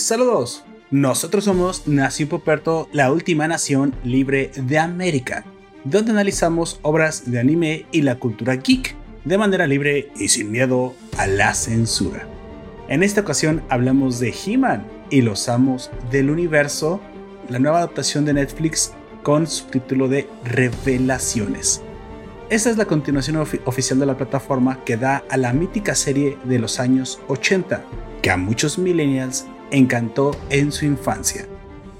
saludos. Nosotros somos Nación Poperto, la última nación libre de América, donde analizamos obras de anime y la cultura geek de manera libre y sin miedo a la censura. En esta ocasión hablamos de He-Man y los amos del universo, la nueva adaptación de Netflix con subtítulo de Revelaciones. Esta es la continuación oficial de la plataforma que da a la mítica serie de los años 80, que a muchos millennials encantó en su infancia.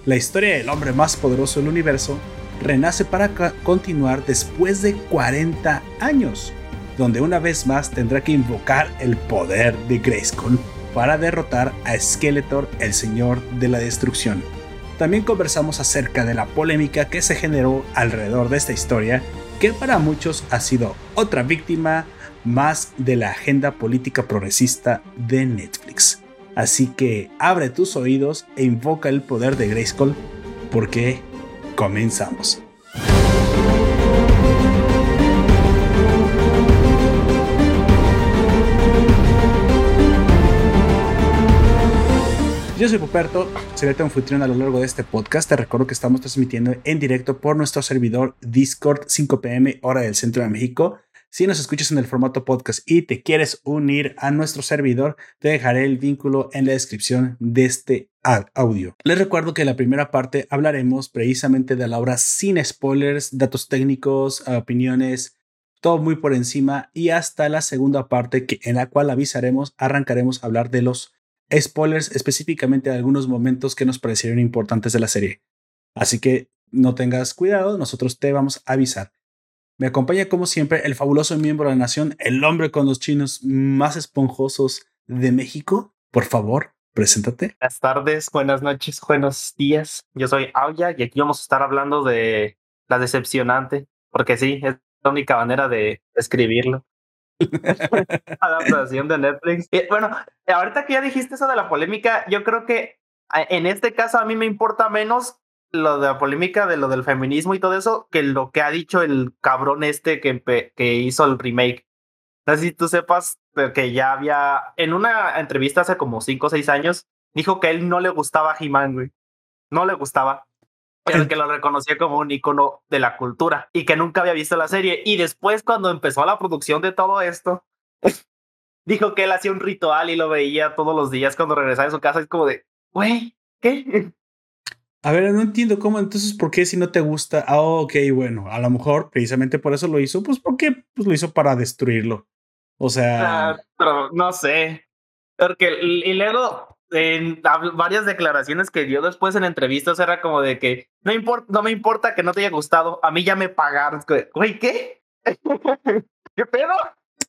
La historia del hombre más poderoso del universo renace para continuar después de 40 años, donde una vez más tendrá que invocar el poder de Grayskull para derrotar a Skeletor, el señor de la destrucción. También conversamos acerca de la polémica que se generó alrededor de esta historia, que para muchos ha sido otra víctima más de la agenda política progresista de Netflix. Así que abre tus oídos e invoca el poder de Grayskull porque comenzamos. Yo soy Puperto, seré tu anfitrión a lo largo de este podcast. Te recuerdo que estamos transmitiendo en directo por nuestro servidor Discord 5 pm hora del centro de México. Si nos escuchas en el formato podcast y te quieres unir a nuestro servidor, te dejaré el vínculo en la descripción de este audio. Les recuerdo que en la primera parte hablaremos precisamente de la obra sin spoilers, datos técnicos, opiniones, todo muy por encima y hasta la segunda parte que, en la cual avisaremos, arrancaremos a hablar de los spoilers específicamente de algunos momentos que nos parecieron importantes de la serie. Así que no tengas cuidado, nosotros te vamos a avisar. Me acompaña como siempre el fabuloso miembro de la nación, el hombre con los chinos más esponjosos de México. Por favor, preséntate. Buenas tardes, buenas noches, buenos días. Yo soy Auya y aquí vamos a estar hablando de la decepcionante, porque sí, es la única manera de escribirlo. adaptación de Netflix. bueno, ahorita que ya dijiste eso de la polémica, yo creo que en este caso a mí me importa menos lo de la polémica de lo del feminismo y todo eso que lo que ha dicho el cabrón este que, que hizo el remake. No sé si tú sepas que ya había, en una entrevista hace como 5 o 6 años, dijo que él no le gustaba He-Man, güey. No le gustaba pero que lo reconocía como un icono de la cultura y que nunca había visto la serie. Y después, cuando empezó la producción de todo esto, dijo que él hacía un ritual y lo veía todos los días cuando regresaba a su casa. Es como de, güey, ¿qué? A ver, no entiendo cómo, entonces, ¿por qué si no te gusta? Ah, ok, bueno, a lo mejor precisamente por eso lo hizo, pues porque pues, lo hizo para destruirlo. O sea. Ah, pero no sé. Porque, y luego, en varias declaraciones que dio después en entrevistas era como de que no, importa, no me importa que no te haya gustado, a mí ya me pagaron. Güey, ¿qué? ¿Qué pedo?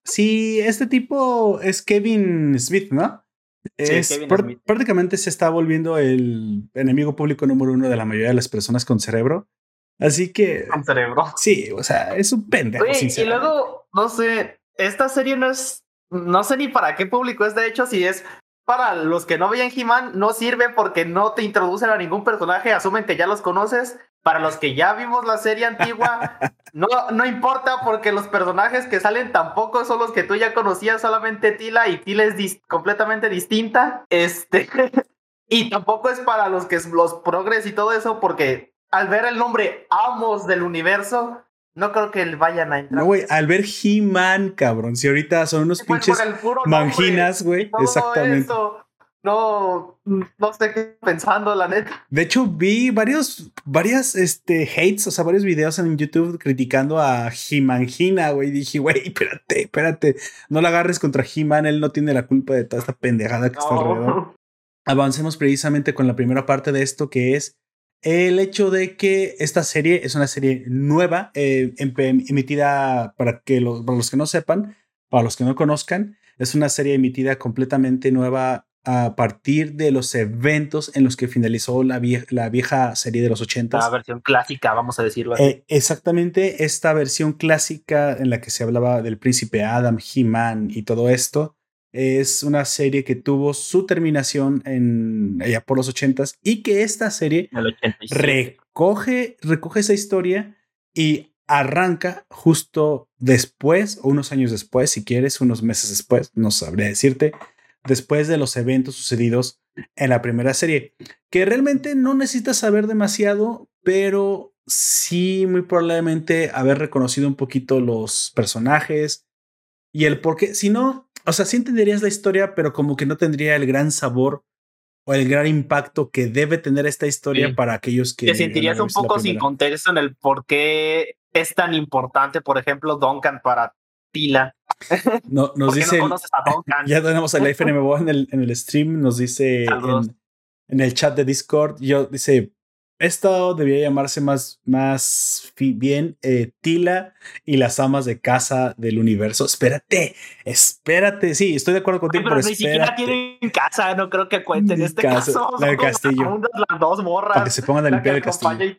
Sí, este tipo es Kevin Smith, ¿no? Es, Prácticamente se está volviendo el enemigo público número uno de la mayoría de las personas con cerebro. Así que. Con cerebro. Sí, o sea, es un pendejo. y luego, no sé, esta serie no es. No sé ni para qué público es, de hecho, si es para los que no veían He-Man, no sirve porque no te introducen a ningún personaje, asumen que ya los conoces. Para los que ya vimos la serie antigua, no, no importa porque los personajes que salen tampoco son los que tú ya conocías, solamente Tila y Tila es completamente distinta. Este, y tampoco es para los que los progres y todo eso, porque al ver el nombre Amos del universo, no creo que vayan a entrar. No, güey, al ver He-Man, cabrón. Si ahorita son unos pinches manginas, güey. Exactamente. No, no sé qué pensando, la neta. De hecho, vi varios, varias, este, hates, o sea, varios videos en YouTube criticando a He-Mangina, güey. Dije, güey, espérate, espérate. No la agarres contra He-Man, él no tiene la culpa de toda esta pendejada que está alrededor. Avancemos precisamente con la primera parte de esto, que es el hecho de que esta serie es una serie nueva, eh, emitida para, que los, para los que no sepan, para los que no conozcan, es una serie emitida completamente nueva a partir de los eventos en los que finalizó la, la vieja serie de los 80. La versión clásica, vamos a decirlo así. Eh, exactamente, esta versión clásica en la que se hablaba del príncipe Adam, He-Man y todo esto, es una serie que tuvo su terminación en allá por los ochentas y que esta serie recoge, recoge esa historia y arranca justo después o unos años después, si quieres, unos meses después, no sabría decirte, después de los eventos sucedidos en la primera serie, que realmente no necesitas saber demasiado, pero sí muy probablemente haber reconocido un poquito los personajes y el por qué, si no, o sea, sí entenderías la historia, pero como que no tendría el gran sabor o el gran impacto que debe tener esta historia para aquellos que... Te sentirías un poco sin contexto en el por qué es tan importante, por ejemplo, Duncan para Tila. No, nos dice. Ya tenemos el FNMBO en el, en el stream. Nos dice en, en, el chat de Discord. Yo dice: Esto debía llamarse más, más bien eh, Tila y las amas de casa del universo. Espérate, espérate. Sí, estoy de acuerdo contigo. pero, ni siquiera tienen casa. No creo que cuente en este caso. La del castillo. Las dos morras. Para que se pongan a limpiar el castillo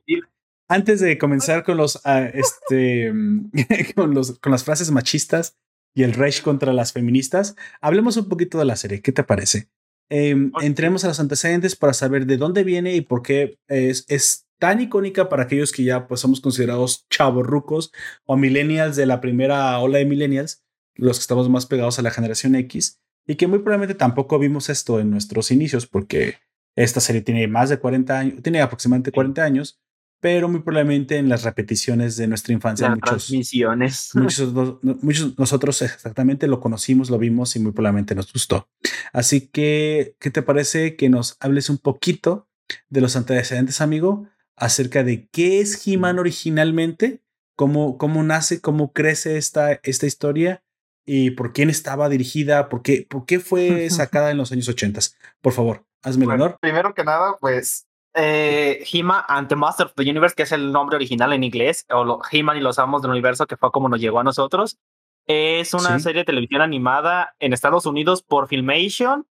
antes de comenzar con los, ah, este, con los, con las frases machistas y el rage contra las feministas, hablemos un poquito de la serie. ¿Qué te parece? Em, entremos a los antecedentes para saber de dónde viene y por qué es, es tan icónica para aquellos que ya pues somos considerados chavos rucos o millennials de la primera ola de millennials, los que estamos más pegados a la generación X y que muy probablemente tampoco vimos esto en nuestros inicios porque esta serie tiene más de 40 años, tiene aproximadamente 40 años pero muy probablemente en las repeticiones de nuestra infancia. Las muchos, transmisiones. Muchos, muchos nosotros exactamente lo conocimos, lo vimos y muy probablemente nos gustó. Así que, ¿qué te parece que nos hables un poquito de los antecedentes, amigo? Acerca de qué es He-Man originalmente, cómo, cómo nace, cómo crece esta, esta historia y por quién estaba dirigida, por qué, por qué fue sacada en los años 80. Por favor, hazme el honor. Primero que nada, pues eh, He-Man and the Master of the Universe, que es el nombre original en inglés, o He-Man y los Amos del Universo, que fue como nos llegó a nosotros. Es una serie de televisión animada en Estados Unidos por Filmation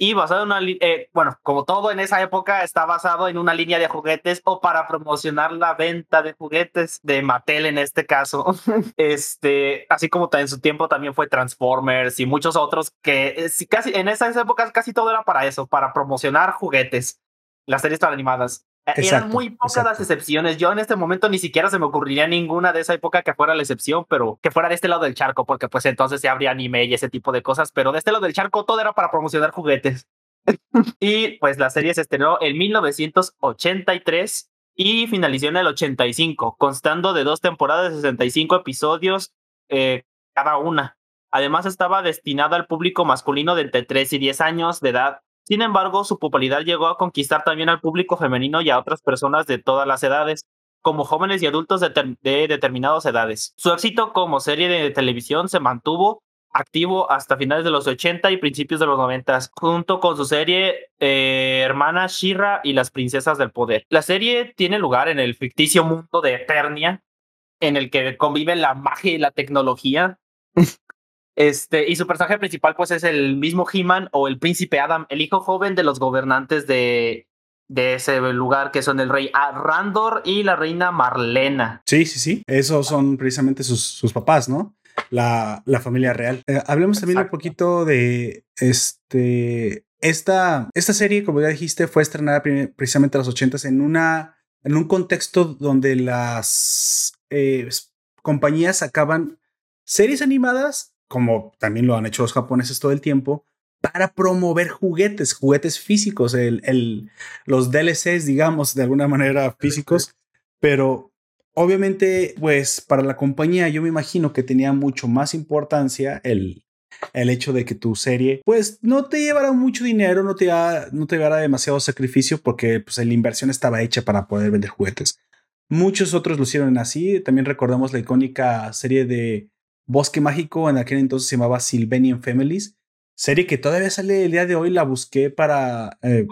y basado en una, eh, bueno, como todo en esa época, está basado en una línea de juguetes o para promocionar la venta de juguetes de Mattel en este caso. este, así como en su tiempo también fue Transformers y muchos otros que eh, casi en esas épocas casi todo era para eso, para promocionar juguetes las series animadas. E, eran muy pocas las excepciones. Yo en este momento ni siquiera se me ocurriría ninguna de esa época que fuera la excepción, pero que fuera de este lado del charco, porque pues entonces se habría anime y ese tipo de cosas, pero de este lado del charco todo era para promocionar juguetes. y pues la serie se estrenó en 1983 y finalizó en el 85, constando de dos temporadas de 65 episodios eh, cada una. Además estaba destinada al público masculino de entre 3 y 10 años de edad sin embargo, su popularidad llegó a conquistar también al público femenino y a otras personas de todas las edades, como jóvenes y adultos de, determinadas edades. Su éxito como serie de televisión se mantuvo activo hasta finales de los 80 y principios de los 90, junto con su serie eh, hermana Shira y las princesas del poder. La serie tiene lugar en el ficticio mundo de Eternia, en el que conviven la magia y la tecnología. Este, y su personaje principal, pues, es el mismo He-Man o el príncipe Adam, el hijo joven de los gobernantes de, de ese lugar, que son el rey Randor y la reina Marlena. Sí, sí, sí. Esos son precisamente sus, sus papás, ¿no? La, la familia real. Eh, hablemos también un poquito de este. Esta, esta serie, como ya dijiste, fue estrenada precisamente a los 80 en una en un contexto donde las eh, compañías sacaban series animadas como también lo han hecho los japoneses todo el tiempo, para promover juguetes, juguetes físicos, el, el, los DLCs, digamos, de alguna manera físicos, pero obviamente, pues para la compañía yo me imagino que tenía mucho más importancia el, el hecho de que tu serie, pues no te llevara mucho dinero, no te, no te llevara demasiado sacrificio, porque pues la inversión estaba hecha para poder vender juguetes. Muchos otros lo hicieron así, también recordamos la icónica serie de Bosque Mágico, en aquel entonces se llamaba Sylvanian Families, serie que todavía sale el día de hoy, la busqué para eh,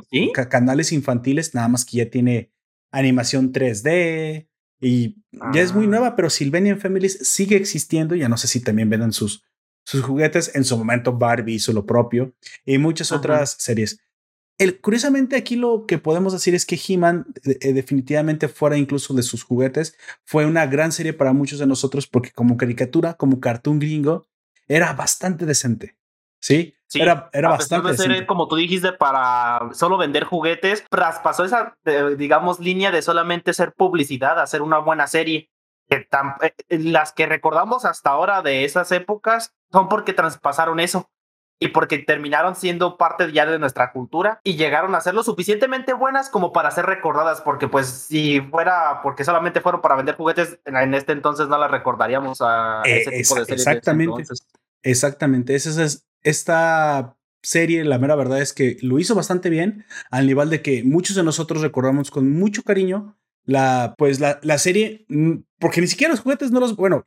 canales infantiles, nada más que ya tiene animación 3D y ya es muy ah. nueva, pero Sylvanian Families sigue existiendo, ya no sé si también venden sus, sus juguetes, en su momento Barbie hizo lo propio y muchas otras series curiosamente aquí lo que podemos decir es que He-Man eh, definitivamente fuera incluso de sus juguetes, fue una gran serie para muchos de nosotros porque como caricatura, como cartoon gringo, era bastante decente. Sí, sí era, era bastante de ser, como tú dijiste, para solo vender juguetes, traspasó esa, eh, digamos, línea de solamente ser publicidad, hacer una buena serie. Que eh, las que recordamos hasta ahora de esas épocas son porque traspasaron eso y porque terminaron siendo parte ya de nuestra cultura y llegaron a ser lo suficientemente buenas como para ser recordadas, porque pues si fuera porque solamente fueron para vender juguetes, en este entonces no las recordaríamos a Eh, ese tipo de series. exactamente. De. Exactamente. Esa es, esta serie, la mera verdad es que lo hizo bastante bien, al nivel de que muchos de nosotros recordamos con mucho cariño la, pues la, la serie, mm, porque ni siquiera los juguetes no los, bueno,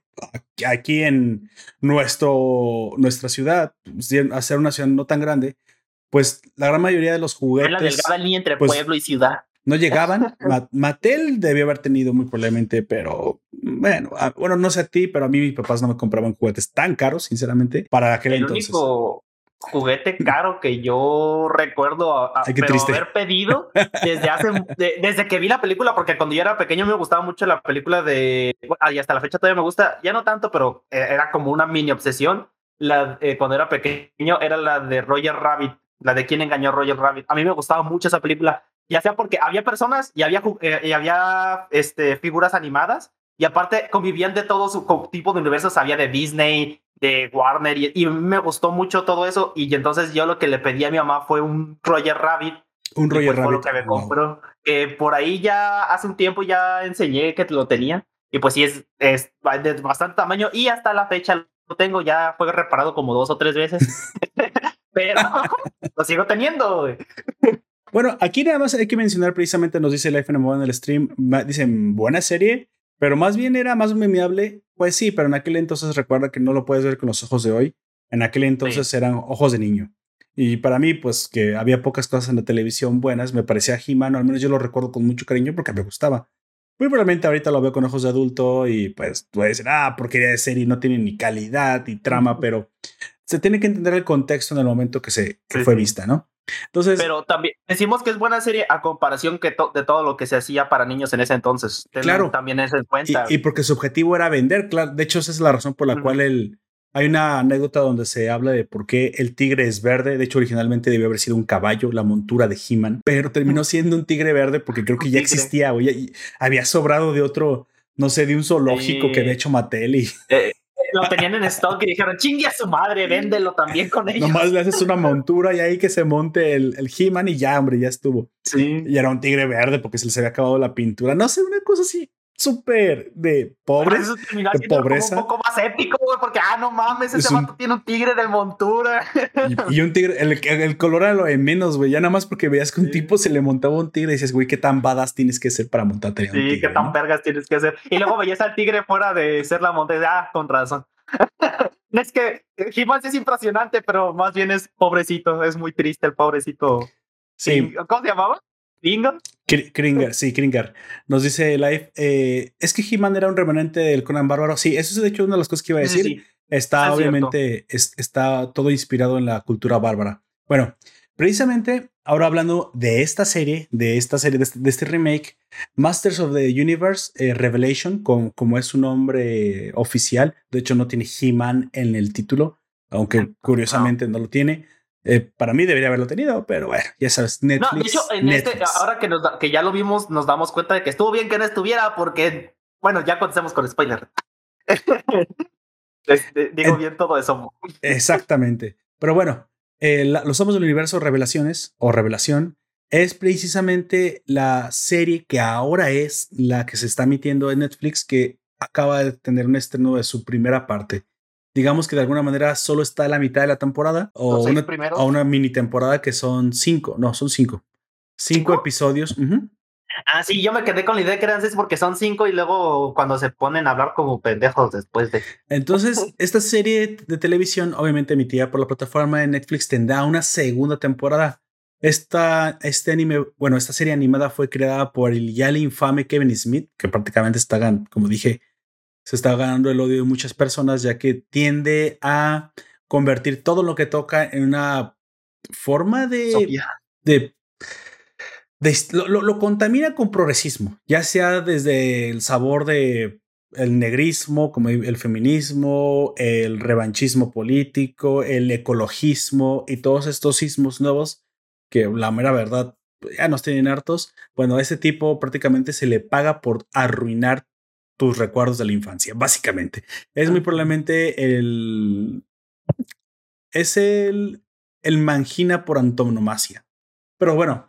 aquí- en nuestro, nuestra ciudad, pues, a ser una ciudad no tan grande, pues la gran mayoría de los Es la juguetes delgada línea entre pues, pueblo y ciudad. no llegaban. Ma- Mattel debió haber tenido muy probablemente, pero bueno, a- bueno, no sé a ti, pero a mí mis papás no me compraban juguetes tan caros, sinceramente, para aquel El entonces. único juguete caro que yo recuerdo a- a- Ay, pero haber pedido desde hace de- desde que vi la película, porque cuando yo era pequeño me gustaba mucho la película de y hasta la fecha todavía me gusta, ya no tanto, pero eh, era como una mini obsesión. La, eh, cuando era pequeño era la de Roger Rabbit, la de quién engañó a Roger Rabbit. A mí me gustaba mucho esa película, ya sea porque había personas y había, eh, y había este, figuras animadas y aparte convivían de todo su tipo de universos, había de Disney, de Warner y, y me gustó mucho todo eso y entonces yo lo que le pedí a mi mamá fue un Roger Rabbit Un Roger pues lo Rabbit. que me compró que por ahí ya hace un tiempo ya enseñé que lo tenía y pues sí es, es de bastante tamaño y hasta la fecha lo tengo ya fue reparado como dos o tres veces pero lo sigo teniendo. Bueno, aquí nada más hay que mencionar precisamente, nos dice Life en el stream, dicen buena serie, pero más bien era más memeable. Pues sí, pero en aquel entonces recuerda que no lo puedes ver con los ojos de hoy. En aquel entonces eran ojos de niño. Y para mí, pues que había pocas cosas en la televisión buenas, me parecía He-Man, al menos yo lo recuerdo con mucho cariño porque me gustaba. Muy probablemente ahorita lo veo con ojos de adulto y pues tú decir, ah, porquería de serie, no tiene ni calidad ni trama, pero se tiene que entender el contexto en el momento que, se, que Sí, fue vista, ¿no? Entonces, pero también decimos que es buena serie a comparación que to- de todo lo que se hacía para niños en ese entonces Ten Claro. también eso en Y, cuenta y porque su objetivo era vender, claro. De hecho, esa es la razón por la cual el, hay una anécdota donde se habla de por qué el tigre es verde. De hecho, originalmente debió haber sido un caballo, la montura de He-Man, pero terminó siendo un tigre verde porque creo que ya existía o ya- y había sobrado de otro, no sé, de un zoológico Sí. que había hecho Mattel y Eh, lo tenían en stock y dijeron chingue a su madre véndelo también con ellos nomás le haces una montura y ahí que se monte el, el He-Man y ya, hombre, ya estuvo. sí Y era un tigre verde porque se les había acabado la pintura. No sé, una cosa así súper de pobres. Eso de pobreza. un poco más épico, güey, porque, ah, no mames, Es ese un- vato tiene un tigre de montura. Y, y un tigre, el, el color era lo de menos, güey. Ya nada más porque veías que un Sí. tipo se le montaba un tigre y dices, güey, qué tan badass tienes que ser para montarte a un Sí, tigre. qué tan ¿no? vergas tienes que hacer. Y luego veías al tigre fuera de ser la montaña. Ah, con razón. es que He-Man sí es impresionante, pero más bien es pobrecito. Es muy triste el pobrecito. Sí, ¿Cómo se llamaba? ¿Dingo? Kr- Kringer, sí, Kringer. Nos dice Life, eh, es que He-Man era un remanente del Conan Bárbaro. Sí, eso es de hecho una de las cosas que iba a decir. Sí. Está Ah, es obviamente, es- está todo inspirado en la cultura bárbara. Bueno, precisamente ahora hablando de esta serie, de esta serie, de este, de este remake, Masters of the Universe eh, Revelation, con, como es su nombre oficial, de hecho no tiene He-Man en el título, aunque Ah, curiosamente no lo tiene. Eh, para mí debería haberlo tenido, pero bueno, ya sabes, Netflix. No, de hecho, en este, Netflix. ahora que, nos da- que ya lo vimos, nos damos cuenta de que estuvo bien que no estuviera, porque, bueno, ya contestemos con spoiler. Este, digo En- bien todo eso. Exactamente. Pero bueno, eh, la- Los Amos del Universo Revelaciones o Revelación es precisamente la serie que ahora es la que se está emitiendo en Netflix que acaba de tener un estreno de su primera parte. Digamos que de alguna manera solo está a la mitad de la temporada o una, o una mini temporada que son cinco, no, son cinco. Cinco, ¿Cinco? episodios. ujú. Ah, sí, yo me quedé con la idea que eran seis porque son cinco y luego cuando se ponen a hablar como pendejos después de... Entonces, esta serie de televisión, obviamente emitida por la plataforma de Netflix, tendrá una segunda temporada. Esta, este anime, bueno, esta serie animada fue creada por el ya le infame Kevin Smith, que prácticamente está, como dije, se está ganando el odio de muchas personas, ya que tiende a convertir todo lo que toca en una forma de Sofía. de, de- lo, lo- lo contamina con progresismo, ya sea desde el sabor de el negrismo, como el feminismo, el revanchismo político, el ecologismo y todos estos ismos nuevos que la mera verdad ya nos tienen hartos. Bueno, a ese tipo prácticamente se le paga por arruinar tus recuerdos de la infancia, básicamente. Es muy probablemente el es el, el mangina por antonomasia. Pero bueno,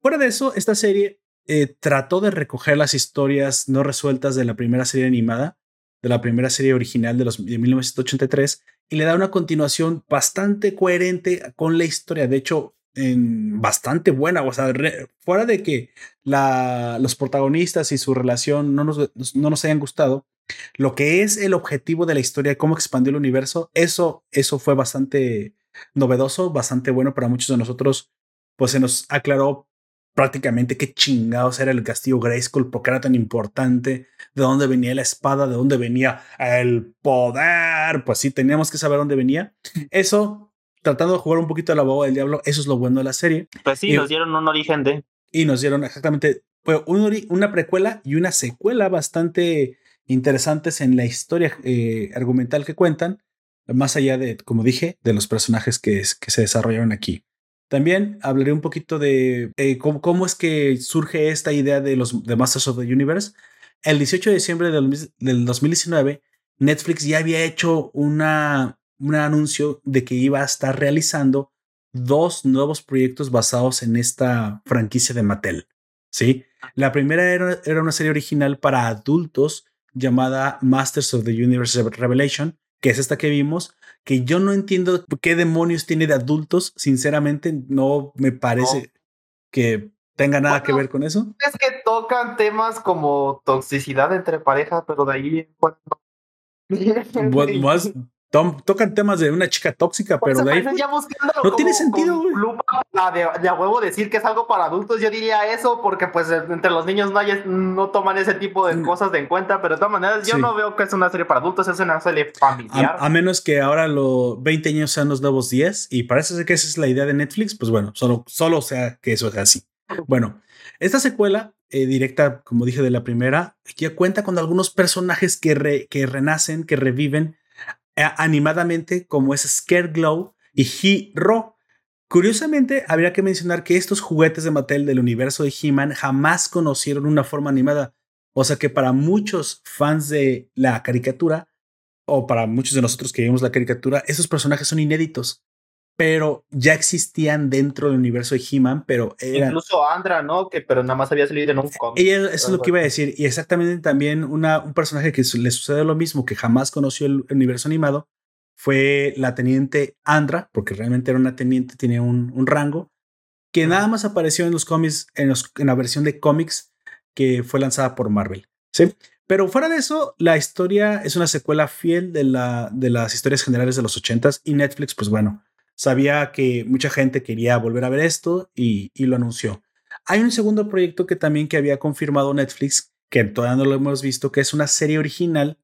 fuera de eso, esta serie eh, trató de recoger las historias no resueltas de la primera serie animada, de la primera serie original de, los, de 1983, y le da una continuación bastante coherente con la historia. De hecho, en bastante buena. O sea, fuera de que la, los protagonistas y su relación no nos, no nos hayan gustado, lo que es el objetivo de la historia, cómo expandió el universo, eso, eso fue bastante novedoso, bastante bueno para muchos de nosotros. Pues se nos aclaró prácticamente qué chingados era el castillo Grayskull, porque era tan importante, de dónde venía la espada, de dónde venía el poder. Pues sí, teníamos que saber dónde venía. Eso tratando de jugar un poquito a la boba del diablo, eso es lo bueno de la serie. Pues sí, nos dieron un origen de. Y nos dieron exactamente pues, una precuela y una secuela bastante interesantes en la historia eh, argumental que cuentan, más allá de, como dije, de los personajes que, que se desarrollaron aquí. También hablaré un poquito de eh, cómo, es que surge esta idea de los de Masters of the Universe. El 18 de diciembre del, del 2019, Netflix ya había hecho una, un anuncio de que iba a estar realizando dos nuevos proyectos basados en esta franquicia de Mattel. ¿sí? La primera era, era, una serie original para adultos llamada Masters of the Universe Revelation, que es esta que vimos, que yo no entiendo qué demonios tiene de adultos, sinceramente no me parece que tenga nada que ver con eso. Es que tocan temas como toxicidad entre parejas, pero de ahí... Bueno, más, tocan temas de una chica tóxica, pero de ahí no tiene sentido, güey. De, a huevo decir que es algo para adultos, yo diría eso porque pues entre los niños no, hay, no toman ese tipo de mm. cosas de en cuenta, pero de todas maneras yo no veo que es una serie para adultos, es una serie familiar. A, menos que ahora los 20 años sean los nuevos 10 y parece ser que esa es la idea de Netflix, pues bueno, solo, solo sea que eso sea así. Bueno, esta secuela eh, directa, como dije de la primera, ya cuenta con algunos personajes que, que renacen, que reviven animadamente como es Scareglow y He-Ro. Curiosamente, habría que mencionar que estos juguetes de Mattel del universo de He-Man jamás conocieron una forma animada. O sea que para muchos fans de la caricatura, o para muchos de nosotros que vimos la caricatura, esos personajes son inéditos pero ya existían dentro del universo de He-Man, pero era... Incluso Andra, ¿no? Que pero nada más había salido en un cómic. eso es lo que iba a decir. Y exactamente también una, un personaje que le sucede lo mismo, que jamás conoció el universo animado, fue la teniente Andra, porque realmente era una teniente, tenía un, un rango, que nada más apareció en los cómics, en, en la versión de cómics que fue lanzada por Marvel. ¿sí? Pero fuera de eso, la historia es una secuela fiel de, la, de las historias generales de los 80s y Netflix, pues bueno, sabía que mucha gente quería volver a ver esto y, lo anunció. Hay un segundo proyecto que también que había confirmado Netflix, que todavía no lo hemos visto, que es una serie original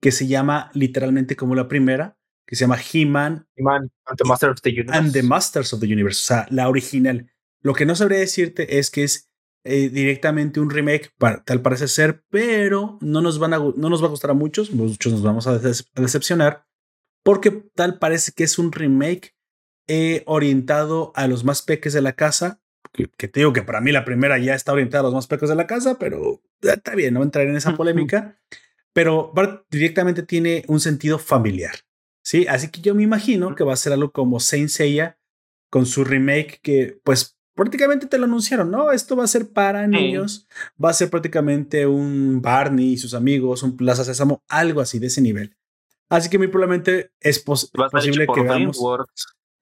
que se llama literalmente como la primera, que se llama He-Man and the Masters of the Universe. And the Masters of the Universe, o sea, la original. Lo que no sabría decirte es que es eh, directamente un remake, tal parece ser, pero no nos, van a, no nos va a gustar a muchos, muchos nos vamos a, a decepcionar, porque tal parece que es un remake he orientado a los más peques de la casa, que, te digo que para mí la primera ya está orientada a los más peques de la casa, pero está bien, no entrar en esa polémica, pero directamente tiene un sentido familiar, ¿sí? Así que yo me imagino que va a ser algo como Saint Seiya con su remake que pues prácticamente te lo anunciaron, ¿no? Esto va a ser para niños, va a ser prácticamente un Barney y sus amigos, un Plaza Sésamo, algo así de ese nivel. Así que muy probablemente es posible que veamos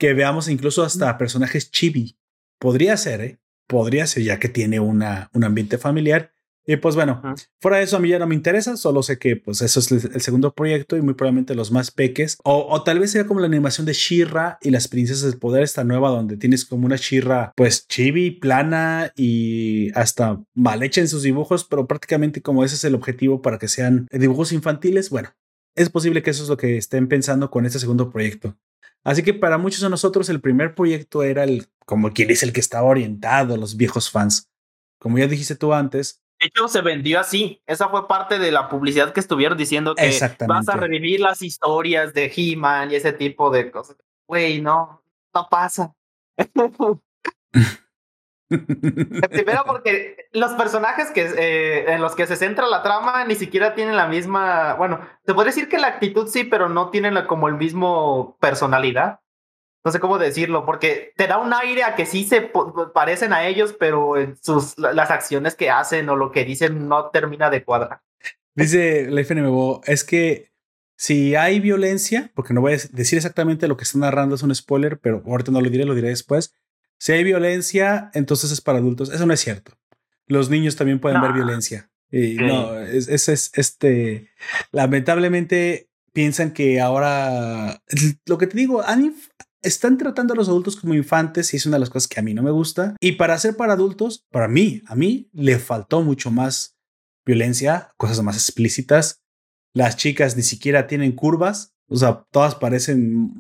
que veamos incluso hasta personajes chibi. Podría ser, ¿eh? Podría ser, ya que tiene una, un ambiente familiar. Y pues bueno, fuera de eso a mí ya no me interesa, solo sé que pues eso es el, segundo proyecto y muy probablemente los más peques. O, o tal vez sea como la animación de Shira y las princesas del poder, esta nueva donde tienes como una Shira pues chibi, plana y hasta mal hecha en sus dibujos, pero prácticamente como ese es el objetivo para que sean dibujos infantiles, bueno, es posible que eso es lo que estén pensando con este segundo proyecto. Así que para muchos de nosotros el primer proyecto era el, como quien dice, el que estaba orientado a los viejos fans. Como ya dijiste tú antes. De hecho, se vendió así. Esa fue parte de la publicidad que estuvieron diciendo que vas a revivir las historias de He-Man y ese tipo de cosas. Güey, no, no pasa. Primero porque los personajes que, eh, en los que se centra la trama ni siquiera tienen la misma, bueno, te podría decir que la actitud sí, pero no tienen como el mismo personalidad. no sé cómo decirlo, porque te da un aire a que sí se parecen a ellos, pero sus, las acciones que hacen o lo que dicen no termina de cuadrar. Dice la FNMBO, es que si hay violencia, porque no voy a decir exactamente lo que está narrando, es un spoiler, pero ahorita no lo diré, lo diré después. Si hay violencia, entonces es para adultos. Eso no es cierto. Los niños también pueden ver violencia. Y no, es, es, este. Lamentablemente piensan que ahora. Lo que te digo, están tratando a los adultos como infantes y es una de las cosas que a mí no me gusta. Y para ser para adultos, para mí, a mí le faltó mucho más violencia, cosas más explícitas. Las chicas ni siquiera tienen curvas, o sea, todas parecen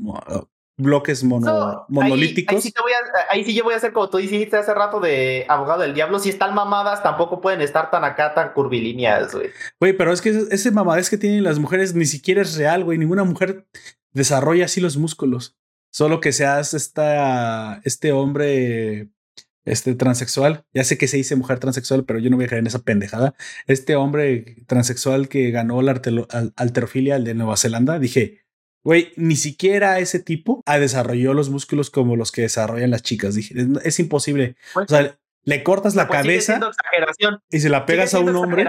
bloques monolíticos. Ahí, sí te voy a, ahí, sí yo voy a hacer como tú dijiste hace rato de abogado del diablo. Si están mamadas, tampoco pueden estar tan acá, tan curvilíneas, güey. Güey, pero es que ese mamadez que tienen las mujeres ni siquiera es real, güey. Ninguna mujer desarrolla así los músculos. Solo que seas esta, este hombre este transexual, ya sé que se dice mujer transexual, pero yo no voy a caer en esa pendejada. Este hombre transexual que ganó la alterofilia, de Nueva Zelanda, dije, güey, ni siquiera ese tipo ha desarrollado los músculos como los que desarrollan las chicas. Dije, es, imposible. o sea, le cortas la pues cabeza y se la pegas a un hombre.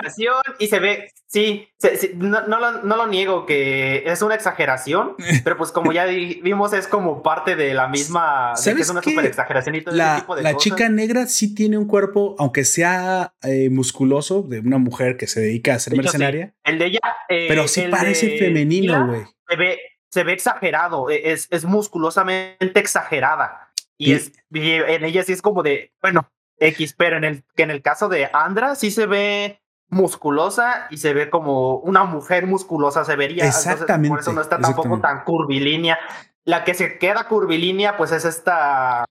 Y se ve, sí, no, no, lo, no, lo, niego que es una exageración, pero pues como ya vimos es como parte de la misma, ¿Sabes que es una super exageración y todo la, ese tipo de La chica negra sí tiene un cuerpo, aunque sea eh, musculoso, de una mujer que se dedica a ser mercenaria. El de ella. Eh, pero sí parece femenino, güey. Se ve, se ve exagerado, e, es, es musculosamente exagerada. Y, es, en ella sí es como de, bueno, X, pero en el, que en el caso de Andra sí se ve musculosa y se ve como una mujer musculosa se vería. Exactamente. por eso no está tampoco tan curvilínea. La que se queda curvilínea, pues es esta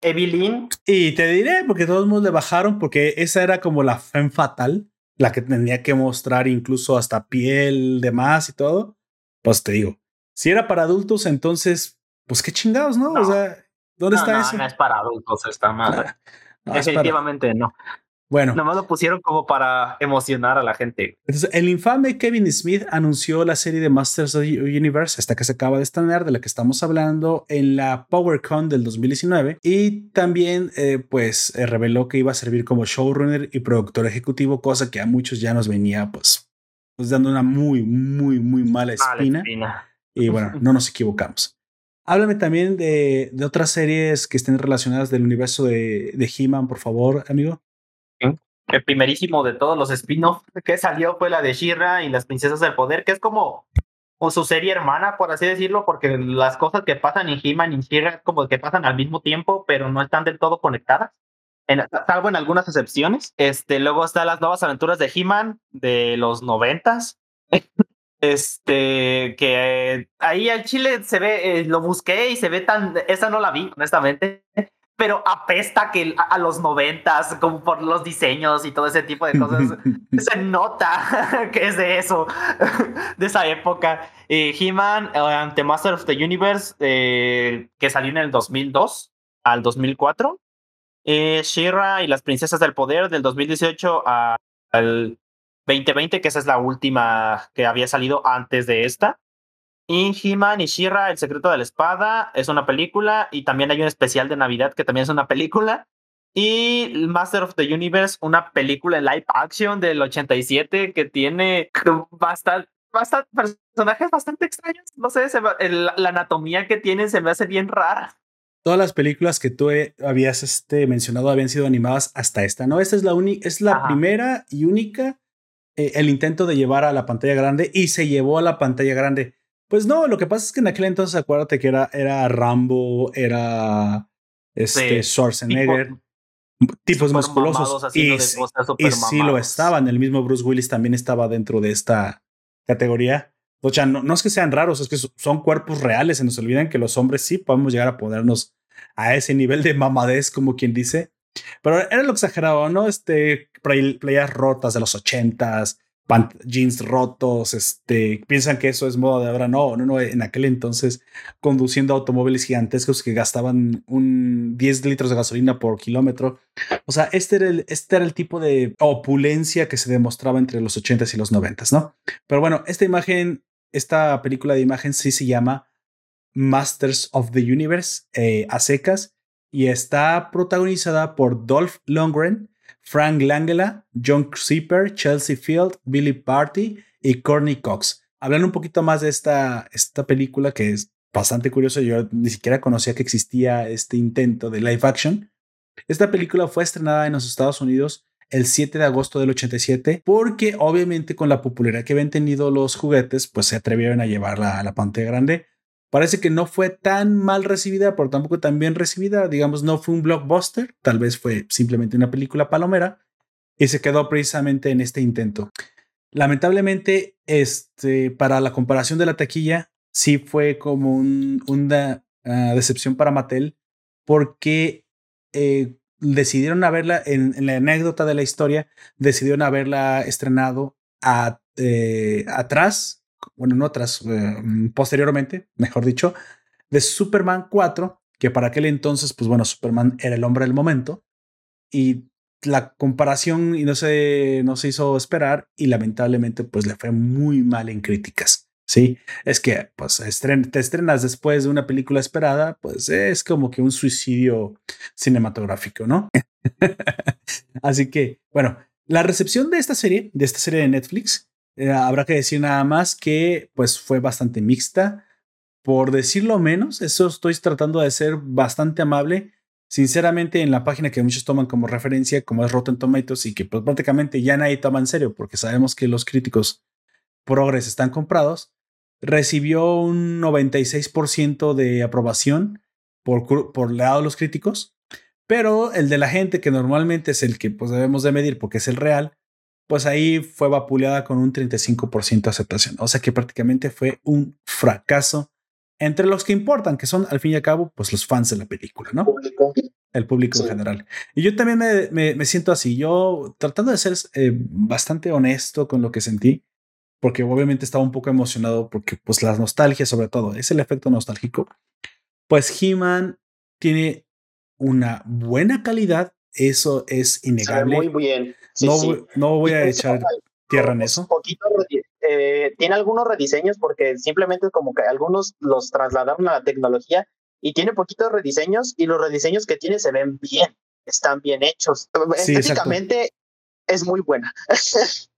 Evelyn. Y te diré, porque todos mundo le bajaron, porque esa era como la femme fatal, la que tenía que mostrar incluso hasta piel, demás y todo. Pues te digo, si era para adultos, entonces, pues qué chingados, ¿no? o sea, ¿dónde está eso? No, es para adultos, está mal. Definitivamente no. Bueno. Nomás lo pusieron como para emocionar a la gente. Entonces, el infame Kevin Smith anunció la serie de Masters of the Universe, esta que se acaba de estrenar, de la que estamos hablando, en la PowerCon del 2019. Y también, eh, pues, eh, reveló que iba a servir como showrunner y productor ejecutivo, cosa que a muchos ya nos venía, pues, pues dando una muy, muy, muy mala espina. Y bueno, no nos equivocamos. Háblame también de, de, otras series que estén relacionadas del universo de, de He-Man, por favor, amigo. El primerísimo de todos los spin-offs que salió fue la de She-Ra y las Princesas del Poder, que es como su serie hermana, por así decirlo, porque las cosas que pasan en He-Man y She-Ra como que pasan al mismo tiempo, pero no están del todo conectadas. En, salvo en algunas excepciones. Este, luego están las nuevas aventuras de He-Man de los noventas. Este, que ahí al chile se ve, eh, lo busqué y se ve tan, esa no la vi, honestamente, pero apesta que a, los noventas, como por los diseños y todo ese tipo de cosas, se nota que es de eso, de esa época. He-Man eh, ante Master of the Universe, eh, que salió en el 2002 al 2004. Eh, She-Ra y las Princesas del Poder del 2018 al 2020, que esa es la última que había salido antes de esta. Y He-Man y She-Ra, El secreto de la espada, es una película. Y también hay un especial de Navidad que también es una película. Y Master of the Universe, una película en live action del 87 que tiene bastante, bastante personajes bastante extraños. No sé, la anatomía que tienen se me hace bien rara. Todas las películas que tú eh, habías este, mencionado habían sido animadas hasta esta, ¿no? Esta es la, es la primera y única eh, el intento de llevar a la pantalla grande y se llevó a la pantalla grande. Pues no, lo que pasa es que en aquel entonces acuérdate que era, era Rambo, era este Schwarzenegger, tipos musculosos. Y, y sí lo estaban. El mismo Bruce Willis también estaba dentro de esta categoría. O sea, no, no es que sean raros, es que son cuerpos reales. Se nos olvidan que los hombres sí podemos llegar a ponernos a ese nivel de mamadez, como quien dice. Pero era lo exagerado, ¿no? Este, playas rotas de los ochentas, jeans rotos, este, piensan que eso es moda de ahora. No, no, no, en aquel entonces conduciendo automóviles gigantescos que gastaban un 10 litros de gasolina por kilómetro. O sea, este era el, este era el tipo de opulencia que se demostraba entre los ochentas y los noventas, ¿no? Pero bueno, esta imagen, esta película de imagen sí se llama Masters of the Universe eh, a secas y está protagonizada por Dolph Lundgren, Frank Langella, John Zipper, Chelsea Field, Billy Party y Courtney Cox. Hablan un poquito más de esta, esta película que es bastante curioso. Yo ni siquiera conocía que existía este intento de live action. Esta película fue estrenada en los Estados Unidos el 7 de agosto del 87 porque obviamente con la popularidad que habían tenido los juguetes pues se atrevieron a llevarla a la pantalla grande. Parece que no fue tan mal recibida, pero tampoco tan bien recibida. Digamos, no fue un blockbuster, tal vez fue simplemente una película palomera y se quedó precisamente en este intento. Lamentablemente, este, para la comparación de la taquilla, sí fue como una ah, decepción para Mattel porque eh, decidieron haberla, en, la anécdota de la historia, decidieron haberla estrenado eh, atrás, bueno, no atrás, eh, posteriormente, mejor dicho, de Superman 4, que para aquel entonces, pues bueno, Superman era el hombre del momento, y la comparación y no se, no se hizo esperar y lamentablemente pues le fue muy mal en críticas. Sí, es que pues te estrenas después de una película esperada, pues es como que un suicidio cinematográfico, ¿no? Así que, bueno, la recepción de esta serie, de esta serie de Netflix, eh, habrá que decir nada más que pues fue bastante mixta, por decirlo menos, eso estoy tratando de ser bastante amable. Sinceramente, en la página que muchos toman como referencia, como es Rotten Tomatoes, y que pues, prácticamente ya nadie toma en serio, porque sabemos que los críticos progres están comprados, recibió un 96% de aprobación por, por lado de los críticos, pero el de la gente, que normalmente es el que pues, debemos de medir porque es el real, pues ahí fue vapuleada con un 35% de aceptación. O sea que prácticamente fue un fracaso entre los que importan, que son al fin y al cabo pues los fans de la película, ¿no? El público en general. Y yo también me, me, siento así, yo tratando de ser eh, bastante honesto con lo que sentí, porque obviamente estaba un poco emocionado porque pues la nostalgia sobre todo, es el efecto nostálgico. Pues He-Man tiene una buena calidad, eso es innegable. muy bien. no, no voy a echar tierra en eso. Eh, tiene algunos rediseños porque simplemente como que algunos los trasladaron a la tecnología y tiene poquitos rediseños y los rediseños que tiene se ven bien, están bien hechos. Sí, Estéticamente es muy buena.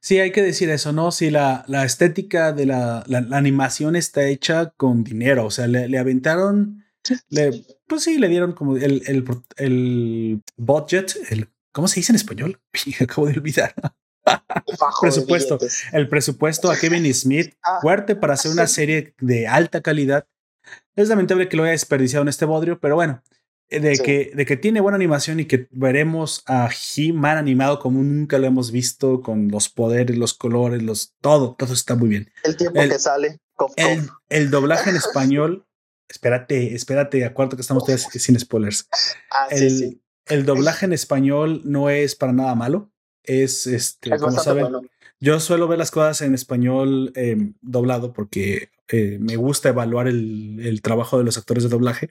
Sí, hay que decir eso, ¿no? Si la, la estética de la, la, animación está hecha con dinero, o sea, le, le aventaron, le, pues sí, le dieron como el, el, el budget, el, ¿cómo se dice en español? Acabo de olvidar. presupuesto, el presupuesto a Kevin Smith ah. fuerte para hacer una serie de alta calidad. Es lamentable que lo haya desperdiciado en este bodrio, pero bueno, eh, de, que, de que tiene buena animación y que veremos a He-Man animado como nunca lo hemos visto, con los poderes, los colores, los todo, todo está muy bien. El tiempo que sale. el, el, doblaje en español, espérate, espérate, acuerdo que estamos todos sin spoilers. Ah, el, el, doblaje en español no es para nada malo. Es este, como saben, yo suelo ver las cosas en español em, doblado porque eh, me gusta evaluar el, el, trabajo de los actores de doblaje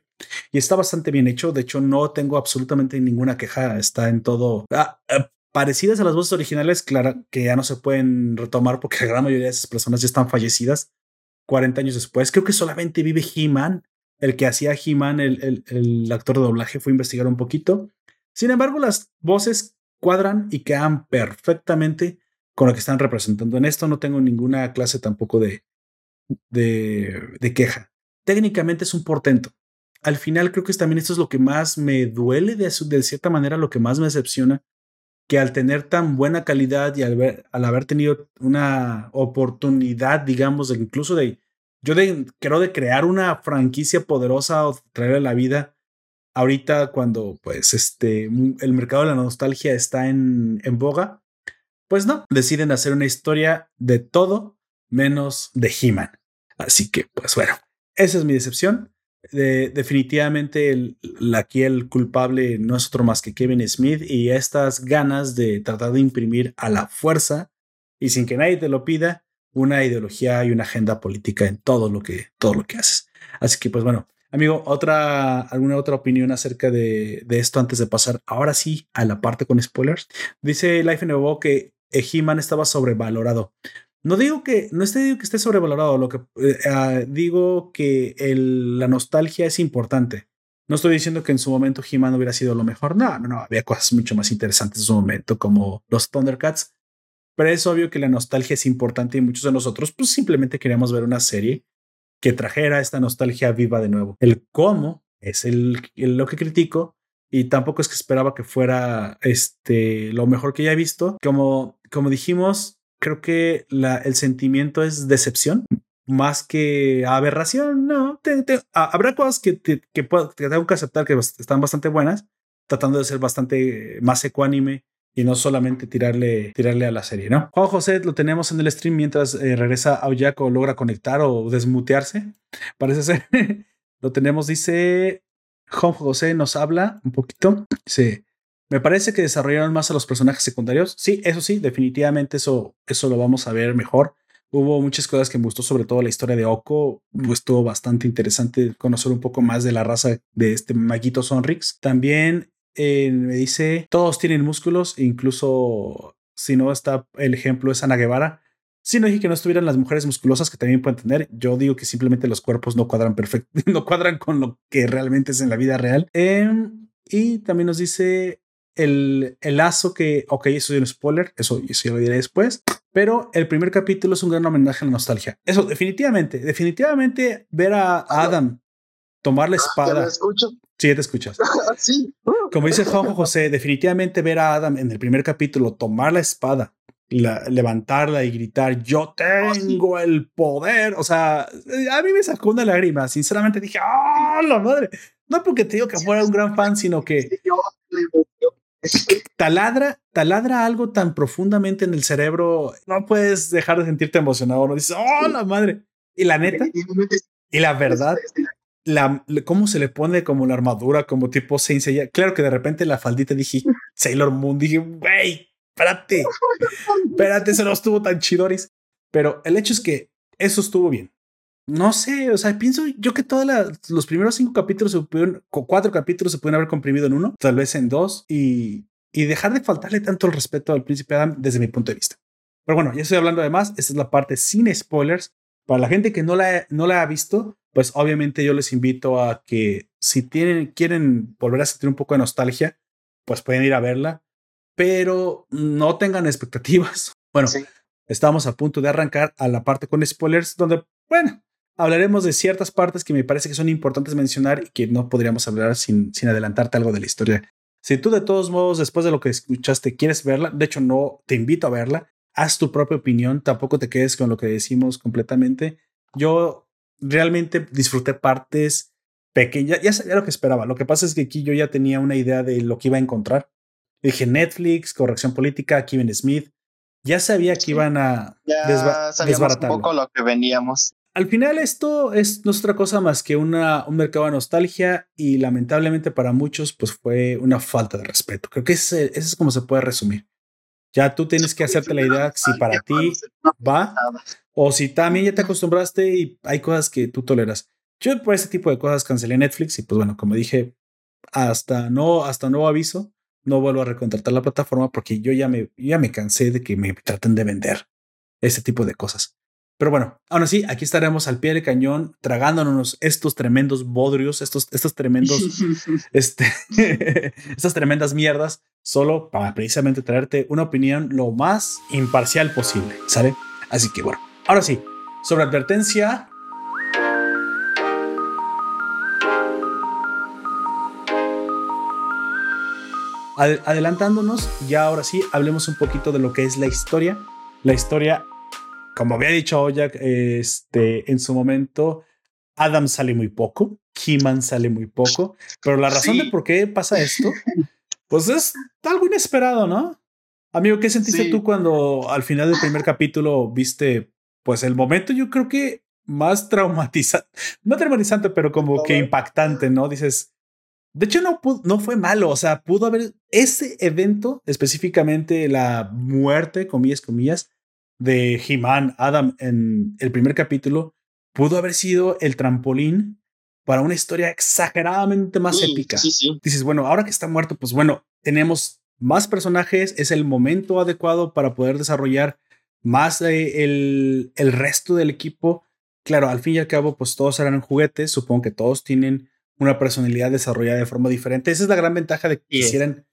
y está bastante bien hecho. De hecho, no tengo absolutamente ninguna queja. Está en todo. Ah, eh, parecidas a las voces originales, claro que ya no se pueden retomar porque la gran mayoría de esas personas ya están fallecidas 40 años después. Creo que solamente vive He-Man. El que hacía He-Man, el, el, el actor de doblaje, fue a investigar un poquito. Sin embargo, las voces cuadran y quedan perfectamente con lo que están representando. En esto no tengo ninguna clase tampoco de, de, queja. Técnicamente es un portento. Al final creo que también esto es lo que más me duele, de, de cierta manera lo que más me decepciona, que al tener tan buena calidad y al, ver, al haber tenido una oportunidad, digamos, de incluso de, yo creo de crear una franquicia poderosa o traerle a la vida, ahorita cuando pues este, el mercado de la nostalgia está en, en boga, pues no, deciden hacer una historia de todo menos de He-Man. Así que, pues bueno, esa es mi decepción. definitivamente el, aquí el culpable no es otro más que Kevin Smith y estas ganas de tratar de imprimir a la fuerza y sin que nadie te lo pida una ideología y una agenda política en todo lo que todo lo que haces. Así que pues bueno, amigo, otra alguna otra opinión acerca de, de esto antes de pasar ahora sí a la parte con spoilers. Dice Life in que He-Man estaba sobrevalorado. No digo que, no estoy digo que esté sobrevalorado, lo que eh, ah, digo que la nostalgia es importante. No estoy diciendo que en su momento He-Man hubiera sido lo mejor. No, no, no. Había cosas mucho más interesantes en su momento, como los Thundercats. Pero es obvio que la nostalgia es importante y muchos de nosotros, pues simplemente queríamos ver una serie que trajera esta nostalgia viva de nuevo. El cómo es lo que critico y tampoco es que esperaba que fuera este lo mejor que ya he visto. Como, como dijimos, creo que el sentimiento es decepción más que aberración, no. habrá cosas que, que, tengo que aceptar que están bastante buenas, tratando de ser bastante más ecuánime y no solamente tirarle, tirarle a la serie, ¿no? Juan José lo tenemos en el stream mientras eh, regresa a o logra conectar o desmutearse. Parece ser. lo tenemos, dice Juan José nos habla un poquito. Sí. Me parece que desarrollaron más a los personajes secundarios. Sí, eso sí, definitivamente eso, eso lo vamos a ver mejor. Hubo muchas cosas que me gustó, sobre todo la historia de Oko. Estuvo bastante interesante conocer un poco más de la raza de este maguito Sonrix. También eh, me dice, todos tienen músculos, incluso si no está el ejemplo es Ana Guevara. Si no dije que no estuvieran las mujeres musculosas que también pueden tener. Yo digo que simplemente los cuerpos no cuadran perfecto, no cuadran con lo que realmente es en la vida real. Em, y también nos dice el, el lazo que, ok, eso es un spoiler, eso, eso ya lo diré después. Pero el primer capítulo es un gran homenaje a la nostalgia. Eso, definitivamente, definitivamente ver a Adam tomar la ah, espada. Sí, te escuchas. sí. Como dice Juanjo José, definitivamente ver a Adam en el primer capítulo tomar la espada, levantarla y gritar, yo tengo el poder. O sea, a mí me sacó una lágrima. Sinceramente dije, ¡ah, la madre! No porque te digo que fuera un gran fan, sino que taladra, taladra algo tan profundamente en el cerebro, no puedes dejar de sentirte emocionado, no dices, oh, la madre. Y la neta, y la verdad, la, cómo se le pone como la armadura, como tipo Saint Claro que de repente la faldita dije, Sailor Moon, dije, güey, espérate, espérate, eso no estuvo tan chidoris. Pero el hecho es que eso estuvo bien. No sé, o sea, pienso yo que todos los primeros cinco capítulos se pudieron, cuatro capítulos se pueden haber comprimido en uno, tal vez en dos, y, y dejar de faltarle tanto el respeto al príncipe Adam desde mi punto de vista. Pero bueno, ya estoy hablando de más, esta es la parte sin spoilers. Para la gente que no la, no la ha visto, pues obviamente yo les invito a que si tienen, quieren volver a sentir un poco de nostalgia, pues pueden ir a verla, pero no tengan expectativas. Bueno, estamos a punto de arrancar a la parte con spoilers, donde, bueno, hablaremos de ciertas partes que me parece que son importantes mencionar y que no podríamos hablar sin, sin adelantarte algo de la historia. Si tú de todos modos, después de lo que escuchaste, quieres verla, de hecho no, te invito a verla, haz tu propia opinión, tampoco te quedes con lo que decimos completamente. Yo realmente disfruté partes pequeñas, ya sabía lo que esperaba, lo que pasa es que aquí yo ya tenía una idea de lo que iba a encontrar. Dije Netflix, corrección política, Kevin Smith, ya sabía que iban a ya desbaratar. un poco lo que veníamos al final esto es nuestra cosa más que una, un mercado de nostalgia y lamentablemente para muchos pues fue una falta de respeto. Creo que ese, es como se puede resumir. Ya tú tienes que hacerte la idea si para ti va o si también ya te acostumbraste y hay cosas que tú toleras. Yo por ese tipo de cosas cancelé Netflix y pues bueno, como dije, hasta no, hasta nuevo aviso, no vuelvo a recontratar la plataforma porque yo ya me, ya me cansé de que me traten de vender ese tipo de cosas. Pero bueno, aún así, aquí estaremos al pie del cañón tragándonos estos tremendos bodrios, estos, estos tremendos, este, estas tremendas mierdas, solo para precisamente traerte una opinión lo más imparcial posible, ¿sale? Así que bueno, ahora sí, sobre advertencia. adelantándonos, ya ahora sí, hablemos un poquito de lo que es la historia. La historia como había dicho Jack, este, en su momento, Adam sale muy poco, He-Man sale muy poco, pero la razón de por qué pasa esto, pues es algo inesperado, ¿no? Amigo, ¿qué sentiste tú cuando al final del primer capítulo viste, pues el momento yo creo que más traumatizante, no traumatizante, pero como que impactante, ¿no? Dices, de hecho no, no fue malo, o sea, pudo haber ese evento, específicamente la muerte, comillas, comillas, de He-Man, Adam en el primer capítulo, pudo haber sido el trampolín para una historia exageradamente más épica. Dices, bueno, ahora que está muerto, pues bueno, tenemos más personajes, es el momento adecuado para poder desarrollar más el, el resto del equipo. Claro, al fin y al cabo, pues todos eran juguetes. Supongo que todos tienen una personalidad desarrollada de forma diferente. Esa es la gran ventaja de que quisieran,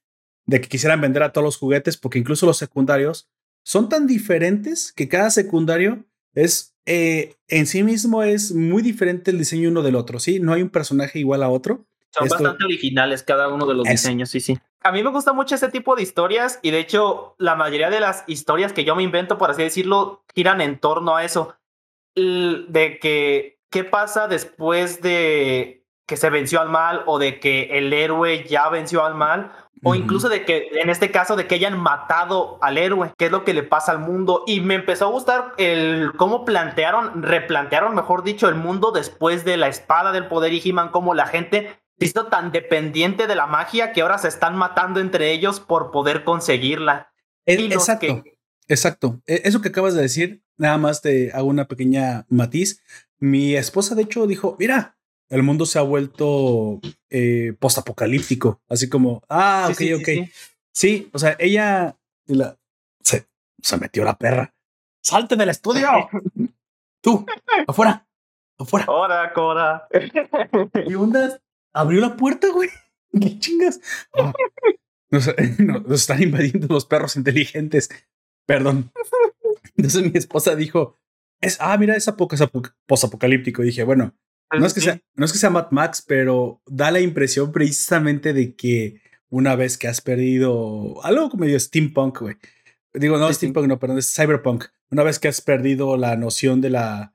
de que quisieran vender a todos los juguetes, porque incluso los secundarios son tan diferentes que cada secundario es eh, en sí mismo es muy diferente el diseño uno del otro. Sí, no hay un personaje igual a otro. Son bastante originales cada uno de los diseños, sí, sí. A mí me gusta mucho este tipo de historias y de hecho la mayoría de las historias que yo me invento, por así decirlo, giran en torno a eso. De que, ¿qué pasa después de que se venció al mal o de que el héroe ya venció al mal? O incluso de que, en este caso, de que hayan matado al héroe, qué es lo que le pasa al mundo. Y me empezó a gustar el cómo plantearon, replantearon, mejor dicho, el mundo después de la espada del poder y He-Man, cómo la gente se hizo tan dependiente de la magia que ahora se están matando entre ellos por poder conseguirla. exacto, exacto. E, eso que acabas de decir, nada más te hago una pequeña matiz. Mi esposa, de hecho, dijo, mira, el mundo se ha vuelto eh, postapocalíptico, así como, ah, ok, ok. Sí, o sea, ella se, se metió la perra. Salte del estudio. Tú, afuera, afuera. Ahora, Cora. y onda abrió la puerta, güey. ¿Qué chingas? Ah, nos, están invadiendo los perros inteligentes. Perdón. Entonces mi esposa dijo, es, ah, mira, es postapocalíptico. Dije, bueno, no es, que sea, no es que sea Mad Max, pero da la impresión precisamente de que una vez que has perdido algo como medio steampunk, güey. Digo, no steampunk, no, perdón, es cyberpunk. Una vez que has perdido la noción de la.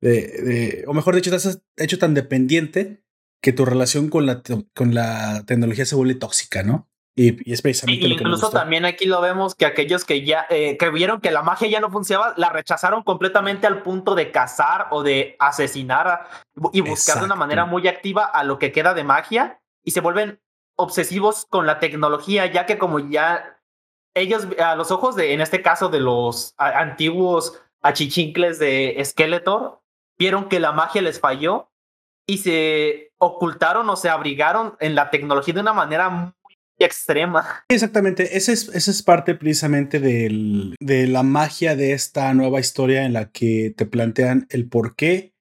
De, o mejor dicho, te has hecho tan dependiente que tu relación con la, con la tecnología se vuelve tóxica, ¿no? Y, es precisamente lo que Incluso también aquí lo vemos que aquellos que ya eh, que vieron que la magia ya no funcionaba, la rechazaron completamente al punto de cazar o de asesinar y buscar de una manera muy activa a lo que queda de magia y se vuelven obsesivos con la tecnología, ya que como ya ellos a los ojos de, en este caso de los antiguos achichincles de Skeletor, vieron que la magia les falló y se ocultaron o se abrigaron en la tecnología de una manera extrema. Exactamente, esa es, esa es parte precisamente del, de la magia de esta nueva historia en la que te plantean el por qué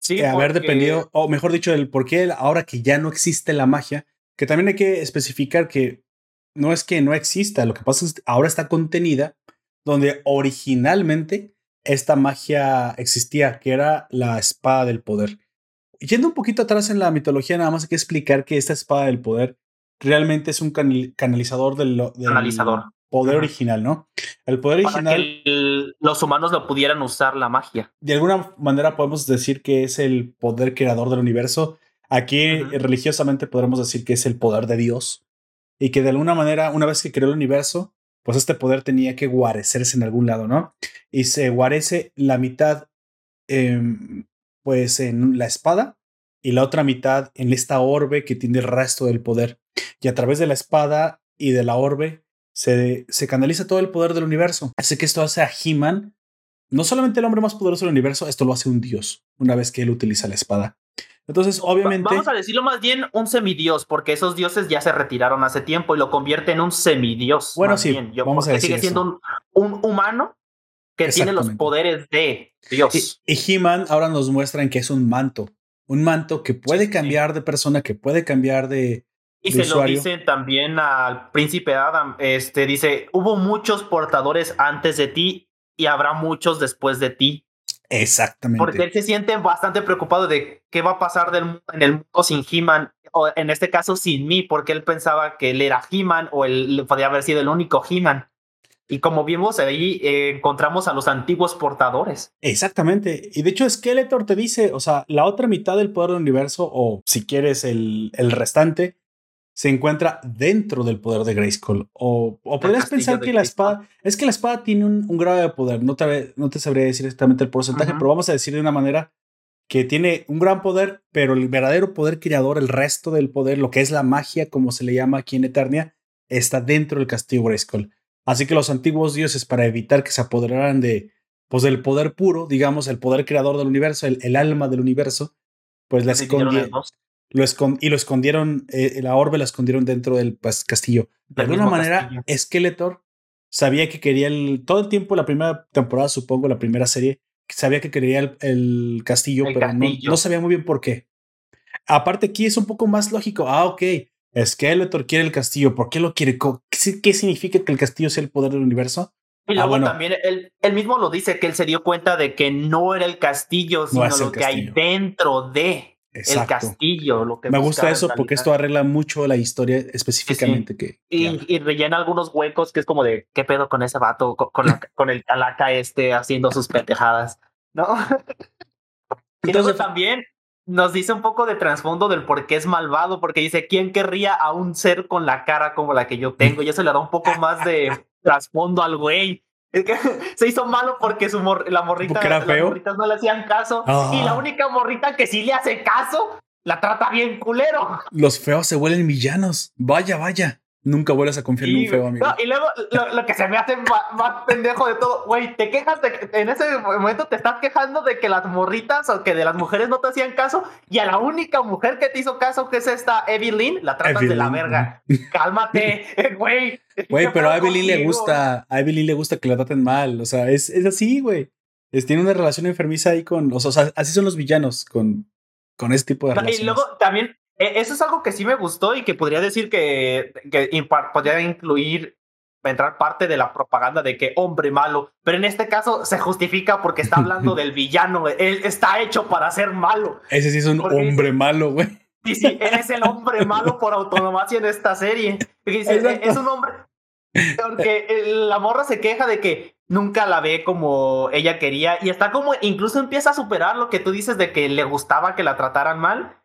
sí, haber dependido, o mejor dicho, el por qué ahora que ya no existe la magia, que también hay que especificar que no es que no exista, lo que pasa es que ahora está contenida donde originalmente esta magia existía, que era la espada del poder. Yendo un poquito atrás en la mitología, nada más hay que explicar que esta espada del poder realmente es un canalizador del, poder original, ¿no? El poder original. que los humanos lo pudieran usar la magia. De alguna manera podemos decir que es el poder creador del universo. Aquí religiosamente podremos decir que es el poder de Dios. Y que de alguna manera, una vez que creó el universo, pues este poder tenía que guarecerse en algún lado, ¿no? Y se guarece la mitad, pues en la espada y la otra mitad en esta orbe que tiene el resto del poder. Y a través de la espada y de la orbe se, se canaliza todo el poder del universo. Así que esto hace a He-Man no solamente el hombre más poderoso del universo, esto lo hace un dios una vez que él utiliza la espada. Entonces, obviamente. Vamos a decirlo más bien un semidios, porque esos dioses ya se retiraron hace tiempo y lo convierte en un semidios. Bueno, sí. vamos a decir sigue siendo un, humano que tiene los poderes de Dios. Y, y He-Man ahora nos muestran que es un manto un manto que puede cambiar de persona, que puede cambiar de. Y se lo dice también al príncipe Adam. Este dice: hubo muchos portadores antes de ti y habrá muchos después de ti. Exactamente. Porque él se siente bastante preocupado de qué va a pasar del, en el mundo sin He-Man, o en este caso sin mí, porque él pensaba que él era He-Man o él podría haber sido el único He-Man. Y como vimos ahí, eh, encontramos a los antiguos portadores. Exactamente. Y de hecho, Skeletor te dice, o sea, la otra mitad del poder del universo, o si quieres el, el restante, se encuentra dentro del poder de Grayskull. O, o podrías pensar que la espada, es que la espada tiene un, un grado de poder. No te, no te sabría decir exactamente el porcentaje, pero vamos a decir de una manera que tiene un gran poder, pero el verdadero poder creador, el resto del poder, lo que es la magia, como se le llama aquí en Eternia, está dentro del castillo Grayskull. Así que los antiguos dioses, para evitar que se apoderaran de, pues, del poder puro, digamos, el poder creador del universo, el, alma del universo, pues la escondieron. Lo y lo escondieron, eh, la orbe la escondieron dentro del castillo. De alguna manera, Skeletor sabía que quería el, todo el tiempo, la primera temporada, supongo, la primera serie, sabía que quería el, castillo, pero No, sabía muy bien por qué. Aparte aquí es un poco más lógico. Ah, ok. Skeletor quiere el castillo. ¿Por qué lo quiere? ¿Qué, significa que el castillo sea el poder del universo? Y ah, luego también él, mismo lo dice que él se dio cuenta de que no era el castillo, sino lo que hay dentro de el castillo. Lo que Me gusta eso porque esto arregla mucho la historia específicamente que. y, rellena algunos huecos que es como de qué pedo con ese vato, con, con el calaca este haciendo sus pendejadas, ¿no? Entonces también nos dice un poco de trasfondo del por qué es malvado, porque dice, ¿quién querría a un ser con la cara como la que yo tengo? Y eso le da un poco más de trasfondo al güey. Es que se hizo malo porque su la morrita, las morritas no le hacían caso. Y la ah. única morrita que sí le hace caso, la trata bien culero. Los feos se vuelven villanos. Vaya, vaya. Nunca vuelves a confiar en un feo amigo. y luego lo, que se me hace más, pendejo de todo, güey, te quejas de que en ese momento te estás quejando de que las morritas o que de las mujeres no te hacían caso y a la única mujer que te hizo caso, que es esta Evelyn, la tratas de la verga. Cálmate, güey. Güey, pero a Evelyn le gusta, a Evelyn le gusta que la traten mal, o sea, es, es así, güey. tiene una relación enfermiza ahí con, o sea, así son los villanos con, con ese tipo de relaciones. Y luego también eso es algo que sí me gustó y que podría decir que, que podría incluir, entrar parte de la propaganda de que hombre malo, pero en este caso se justifica porque está hablando del villano, él está hecho para ser malo. Ese sí es un hombre malo, güey. Sí, sí, él es el hombre malo por autonomía en esta serie. es un hombre... Porque la morra se queja de que nunca la ve como ella quería y está como, incluso empieza a superar lo que tú dices de que le gustaba que la trataran mal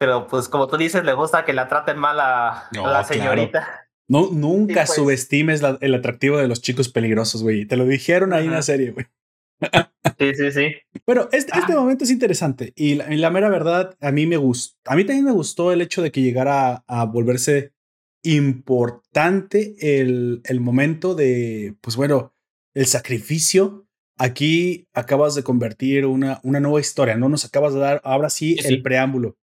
pero pues como tú dices, le gusta que la traten mal a, la señorita. No, nunca pues subestimes el atractivo de los chicos peligrosos, güey. Te lo dijeron ahí en la serie, güey. Sí, sí, sí. Pero este, este ah. momento es interesante y la, mera verdad, a mí me gustó. A mí también me gustó el hecho de que llegara a, volverse importante el, el, momento de, pues bueno, el sacrificio. Aquí acabas de convertir una, una nueva historia, ¿no? Nos acabas de dar ahora sí, el preámbulo.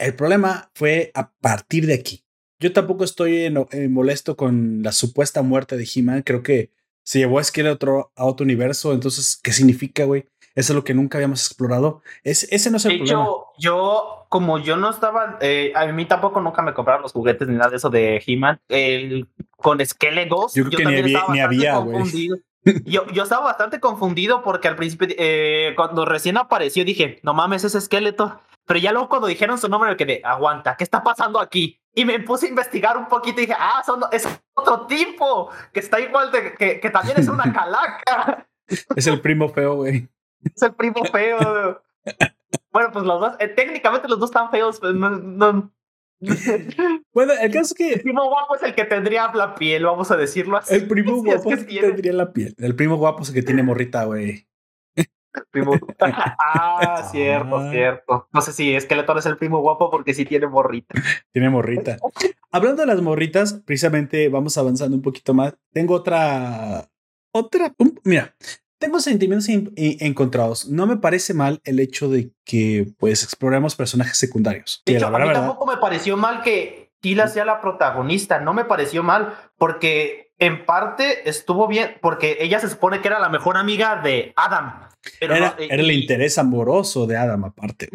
El problema fue a partir de aquí. Yo tampoco estoy eh, molesto con la supuesta muerte de He-Man. Creo que se llevó a Skeletor a otro universo. Entonces, ¿qué significa, güey? Eso es lo que nunca habíamos explorado. Es, ese no es el de problema. Hecho, yo, como yo no estaba, eh, a mí tampoco nunca me compraron los juguetes ni nada de eso de He-Man. Con Skeletor, yo, creo que ni había, ni había, güey. Yo, yo estaba bastante confundido porque al principio, eh, cuando recién apareció, dije, no mames, ese esqueleto. Pero ya luego cuando dijeron su nombre, me quedé, aguanta, ¿qué está pasando aquí? Y me puse a investigar un poquito y dije, ah, son, es otro tipo, que está igual de, que, que también es una calaca. Es el primo feo, güey. Es el primo feo. bueno, pues los dos, eh, técnicamente los dos están feos, pero no, no, bueno, el caso es que. El primo guapo es el que tendría la piel, vamos a decirlo así. El primo guapo es, que tendría la piel. El primo guapo es el que tiene morrita, güey. Primo... ah, cierto, ah. cierto. No sé si Skeletor es el primo guapo porque sí tiene morrita. Tiene morrita. Hablando de las morritas, precisamente vamos avanzando un poquito más. Tengo otra. Otra. mira, tengo sentimientos encontrados. No me parece mal el hecho de que pues exploremos personajes secundarios. De hecho, a mí tampoco me pareció mal que Tila sea la protagonista. No me pareció mal porque en parte estuvo bien porque ella se supone que era la mejor amiga de Adam. era, el interés amoroso de Adam aparte.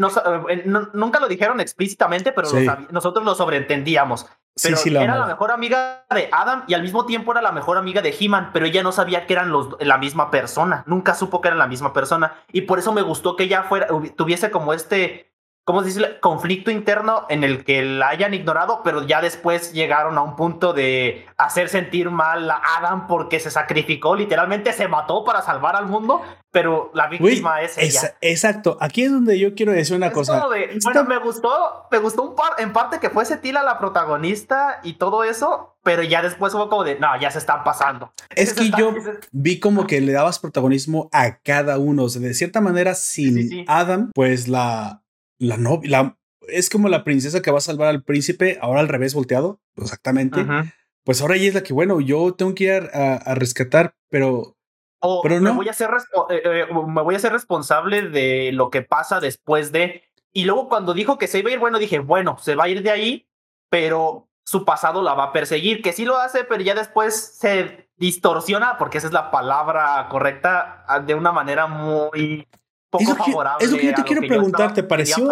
Eh, nunca lo dijeron explícitamente, pero nosotros lo sobreentendíamos. Pero era la mejor amiga de Adam y al mismo tiempo era la mejor amiga de He-Man, pero ella no sabía que eran los, la misma persona. Nunca supo que eran la misma persona. Y por eso me gustó que ella fuera, tuviese como este ¿cómo se dice? Conflicto interno en el que la hayan ignorado, pero ya después llegaron a un punto de hacer sentir mal a Adam porque se sacrificó, literalmente se mató para salvar al mundo, pero la víctima es ella. exacto, aquí es donde yo quiero decir una cosa. bueno, me gustó, me gustó un par, en parte que fuese Tila la protagonista y todo eso, pero ya después hubo como de, no, ya se están pasando. Es que yo vi como que le dabas protagonismo a cada uno, o sea, de cierta manera sin Adam, pues la la novia, es como la princesa que va a salvar al príncipe, ahora al revés volteado, exactamente. Pues ahora ella es la que, bueno, yo tengo que ir a, rescatar, pero... pero no. Me voy, a ser eh, eh, me voy a ser responsable de lo que pasa después de... Y luego cuando dijo que se iba a ir, bueno, dije, bueno, se va a ir de ahí, pero su pasado la va a perseguir, que sí lo hace, pero ya después se distorsiona, porque esa es la palabra correcta, de una manera muy poco favorable. Es lo que yo te quiero preguntar, ¿te pareció,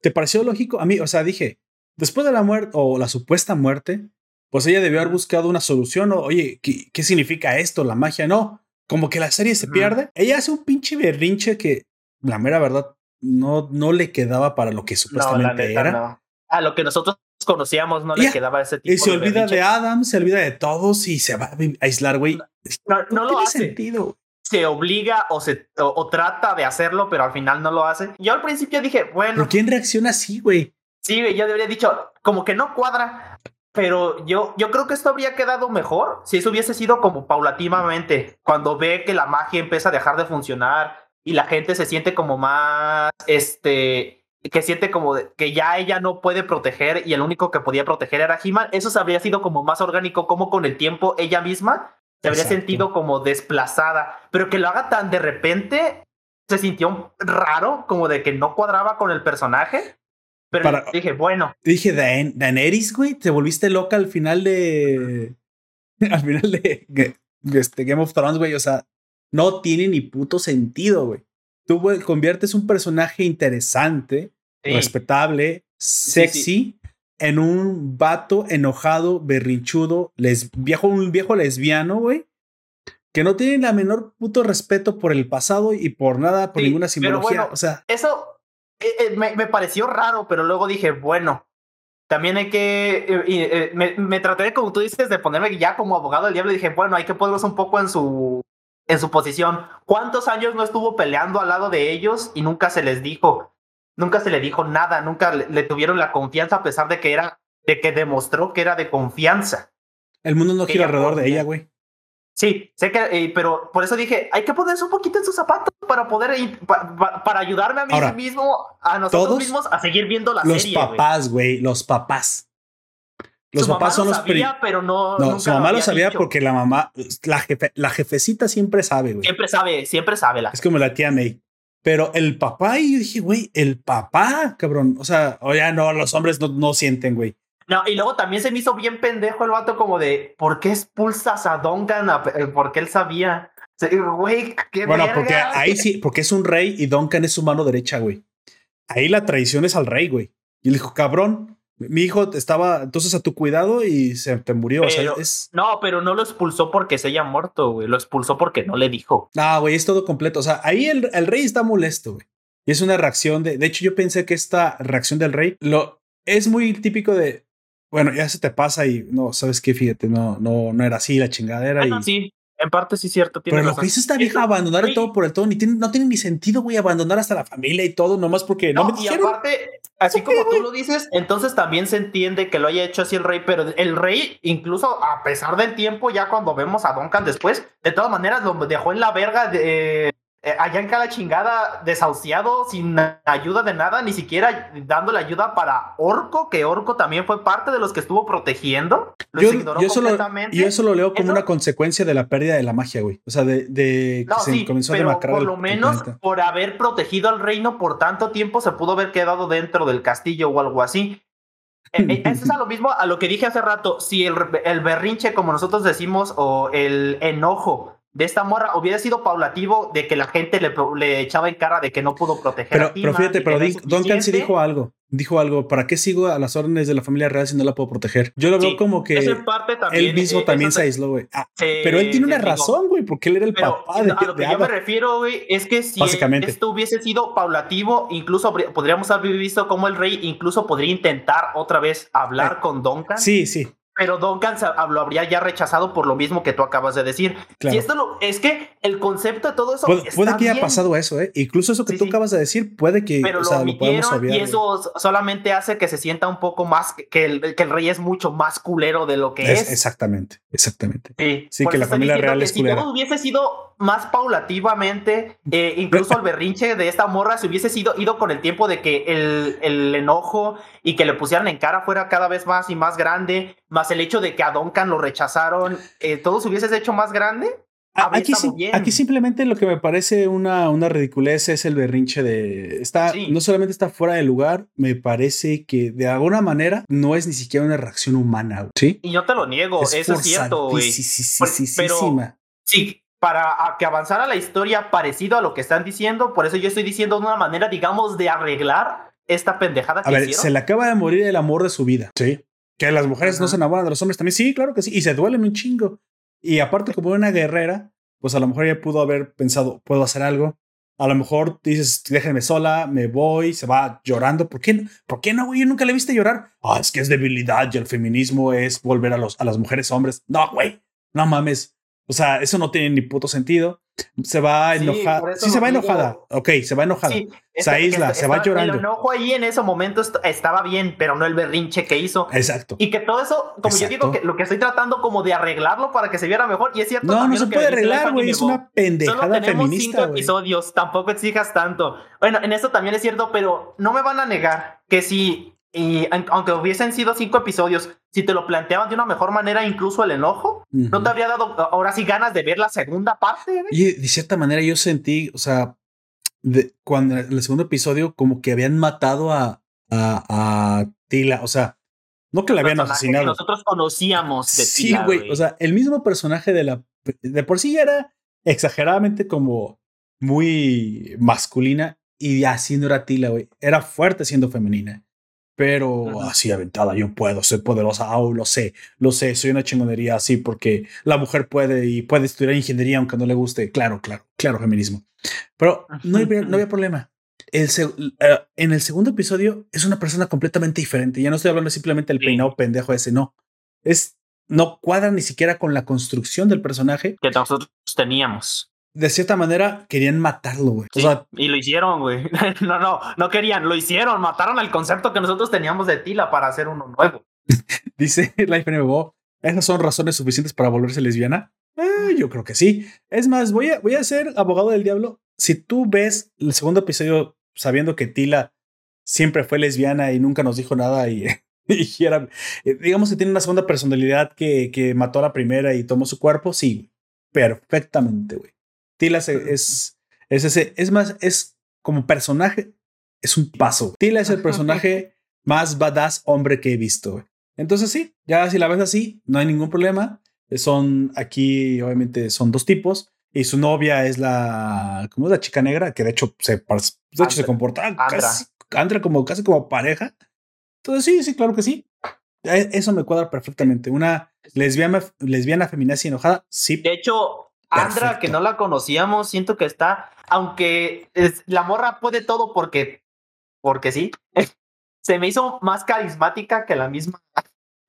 ¿te pareció lógico? A mí, o sea, dije, después de la muerte o la supuesta muerte, pues ella debió haber buscado una solución. O, Oye, ¿qué, significa esto? La magia no. Como que la serie se pierde. Ella hace un pinche berrinche que, la mera verdad, no, no le quedaba para lo que supuestamente era. A lo que nosotros conocíamos no le quedaba ese tipo Y se olvida de Adam, se olvida de todos y se va a aislar, güey. No, no, lo hace. Sentido. Se obliga o, se, o, trata de hacerlo, pero al final no lo hace. Yo al principio dije, bueno. ¿Pero quién reacciona así, güey? Sí, yo debería dicho, como que no cuadra. Pero yo, yo creo que esto habría quedado mejor si eso hubiese sido como paulativamente, cuando ve que la magia empieza a dejar de funcionar y la gente se siente como más, este, que siente como que ya ella no puede proteger y el único que podía proteger era He-Man, eso habría sido como más orgánico, como con el tiempo ella misma se habría sentido como desplazada, pero que lo haga tan de repente se sintió raro, como de que no cuadraba con el personaje. Pero dije, bueno. Dije, Daenerys, güey, te volviste loca al final de. al final de, este, Game of Thrones, güey. O sea, no tiene ni puto sentido, güey. Tú conviertes un personaje interesante, respetable, sexy, en un vato enojado, berrinchudo, les, viejo, un viejo lesbiano, güey. Que no tiene la menor puto respeto por el pasado y por nada, por ninguna simbología. o sea. Eso eh, eh, me, me, pareció raro, pero luego dije, bueno, también hay que. Eh, me, me, traté, como tú dices, de ponerme ya como abogado del diablo y dije, bueno, hay que ponerlos un poco en su, en su posición. ¿Cuántos años no estuvo peleando al lado de ellos y nunca se les dijo? Nunca se le dijo nada, nunca le, tuvieron la confianza a pesar de que era, de que demostró que era de confianza. El mundo no gira alrededor de ella, güey. Sí, sé que, eh, pero por eso dije, hay que ponerse un poquito en sus zapatos para poder, para ayudarme a mí mismo, a nosotros mismos, a seguir viendo la los serie. Los papás, güey, los papás. Los papás son los sabía, pero no. No, su mamá lo sabía porque la mamá, la, jefe, la jefecita siempre sabe, güey. Siempre sabe, siempre sabe. La es como la tía May. Pero el papá, y yo dije, güey, el papá, cabrón. O sea, o ya no, los hombres no, no sienten, güey. No, y luego también se me hizo bien pendejo el vato como de, ¿por qué expulsas a Duncan? Eh, porque él sabía. Güey, qué Bueno, porque ahí sí, porque es un rey y Duncan es su mano derecha, güey. Ahí la traición es al rey, güey. Y él dijo, cabrón, mi hijo estaba entonces a tu cuidado y se te murió. o sea, es... No, pero no lo expulsó porque se haya muerto, güey. Lo expulsó porque no le dijo. Ah, güey, es todo completo. O sea, ahí el, el rey está molesto, güey. Y es una reacción de. De hecho, yo pensé que esta reacción del rey lo es muy típico de bueno, ya se te pasa y no, sabes qué, fíjate, no, no, no era así la chingadera. y... sí, en parte sí cierto. Pero lo que hizo esta vieja abandonar todo por el todo, ni tiene, no tiene ni sentido, güey, abandonar hasta la familia y todo, nomás porque no, me dijeron. Y aparte, así como tú lo dices, entonces también se entiende que lo haya hecho así el rey, pero el rey, incluso a pesar del tiempo, ya cuando vemos a Duncan después, de todas maneras lo dejó en la verga de, eh, allá en cada chingada, desahuciado, sin ayuda de nada, ni siquiera dándole ayuda para Orco, que Orco también fue parte de los que estuvo protegiendo. Lo yo, ignoró yo completamente. eso lo leo como una consecuencia de la pérdida de la magia, güey. O sea, de, que se comenzó a demacrar. Por lo menos, por haber protegido al reino por tanto tiempo, se pudo haber quedado dentro del castillo o algo así. Eh, eh, eso es a lo mismo a lo que dije hace rato. Si el, el berrinche, como nosotros decimos, o el enojo de esta morra hubiera sido paulativo de que la gente le, le echaba en cara de que no pudo proteger pero, a Pero fíjate, pero Duncan sí dijo algo. Dijo algo, ¿para qué sigo a las órdenes de la familia real si no la puedo proteger? Yo lo veo como que parte también, él mismo eh, también se aisló, güey. Ah, pero él tiene una razón, güey, porque él era el papá de A lo que yo me refiero, güey, es que si esto hubiese sido paulativo, incluso podríamos haber visto cómo el rey incluso podría intentar otra vez hablar eh, con Duncan. Sí, sí. Pero Duncan lo habría ya rechazado por lo mismo que tú acabas de decir. Si esto lo, es que el concepto de todo eso. Puede, que haya pasado eso, ¿eh? Incluso eso que tú acabas de decir, puede que Pero lo, Y eso solamente hace que se sienta un poco más que el, que el rey es mucho más culero de lo que es. Exactamente, exactamente. Sí, que la familia real es culera. Si todo hubiese sido más paulativamente, eh, incluso el berrinche de esta morra se hubiese sido, ido con el tiempo de que el, el enojo y que le pusieran en cara fuera cada vez más y más grande, más el hecho de que a Duncan lo rechazaron, eh, ¿todo se hubiese hecho más grande? aquí, aquí simplemente lo que me parece una, una ridiculez es el berrinche de. Está, No solamente está fuera de lugar, me parece que de alguna manera no es ni siquiera una reacción humana. ¿sí? Y yo te lo niego, eso es cierto, güey. Sí, sí, sí, sí, pero sí, para que avanzara la historia parecido a lo que están diciendo, por eso yo estoy diciendo de una manera, digamos, de arreglar esta pendejada que A ver, se le acaba de morir el amor de su vida. Sí. Que las mujeres no se enamoran de los hombres también. Sí, claro que sí. Y se duelen un chingo. Y aparte, como una guerrera, pues a lo mejor ella pudo haber pensado, puedo hacer algo. A lo mejor dices, déjenme sola, me voy, se va llorando. ¿Por qué, ¿Por qué no, güey? Yo nunca le viste llorar. Ah, es que es debilidad y el feminismo es volver a, los, a las mujeres hombres. No, güey, no mames. O sea, eso no tiene ni puto sentido. Se va enojada. Sí, se va enojada. Ok, se va enojada. se aísla, se va llorando. El enojo ahí en ese momento estaba bien, pero no el berrinche que hizo. Exacto. Y que todo eso, como yo digo, que lo que estoy tratando como de arreglarlo para que se viera mejor. Y es cierto. No, no se puede arreglar, güey. Es una pendejada Solo tenemos feminista. cinco episodios. Tampoco exijas tanto. Bueno, en eso también es cierto, pero no me van a negar que si y aunque hubiesen sido cinco episodios, si te lo planteaban de una mejor manera, incluso el enojo, ¿no te habría dado ahora sí ganas de ver la segunda parte? Y de cierta manera yo sentí, o sea, cuando en el segundo episodio, como que habían matado a, a, Tila, o sea, no que la habían asesinado. Que nosotros conocíamos de Sí, güey, o sea, el mismo personaje de la. De por sí era exageradamente como muy masculina y así no era Tila, güey. Era fuerte siendo femenina pero así aventada, yo puedo, soy poderosa, oh, lo sé, lo sé, soy una chingonería así porque la mujer puede y puede estudiar ingeniería aunque no le guste, claro, claro, claro, feminismo. Pero no había, no había problema. El eh, en el segundo episodio es una persona completamente diferente. Ya no estoy hablando simplemente del peinado pendejo ese, no. Es, no cuadra ni siquiera con la construcción del personaje que nosotros teníamos de cierta manera querían matarlo, güey. y lo hicieron, güey. no, no, no querían, lo hicieron. Mataron el concepto que nosotros teníamos de Tila para hacer uno nuevo. Dice Life NMO, ¿esas son razones suficientes para volverse lesbiana? Eh, yo creo que sí. Es más, voy a, voy a ser abogado del diablo. Si tú ves el segundo episodio sabiendo que Tila siempre fue lesbiana y nunca nos dijo nada y, eh, digamos que tiene una segunda personalidad que, que mató a la primera y tomó su cuerpo, sí, perfectamente, güey. Tila es, es, ese, es más, es como personaje, es un paso. Tila es el personaje más badass hombre que he visto. Entonces sí, ya si la ves así, no hay ningún problema. Son aquí, obviamente, son dos tipos. Y su novia es la, ¿cómo es la chica negra? Que de hecho se, de hecho, se comporta casi, como, casi como pareja. Entonces sí, sí, claro que sí. E, eso me cuadra perfectamente. Una lesbiana, lesbiana feminazi enojada, sí. De hecho, Andra, que no la conocíamos, siento que está, aunque es, la morra puede todo porque, porque sí, se me hizo más carismática que la misma.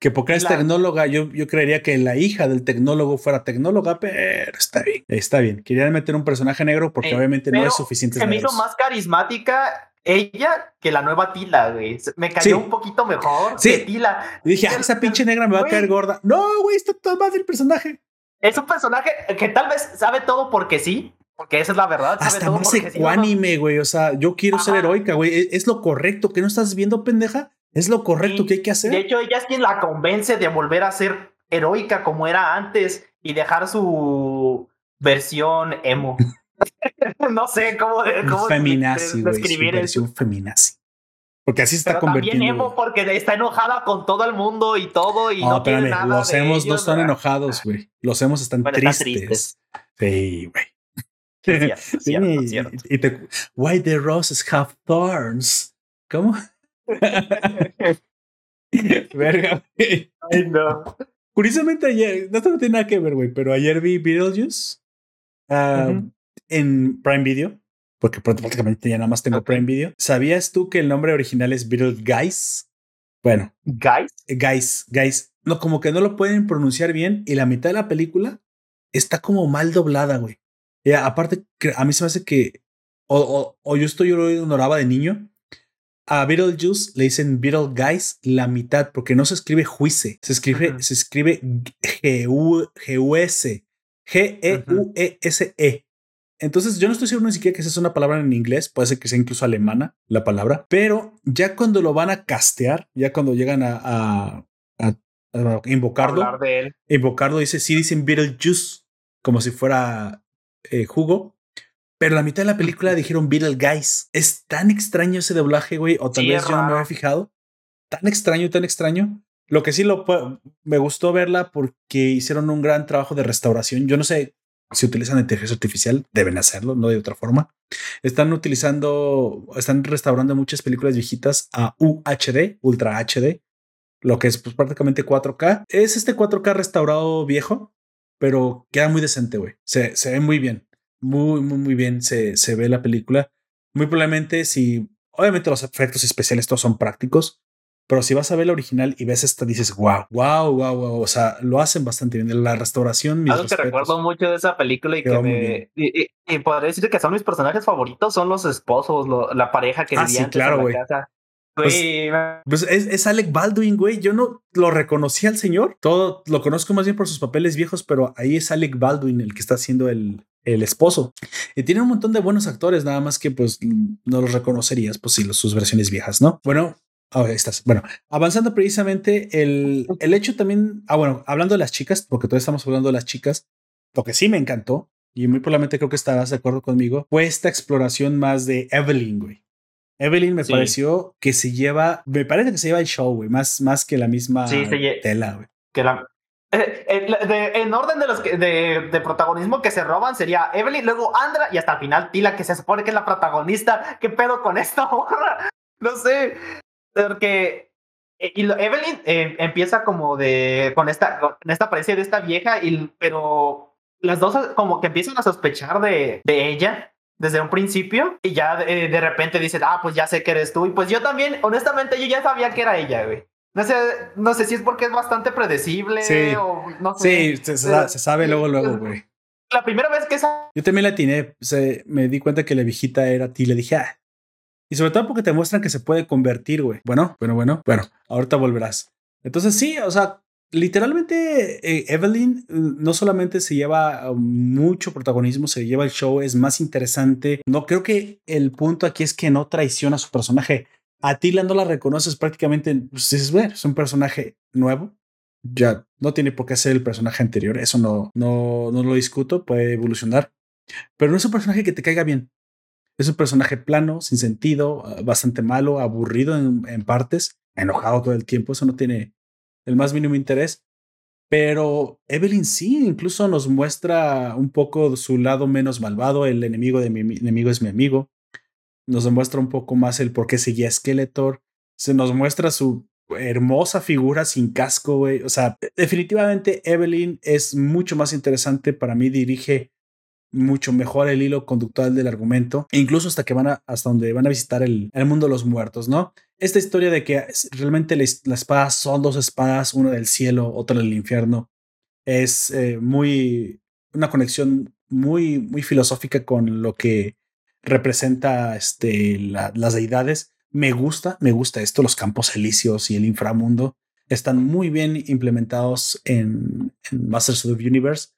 Que porque es tecnóloga, yo, yo creería que la hija del tecnólogo fuera tecnóloga, pero está bien, está bien. Querían meter un personaje negro porque obviamente no es suficiente. Se me hizo más carismática ella que la nueva Tila, güey. Me cayó un poquito mejor sí. que Tila. dije, ah, esa pinche negra me va a caer gorda. No, güey, está todo más del personaje. Es un personaje que tal vez sabe todo porque sí, porque esa es la verdad. Hasta más ecuánime, güey. O sea, yo quiero ser heroica, güey. Es, lo correcto. ¿Qué no estás viendo, pendeja? Es lo correcto que hay que hacer. De hecho, ella es quien la convence de volver a ser heroica como era antes y dejar su versión emo. no sé cómo, cómo feminazi, describir su versión feminazi. Porque así está convirtiendo. También emo porque está enojada con todo el mundo y todo y no, no tiene nada Los emos no están enojados, güey. Los emos están tristes. Sí, güey. Sí, y, te, Why the roses have thorns? ¿Cómo? Verga, güey. Ay, no. Curiosamente ayer, no tiene nada que ver, güey, pero ayer vi Beetlejuice uh, en Prime Video porque prácticamente ya nada más tengo Prime Video. ¿Sabías tú que el nombre original es Guys? Bueno. ¿Guys? Guys, Guys. No, como que no lo pueden pronunciar bien y la mitad de la película está como mal doblada, güey. Y aparte, a mí se me hace que, o, o, yo estoy, yo lo ignoraba de niño. A Beetlejuice le dicen Beetle Guys la mitad, porque no se escribe juice, se escribe, se escribe G-U-S, G-E-U-E-S-E. Entonces, yo no estoy seguro ni siquiera que esa es una palabra en inglés, puede ser que sea incluso alemana la palabra, pero ya cuando lo van a castear, ya cuando llegan a, a, a, invocarlo, invocarlo, dice, sí dicen Beetlejuice, como si fuera eh, jugo. Pero la mitad de la película dijeron Beetle Guys. Es tan extraño ese doblaje, güey. O tal vez yo no me había fijado. Tan extraño, tan extraño. Lo que sí lo me gustó verla porque hicieron un gran trabajo de restauración. Yo no sé si utilizan inteligencia artificial, deben hacerlo, no de otra forma. Están utilizando, están restaurando muchas películas viejitas a UHD, Ultra HD, lo que es pues, prácticamente 4K. Es este 4K restaurado viejo, pero queda muy decente, güey. Se, se ve muy bien, muy, muy, muy bien se, se ve la película. Muy probablemente si, obviamente los efectos especiales todos son prácticos, pero si vas a ver la original y ves esta, dices, wow, wow, wow, wow. O sea, lo hacen bastante bien. La restauración. Algo que recuerdo mucho de esa película y que me. Y, podría decir que son mis personajes favoritos, son los esposos, la pareja que ah, sí, claro, güey. Pues, pues es, Alec Baldwin, güey. Yo no lo reconocí al señor. Todo lo conozco más bien por sus papeles viejos, pero ahí es Alec Baldwin el que está haciendo el, el esposo. Y tiene un montón de buenos actores, nada más que pues no los reconocerías, pues sí, sus versiones viejas, ¿no? Bueno, Ahí estás. Bueno, avanzando precisamente, el, el hecho también. Ah, bueno, hablando de las chicas, porque todavía estamos hablando de las chicas, lo que sí me encantó, y muy probablemente creo que estarás de acuerdo conmigo, fue esta exploración más de Evelyn, güey. Evelyn me pareció que se lleva, me parece que se lleva el show, güey, más, más que la misma tela, güey. Que la, eh, eh, en orden de los que, de, de, protagonismo que se roban sería Evelyn, luego Andra y hasta el final Tila, que se supone que es la protagonista. ¿Qué pedo con esta morra? No sé. Porque eh, y Evelyn eh, empieza como de con esta con esta apariencia de esta vieja y pero las dos como que empiezan a sospechar de, de ella desde un principio y ya eh, de, repente dicen ah pues ya sé que eres tú y pues yo también honestamente yo ya sabía que era ella güey. No sé no sé si es porque es bastante predecible sí. o no sé. Sí se, se sabe luego luego güey. la primera vez que yo también la atiné se, me di cuenta que la viejita era ti le dije ah y sobre todo porque te muestran que se puede convertir, güey. Bueno, bueno, bueno, bueno, ahorita volverás. Entonces sí, o sea, literalmente eh, Evelyn mm, no solamente se lleva um, mucho protagonismo, se lleva el show, es más interesante. No creo que el punto aquí es que no traiciona a su personaje. A Tila no la reconoces prácticamente, pues dices, bueno, es un personaje nuevo. Ya no tiene por qué ser el personaje anterior, eso no, no, no lo discuto, puede evolucionar. Pero no es un personaje que te caiga bien. Es un personaje plano, sin sentido, ah, bastante malo, aburrido en, partes, enojado todo el tiempo. Eso no tiene el más mínimo interés. Pero Evelyn sí, incluso nos muestra un poco su lado menos malvado. El enemigo de mi enemigo es mi amigo. Nos demuestra un poco más el por qué seguía Skeletor. Se nos muestra su hermosa figura sin casco, güey. O sea, definitivamente Evelyn es mucho más interesante. Para mí dirige mucho mejor el hilo conductual del argumento, incluso hasta que van a, hasta donde van a visitar el, el mundo de los muertos, ¿no? Esta historia de que realmente las, espadas son dos espadas, una del cielo, otra del infierno, es eh, muy, una conexión muy, muy filosófica con lo que representa este, las deidades. Me gusta, me gusta esto, los campos elíseos y el inframundo están muy bien implementados en, en Masters of the Universe.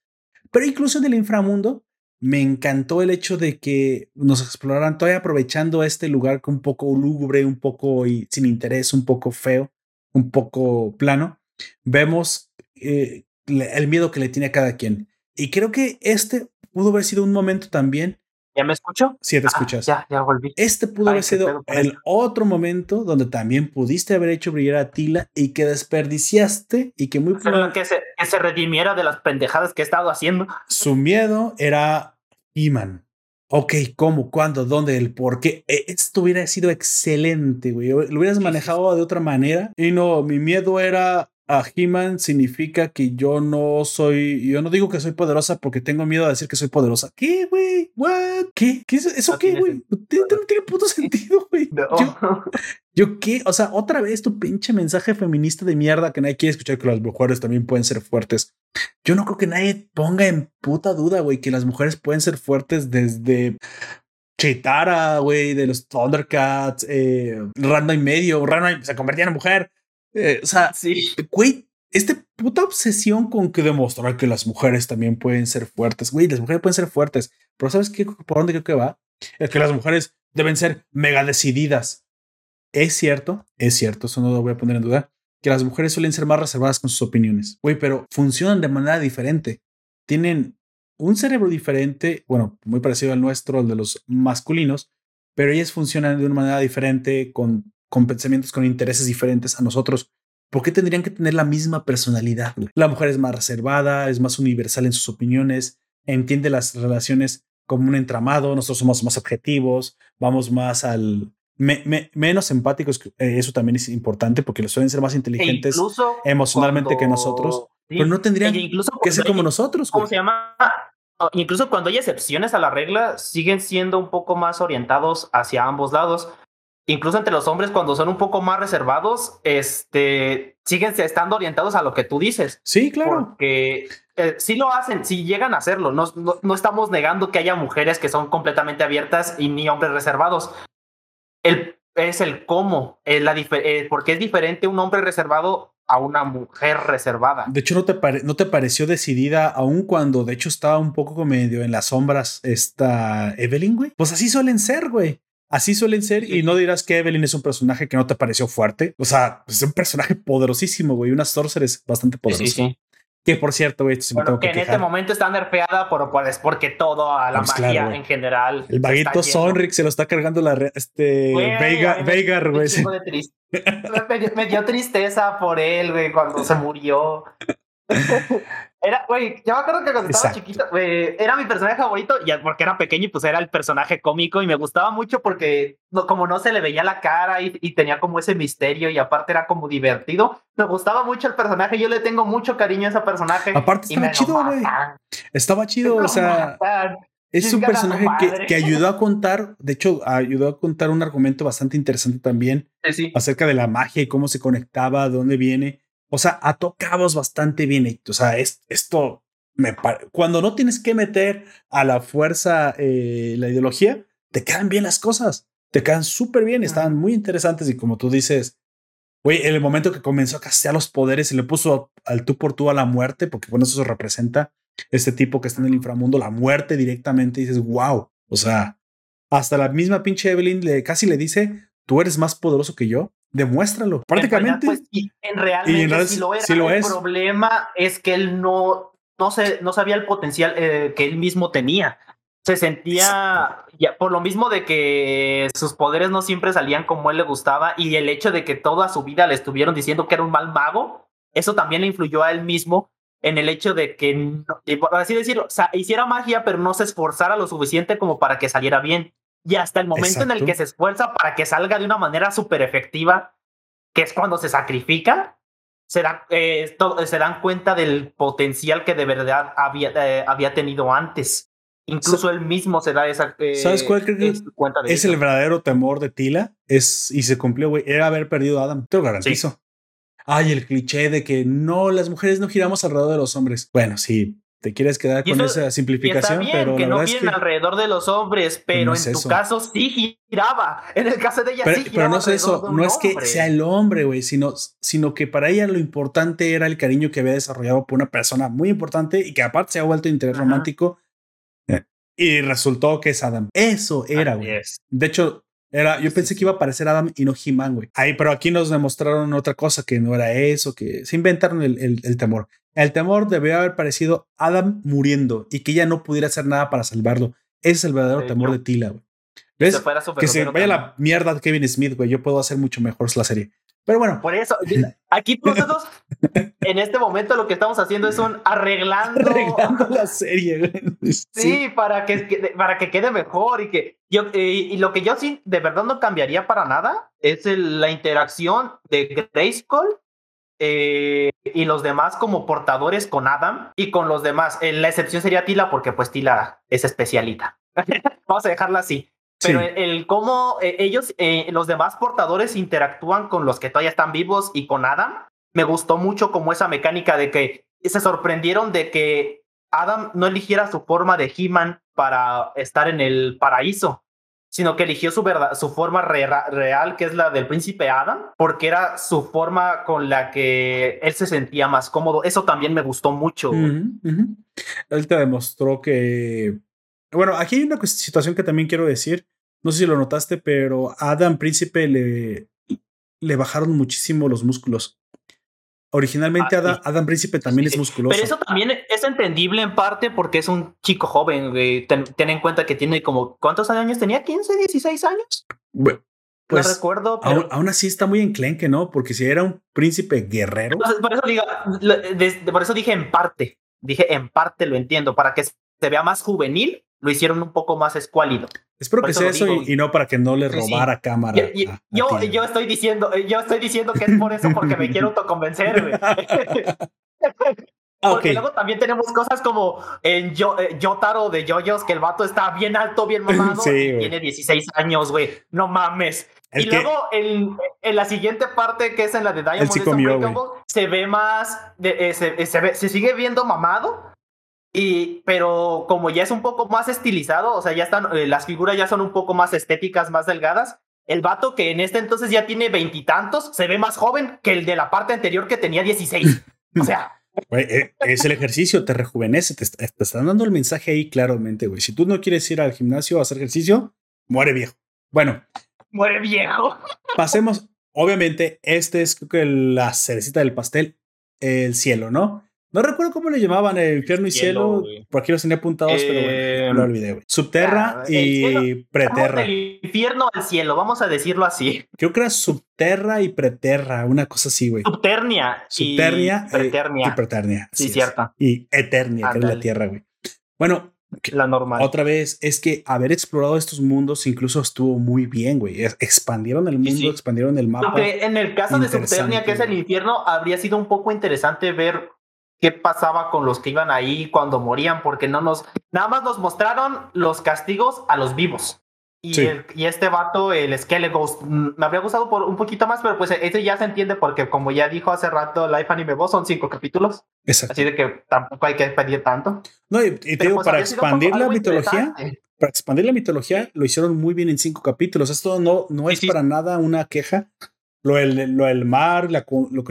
Pero incluso en el inframundo me encantó el hecho de que nos exploraran todavía aprovechando este lugar un poco lúgubre, un poco sin interés, un poco feo, un poco plano. Vemos eh, el miedo que le tiene a cada quien. Y creo que este pudo haber sido un momento también. ¿Ya me escucho? Sí, te ah, escuchas. Ya, ya volví. Este pudo haber sido el otro momento donde también pudiste haber hecho brillar a Tila y que desperdiciaste y que muy que se, que se redimiera de las pendejadas que he estado haciendo. Su miedo era Iman. Ok, ¿cómo? ¿Cuándo? ¿Dónde? ¿El por qué? E, esto hubiera sido excelente, güey. Lo hubieras manejado de otra manera. Y no, mi miedo era a He-Man significa que yo no soy, yo no digo que soy poderosa porque tengo miedo de decir que soy poderosa. ¿Qué, güey? ¿What? ¿Qué? ¿Qué es eso? ¿Qué, güey? No, tiene puto sentido, güey. Yo, qué? O sea, otra vez tu pinche mensaje feminista de mierda que nadie quiere escuchar que las mujeres también pueden ser fuertes. Yo no creo que nadie ponga en puta duda, güey, que las mujeres pueden ser fuertes desde Chitara, güey, de los Thundercats, eh, Random y medio, Random se convertía en mujer. Eh, o sea, sí. güey, esta puta obsesión con que demostrar que las mujeres también pueden ser fuertes. Güey, las mujeres pueden ser fuertes, pero ¿sabes qué? ¿Por dónde creo que va? Es que las mujeres deben ser mega decididas. Es cierto, es cierto, eso no lo voy a poner en duda, que las mujeres suelen ser más reservadas con sus opiniones. Güey, pero funcionan de manera diferente. Tienen un cerebro diferente, bueno, muy parecido al nuestro, el de los masculinos, pero ellas funcionan de una manera diferente, con, con pensamientos, con intereses diferentes a nosotros. ¿Por qué tendrían que tener la misma personalidad? La mujer es más reservada, es más universal en sus opiniones, entiende las relaciones como un entramado, nosotros somos más objetivos, vamos más al... menos empáticos, eh, eso también es importante porque suelen ser más e inteligentes emocionalmente que nosotros, pero no tendrían e que ser como nosotros. ¿Cómo se llama? Incluso cuando hay excepciones a la regla, siguen siendo un poco más orientados hacia ambos lados. Incluso entre los hombres, cuando son un poco más reservados, este, siguen estando orientados a lo que tú dices. Sí, claro. Porque eh, sí lo hacen, sí llegan a hacerlo. No, no, estamos negando que haya mujeres que son completamente abiertas y ni hombres reservados. El, es el cómo, es la eh, porque es diferente un hombre reservado a una mujer reservada. De hecho, ¿no te, ¿no te pareció decidida aun cuando de hecho estaba un poco medio en las sombras esta Evelyn, güey? Pues así suelen ser, güey. Así suelen ser y no dirás que Evelyn es un personaje que no te pareció fuerte. O sea, es un personaje poderosísimo, güey. Una sorceress bastante poderosa. Sí, sí. Que por cierto, güey, que, en este momento está nerfeada por, pues, porque todo a la pues magia en general. El vaguito Sonric se lo está cargando la este Veigar, güey. Me, me, dio tristeza por él, güey, cuando se murió. Era, güey, yo me acuerdo que cuando estaba chiquito, era mi personaje favorito, ya porque era pequeño y pues era el personaje cómico y me gustaba mucho porque como no se le veía la cara y, tenía como ese misterio y aparte era como divertido, me gustaba mucho el personaje, yo le tengo mucho cariño a ese personaje. Aparte estaba chido, güey. Estaba chido, o sea... Es un personaje que, que, ayudó a contar, de hecho, ayudó a contar un argumento bastante interesante también acerca de la magia y cómo se conectaba, de dónde viene. O sea, ató cabos bastante bien. O sea, es, esto me cuando no tienes que meter a la fuerza eh, la ideología, te quedan bien las cosas. Te quedan súper bien, estaban muy interesantes y como tú dices, güey, en el momento que comenzó a castear los poderes y le puso al tú por tú a la muerte, porque bueno, eso representa este tipo que está en el inframundo, la muerte directamente, y dices, wow, o sea, hasta la misma pinche Evelyn le casi le dice, tú eres más poderoso que yo demuéstralo. Prácticamente. Pues, en, realmente, si lo, era, el problema es que él no, no, se, no sabía el potencial eh, que él mismo tenía. Se sentía, ya, por lo mismo de que sus poderes no siempre salían como él le gustaba y el hecho de que toda su vida le estuvieron diciendo que era un mal mago, eso también le influyó a él mismo en el hecho de que, por así decirlo, hiciera magia, pero no se esforzara lo suficiente como para que saliera bien. Y hasta el momento en el que se esfuerza para que salga de una manera súper efectiva, que es cuando se sacrifica, se, eh, se, dan cuenta del potencial que de verdad había, eh, había tenido antes. Incluso él mismo se da esa eh, ¿Sabes cuál cuenta de Es el verdadero temor de Tila. Es, y se cumplió, güey. Era haber perdido a Adam. Te lo garantizo. Ay, el cliché de que no, las mujeres no giramos alrededor de los hombres. Bueno, sí, te quieres quedar con esa simplificación, pero que no vienen alrededor de los hombres, pero en tu caso sí giraba. En el caso de ella sí giraba. Pero no es eso, no es que sea el hombre, güey, sino, sino que para ella lo importante era el cariño que había desarrollado por una persona muy importante y que aparte se ha vuelto interés romántico. Eh, y resultó que es Adam. Eso era, güey. De hecho, era, yo pensé que iba a aparecer Adam y no He-Man, güey. Ahí, pero aquí nos demostraron otra cosa que no era eso, que se inventaron el, el, temor. El temor debería haber parecido Adam muriendo y que ella no pudiera hacer nada para salvarlo. Ese es el verdadero temor de Tila, güey. ¿Ves? que se vaya la mierda de Kevin Smith, güey. Yo puedo hacer mucho mejor la serie. Pero bueno. Por eso, aquí nosotros en este momento lo que estamos haciendo es un arreglando, arreglando la serie. Sí, para que, para que quede mejor y que yo y, lo que yo sí de verdad no cambiaría para nada es la interacción de Grayskull eh, y los demás como portadores con Adam y con los demás. Eh, la excepción sería Tila porque pues Tila es especialita. Vamos a dejarla así. Pero el, cómo eh, ellos, eh, los demás portadores interactúan con los que todavía están vivos y con Adam, me gustó mucho como esa mecánica de que se sorprendieron de que Adam no eligiera su forma de He-Man para estar en el paraíso, sino que eligió su, verdad, su forma real, que es la del príncipe Adam, porque era su forma con la que él se sentía más cómodo. Eso también me gustó mucho. Él te demostró que bueno, aquí hay una situación que también quiero decir. No sé si lo notaste, pero a Adam Príncipe le, le bajaron muchísimo los músculos. Originalmente ah, Adam, Príncipe también es musculoso. Pero eso también es entendible en parte porque es un chico joven, Ten, en cuenta que tiene como, ¿cuántos años tenía? ¿15, 16 años? Bueno, pues, no recuerdo. Aún, así está muy enclenque, ¿no? Porque si era un príncipe guerrero. por, eso digo, por eso dije en parte. Dije en parte lo entiendo. Para que se vea más juvenil, lo hicieron un poco más escuálido. Espero que sea eso y, no para que no le robara cámara. Yo, yo, estoy diciendo, yo estoy diciendo que es por eso porque me quiero autoconvencer. Porque luego también tenemos cosas como en Yo, eh, Yotaro de Yoyos, que el vato está bien alto, bien mamado, y tiene 16 años, güey. No mames. y luego en, en, la siguiente parte, que es en la de Diamond, se ve más, eh, se, se, ve, se sigue viendo mamado, y, pero como ya es un poco más estilizado, o sea, ya están, eh, las figuras ya son un poco más estéticas, más delgadas. El vato que en este entonces ya tiene veintitantos, se ve más joven que el de la parte anterior que tenía 16. O sea. Eh, es el ejercicio, te rejuvenece, te, te, están dando el mensaje ahí claramente, güey. Si tú no quieres ir al gimnasio a hacer ejercicio, muere viejo. Bueno. Muere viejo. Pasemos, obviamente, este es creo que la cerecita del pastel, el cielo, ¿no? No recuerdo cómo le llamaban el infierno y cielo, por aquí los tenía apuntados, pero bueno, lo em, olvidé, güey. Subterra y preterra. El infierno al cielo, vamos a decirlo así. Creo que era subterra y preterra, una cosa así, güey. Subternia. Subternia y preternia. y preternia. Sí, cierto. Y eternia, que es la tierra, güey. Bueno, la normal. Otra vez, es que haber explorado estos mundos incluso estuvo muy bien, güey. Expandieron el mundo, expandieron el mapa. Aunque en el caso de Subternia, que es el infierno, habría sido un poco interesante ver qué pasaba con los que iban ahí cuando morían, porque no nos, nada más nos mostraron los castigos a los vivos. Y, y este vato, el Skeleghost, mm, me habría gustado por un poquito más, pero pues ese ya se entiende porque como ya dijo hace rato Life Anime Boss, son cinco capítulos. Exacto. Así de que tampoco hay que pedir tanto. No, y, te digo, pues, para expandir la mitología, para expandir la mitología, lo hicieron muy bien en cinco capítulos. Esto no, no es para nada una queja. Lo del, lo del mar, la, lo,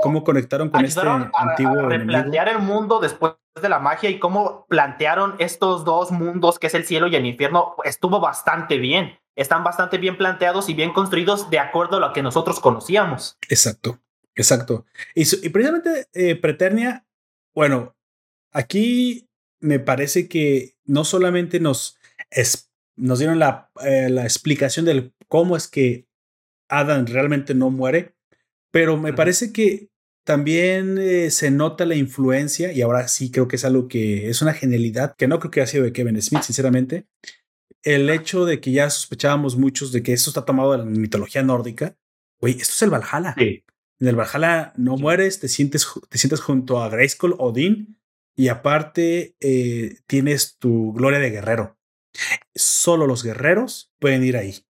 ¿Cómo, conectaron con este antiguo. replantear el mundo después de la magia y cómo plantearon estos dos mundos, que es el cielo y el infierno, estuvo bastante bien. Están bastante bien planteados y bien construidos de acuerdo a lo que nosotros conocíamos. Exacto, exacto. Y, precisamente eh, Preternia, bueno, aquí me parece que no solamente nos, nos dieron la, eh, la explicación del cómo es que Adam realmente no muere, pero me parece que también eh, se nota la influencia, y ahora sí creo que es algo que es una genialidad, que no creo que haya sido de Kevin Smith, sinceramente. El hecho de que ya sospechábamos muchos de que esto está tomado de la mitología nórdica. Güey, esto es el Valhalla. En el Valhalla no mueres, te sientes, te sientes junto a Grayskull, Odín, y aparte eh, tienes tu gloria de guerrero. Solo los guerreros pueden ir ahí.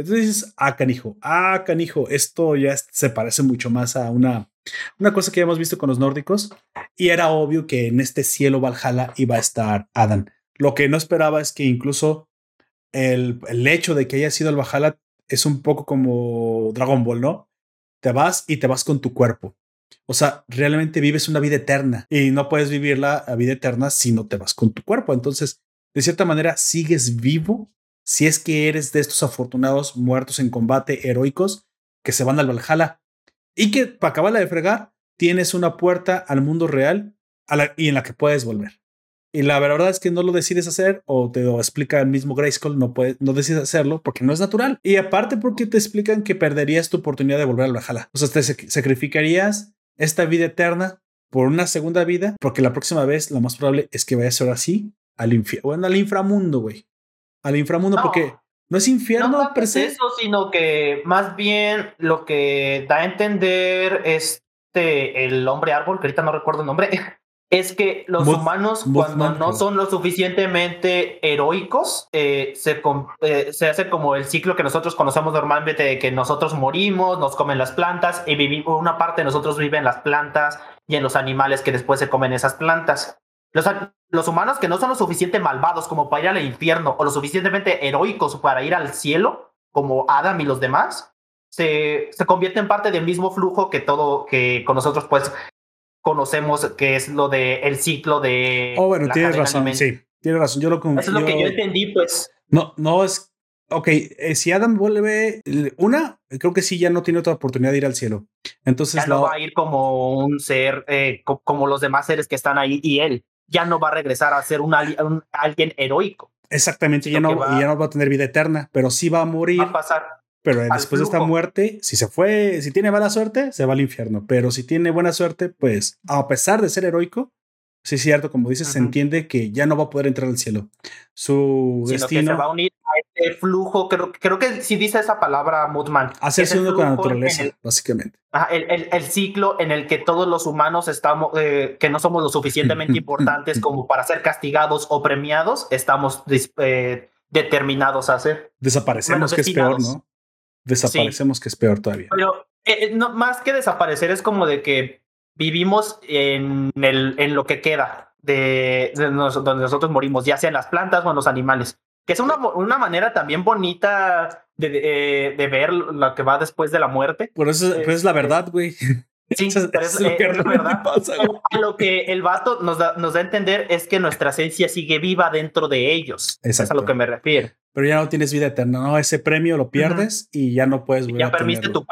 Entonces dices, ah, canijo, ah, canijo, esto ya se parece mucho más a una, una cosa que hemos visto con los nórdicos. Y era obvio que en este cielo Valhalla iba a estar Adam. Lo que no esperaba es que incluso el, el hecho de que haya sido el Valhalla es un poco como Dragon Ball, ¿no? Te vas y te vas con tu cuerpo. O sea, realmente vives una vida eterna y no puedes vivir la vida eterna si no te vas con tu cuerpo. Entonces, de cierta manera, sigues vivo si es que eres de estos afortunados muertos en combate heroicos que se van al Valhalla y que para acabarla de fregar tienes una puerta al mundo real y en la que puedes volver. Y la verdad es que no lo decides hacer o te lo explica el mismo Grayskull, no, puedes, no decides hacerlo porque no es natural. Y aparte porque te explican que perderías tu oportunidad de volver al Valhalla. O sea, te sacrificarías esta vida eterna por una segunda vida porque la próxima vez lo más probable es que vayas ahora sí al, infierno, al inframundo, güey al inframundo, porque no es infierno no es eso, sino que más bien lo que da a entender este el hombre árbol, que ahorita no recuerdo el nombre, es que los humanos cuando no son lo suficientemente heroicos eh, se, eh, se hace como el ciclo que nosotros conocemos normalmente de que nosotros morimos, nos comen las plantas y vivimos una parte de nosotros vive en las plantas y en los animales que después se comen esas plantas. Los, los humanos que no son lo suficiente malvados como para ir al infierno o lo suficientemente heroicos para ir al cielo, como Adam y los demás, se, se convierte en parte del mismo flujo que todo, que con nosotros pues conocemos, que es lo de el ciclo de... Oh, bueno, tienes razón, sí, tienes razón, yo lo Eso es lo que yo entendí, pues. No, no es ok, eh, si Adam vuelve, una, creo que sí, ya no tiene otra oportunidad de ir al cielo. Entonces ya no va a ir como un ser, eh, como los demás seres que están ahí y él ya no va a regresar a ser un, alguien heroico. Exactamente, ya no, ya no va a tener vida eterna, pero sí va a morir. Va a pasar. Pero después de esta muerte, si se fue, si tiene mala suerte, se va al infierno. Pero si tiene buena suerte, pues a pesar de ser heroico, sí es cierto, como dices, se entiende que ya no va a poder entrar al cielo. Su destino. Que se va a unir a este flujo, creo, creo que si dice esa palabra Mutman. Hacerse uno con la naturaleza, básicamente. el, el, ciclo en el que todos los humanos estamos, eh, que no somos lo suficientemente importantes como para ser castigados o premiados, estamos eh, determinados a hacer. Desaparecemos, que es peor, ¿no? Desaparecemos, que es peor todavía. Pero eh, no, más que desaparecer, es como de que vivimos en, el, en lo que queda de, donde nosotros morimos, ya sea en las plantas o en los animales. Que es una, una manera también bonita de, de, ver lo que va después de la muerte. Por eso es, es la verdad, güey. Sí, pero es, lo, que verdad. lo que el vato nos da, nos da a entender es que nuestra esencia sigue viva dentro de ellos. Es a lo que me refiero. Pero ya no tienes vida eterna, ¿no? Ese premio lo pierdes y ya no puedes volver ya a tu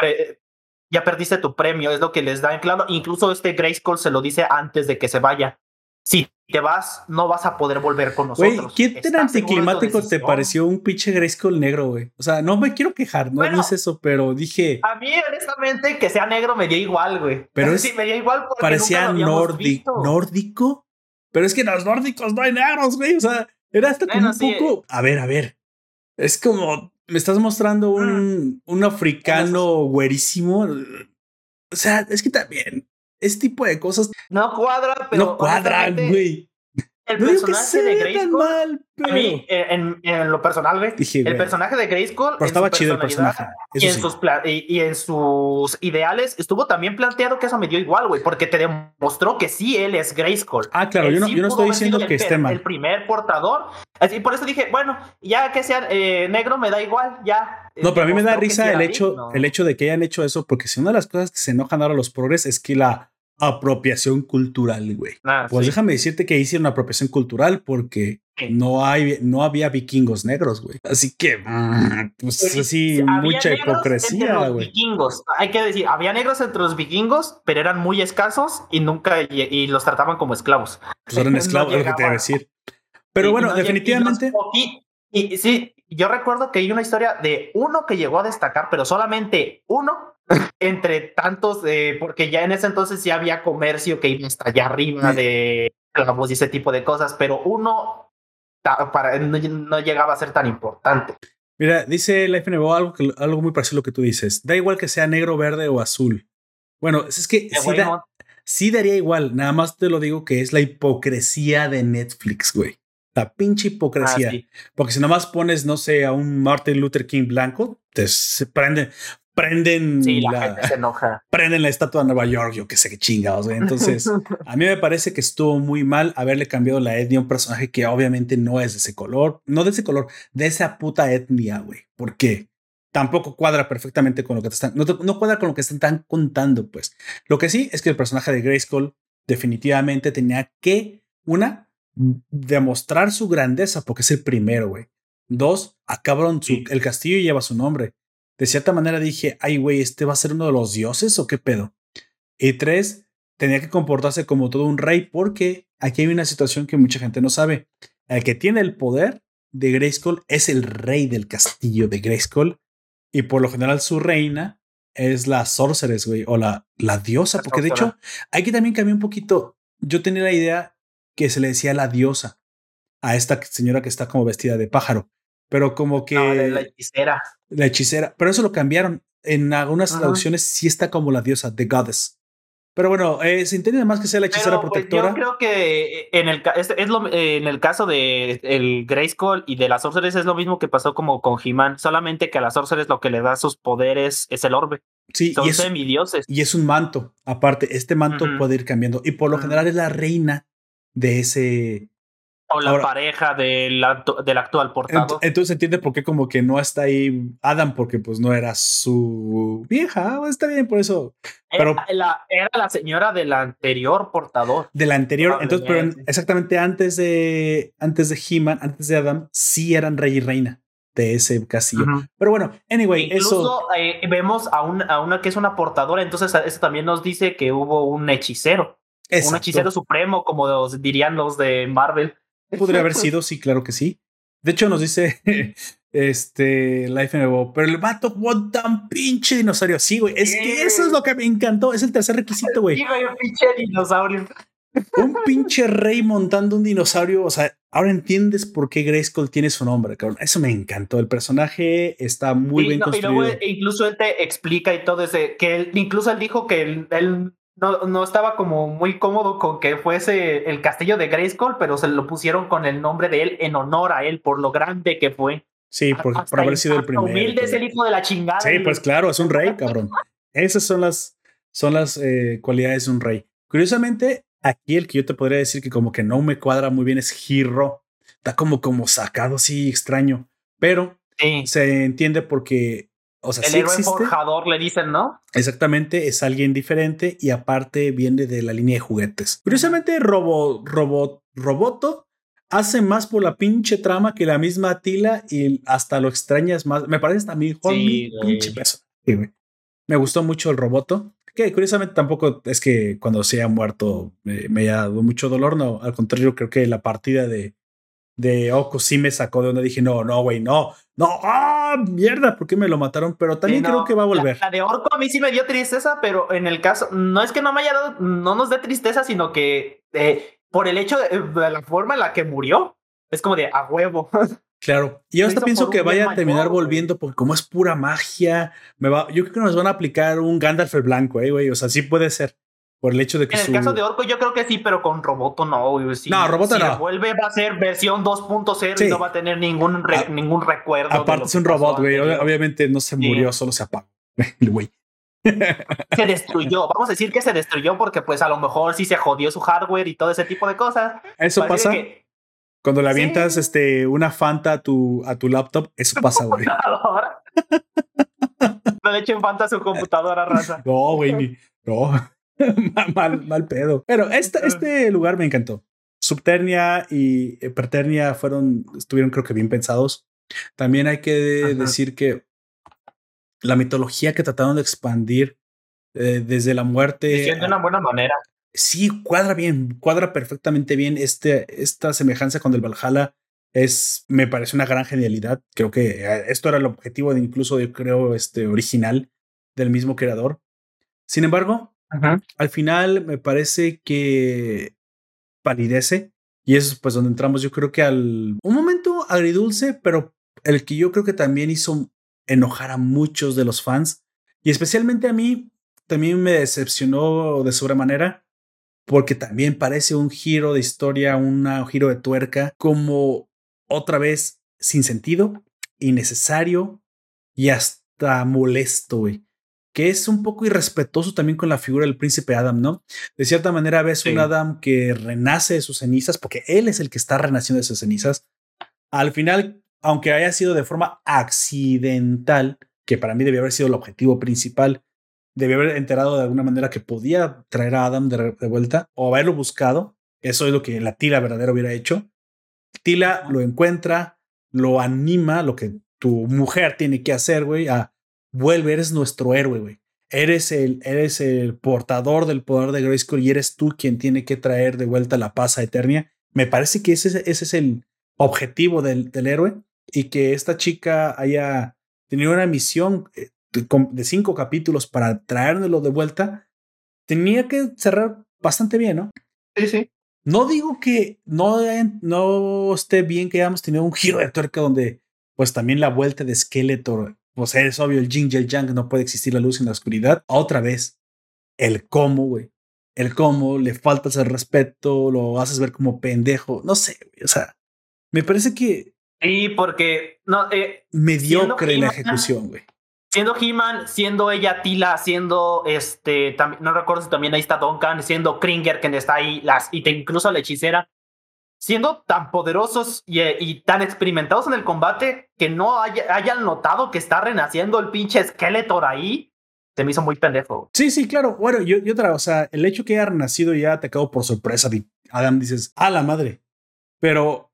ya perdiste tu premio, es lo que les da en claro. Incluso este Grayskull se lo dice antes de que se vaya. Si te vas, no vas a poder volver con nosotros. Güey, ¿qué tan anticlimático te pareció un pinche Grayskull negro, güey? O sea, no me quiero quejar, no, es eso, pero dije. A mí, honestamente, que sea negro me dio igual, güey. Pero sí, me dio igual porque parecía nórdico. ¿Nórdico? Pero es que en los nórdicos no hay negros, güey. O sea, era hasta como un poco. A ver, a ver. Es como me estás mostrando un, un africano güerísimo. O sea, es que también, este tipo de cosas. No cuadra, pero. No cuadran, güey. El personaje de Grayskull. A mí, eh, en, en, lo personal, güey. el personaje de Grayskull. Pero estaba chido el personaje. Y en, sus y, en sus ideales estuvo también planteado que eso me dio igual, güey, porque te demostró que sí él es Grayskull. Ah, claro, yo no, yo no estoy diciendo que esté mal. El primer portador. Así, por eso dije, bueno, ya que sea eh, negro me da igual, ya. No, pero a mí me da risa el hecho, el hecho de que hayan hecho eso, porque si una de las cosas que se enojan ahora los progres es que la apropiación cultural, güey. Ah, pues déjame decirte que hicieron apropiación cultural porque no hay, no había vikingos negros, güey. Así que, mm, pues así, mucha hipocresía, güey. Vikingos, hay que decir, había negros entre los vikingos, pero eran muy escasos y nunca, y, los trataban como esclavos. Pues eran esclavos, es lo que te iba a decir. Pero bueno, definitivamente. y sí, yo recuerdo que hay una historia de uno que llegó a destacar, pero solamente uno entre tantos, eh, porque ya en ese entonces ya había comercio que iba hasta allá arriba de y ese tipo de cosas, pero uno para, no, llegaba a ser tan importante. Mira, dice Life NBO algo, algo muy parecido a lo que tú dices. Da igual que sea negro, verde o azul. Bueno, es que sí, daría igual. Nada más te lo digo que es la hipocresía de Netflix, güey. La pinche hipocresía. Ah, porque si nomás pones, no sé, a un Martin Luther King blanco, te se prende prenden la, prenden la estatua de Nueva York, yo que sé qué chingados, Entonces, a mí me parece que estuvo muy mal haberle cambiado la etnia a un personaje que obviamente no es de ese color, no de ese color, de esa puta etnia, güey. ¿Por qué? Tampoco cuadra perfectamente con lo que te están, no, cuadra con lo que están contando, pues. Lo que sí es que el personaje de Grayskull definitivamente tenía que, una, demostrar su grandeza porque es el primero, güey. Dos, acabaron su, el castillo y lleva su nombre de cierta manera dije, ay, güey, ¿este va a ser uno de los dioses o qué pedo? Y tres, tenía que comportarse como todo un rey porque aquí hay una situación que mucha gente no sabe. El que tiene el poder de Grayskull es el rey del castillo de Grayskull y por lo general su reina es la sorceress, güey, o la, la diosa, porque de hecho hay que también cambiar un poquito. Yo tenía la idea que se le decía la diosa a esta señora que está como vestida de pájaro, pero como que... la hechicera. La hechicera. Pero eso lo cambiaron. En algunas traducciones sí está como la diosa, The Goddess. Pero bueno, eh, se entiende más que sea la hechicera pues, protectora. Yo creo que en el, es, lo, en el caso de el Grayskull y de las Sorceress es lo mismo que pasó como con He-Man, solamente que a las Sorceress lo que le da sus poderes es el orbe. Sí, Son y es, semidioses. Y es un manto. Aparte, este manto puede ir cambiando. Y por lo general es la reina de ese, o la pareja del, del actual portado. entonces entiende por qué como que no está ahí Adam, porque pues no era su vieja. Ah, está bien, por eso. Pero era la, era la señora del anterior portador. Del anterior. Entonces, pero exactamente antes de antes de He-Man, antes de Adam, sí eran rey y reina. de ese castillo. Pero bueno, anyway, Incluso, eh, vemos a, a una que es una portadora, entonces eso también nos dice que hubo un hechicero. Un hechicero supremo, como dirían los de Marvel. Podría haber sido, sí, claro que sí. De hecho, nos dice este Life in pero el vato fue tan pinche dinosaurio. Sí, güey. Es que eso es lo que me encantó. Es el tercer requisito, güey. Sí, un pinche dinosaurio. Un pinche rey montando un dinosaurio. O sea, ahora entiendes por qué Grayskull tiene su nombre, cabrón. Eso me encantó. El personaje está muy bien construido. incluso él te explica y todo ese, que él, incluso él dijo que él, no, no, estaba como muy cómodo con que fuese el castillo de Grayskull, pero se lo pusieron con el nombre de él en honor a él por lo grande que fue. Sí, por, por haber sido el primero. Humilde es el hijo de la chingada. Sí, pues claro, es un rey, cabrón. Esas son las, son las eh, cualidades de un rey. Curiosamente, aquí el que yo te podría decir que como que no me cuadra muy bien es Hiro. Está como, como sacado así extraño, pero se entiende porque o sea, el héroe forjador le dicen, ¿no? Exactamente, es alguien diferente y aparte viene de la línea de juguetes. Curiosamente, Robo, Robot, Roboto hace más por la pinche trama que la misma Atila y hasta lo extrañas más. Me parece también sí, pinche peso. Me gustó mucho el Roboto. Que curiosamente tampoco es que cuando se haya muerto me haya dado mucho dolor, no. Al contrario, creo que la partida de, de Oko sí me sacó de donde dije, no, no, güey, no, no, ah, mierda, ¿por qué me lo mataron? Pero también creo que va a volver. La, de Orco a mí sí me dio tristeza, pero en el caso, no es que no me haya dado, no nos dé tristeza, sino que eh, por el hecho de, la forma en la que murió, es como de a huevo. Claro, y yo hasta pienso que vaya a terminar volviendo porque como es pura magia, me va, yo creo que nos van a aplicar un Gandalf el blanco, eh, güey, o sea, sí puede ser. Por el hecho de que. En el caso de Orco, yo creo que sí, pero con Roboto no. no, Roboto no. vuelve, va a ser versión 2.0 y no va a tener ningún, ningún recuerdo. Aparte, es un robot, güey. Obviamente no se murió, solo se apagó. El güey. se destruyó. Vamos a decir que se destruyó porque, pues, a lo mejor sí se jodió su hardware y todo ese tipo de cosas. Eso pasa. Cuando le avientas este, una Fanta a tu, a tu laptop, eso pasa, güey. no le echen Fanta a su computadora, raza. No, güey. No. mal, mal pedo. Pero este, este lugar me encantó. Subternia y eh, Perternia fueron, estuvieron creo que bien pensados. También hay que decir que la mitología que trataron de expandir eh, desde la muerte. de una buena manera. Sí, cuadra bien, cuadra perfectamente bien. Este, esta semejanza con el Valhalla es, me parece una gran genialidad. Creo que eh, esto era el objetivo de incluso, yo creo, este original del mismo creador. Sin embargo, al final me parece que palidece y eso es pues donde entramos yo creo que al un momento agridulce, pero el que yo creo que también hizo enojar a muchos de los fans y especialmente a mí también me decepcionó de sobremanera porque también parece un giro de historia, un giro de tuerca como otra vez sin sentido, innecesario y hasta molesto, güey que es un poco irrespetuoso también con la figura del príncipe Adam, ¿no? De cierta manera ves un Adam que renace de sus cenizas, porque él es el que está renaciendo de sus cenizas. Al final, aunque haya sido de forma accidental, que para mí debió haber sido el objetivo principal, debió haber enterado de alguna manera que podía traer a Adam de, vuelta o haberlo buscado. Eso es lo que la Tila verdadera hubiera hecho. Tila lo encuentra, lo anima, lo que tu mujer tiene que hacer, güey, a vuelve, eres nuestro héroe, güey. Eres el, eres el portador del poder de Grayskull y eres tú quien tiene que traer de vuelta la paz a Eternia. Me parece que ese, ese es el objetivo del, del, héroe y que esta chica haya tenido una misión eh, de, cinco capítulos para traérnoslo de vuelta, tenía que cerrar bastante bien, ¿no? Sí, sí. No digo que no, no esté bien que hayamos tenido un giro de tuerca donde pues también la vuelta de Skeletor pues es obvio, el yin y el yang no puede existir la luz en la oscuridad. Otra vez, el cómo, güey. El cómo, le faltas el respeto, lo haces ver como pendejo. No sé, güey. O sea, me parece que. Sí, porque. No, eh, mediocre la ejecución, güey. Siendo He-Man, siendo ella Tila, siendo este. No recuerdo si también ahí está Duncan, siendo Kringer, quien está ahí, las, y te, incluso la hechicera siendo tan poderosos y, tan experimentados en el combate que no hayan notado que está renaciendo el pinche Skeletor ahí, se me hizo muy pendejo. Sí, sí, claro. Bueno, yo, y otra, o sea, el hecho que haya renacido ya te acabo por sorpresa. Adam dices, a la madre. Pero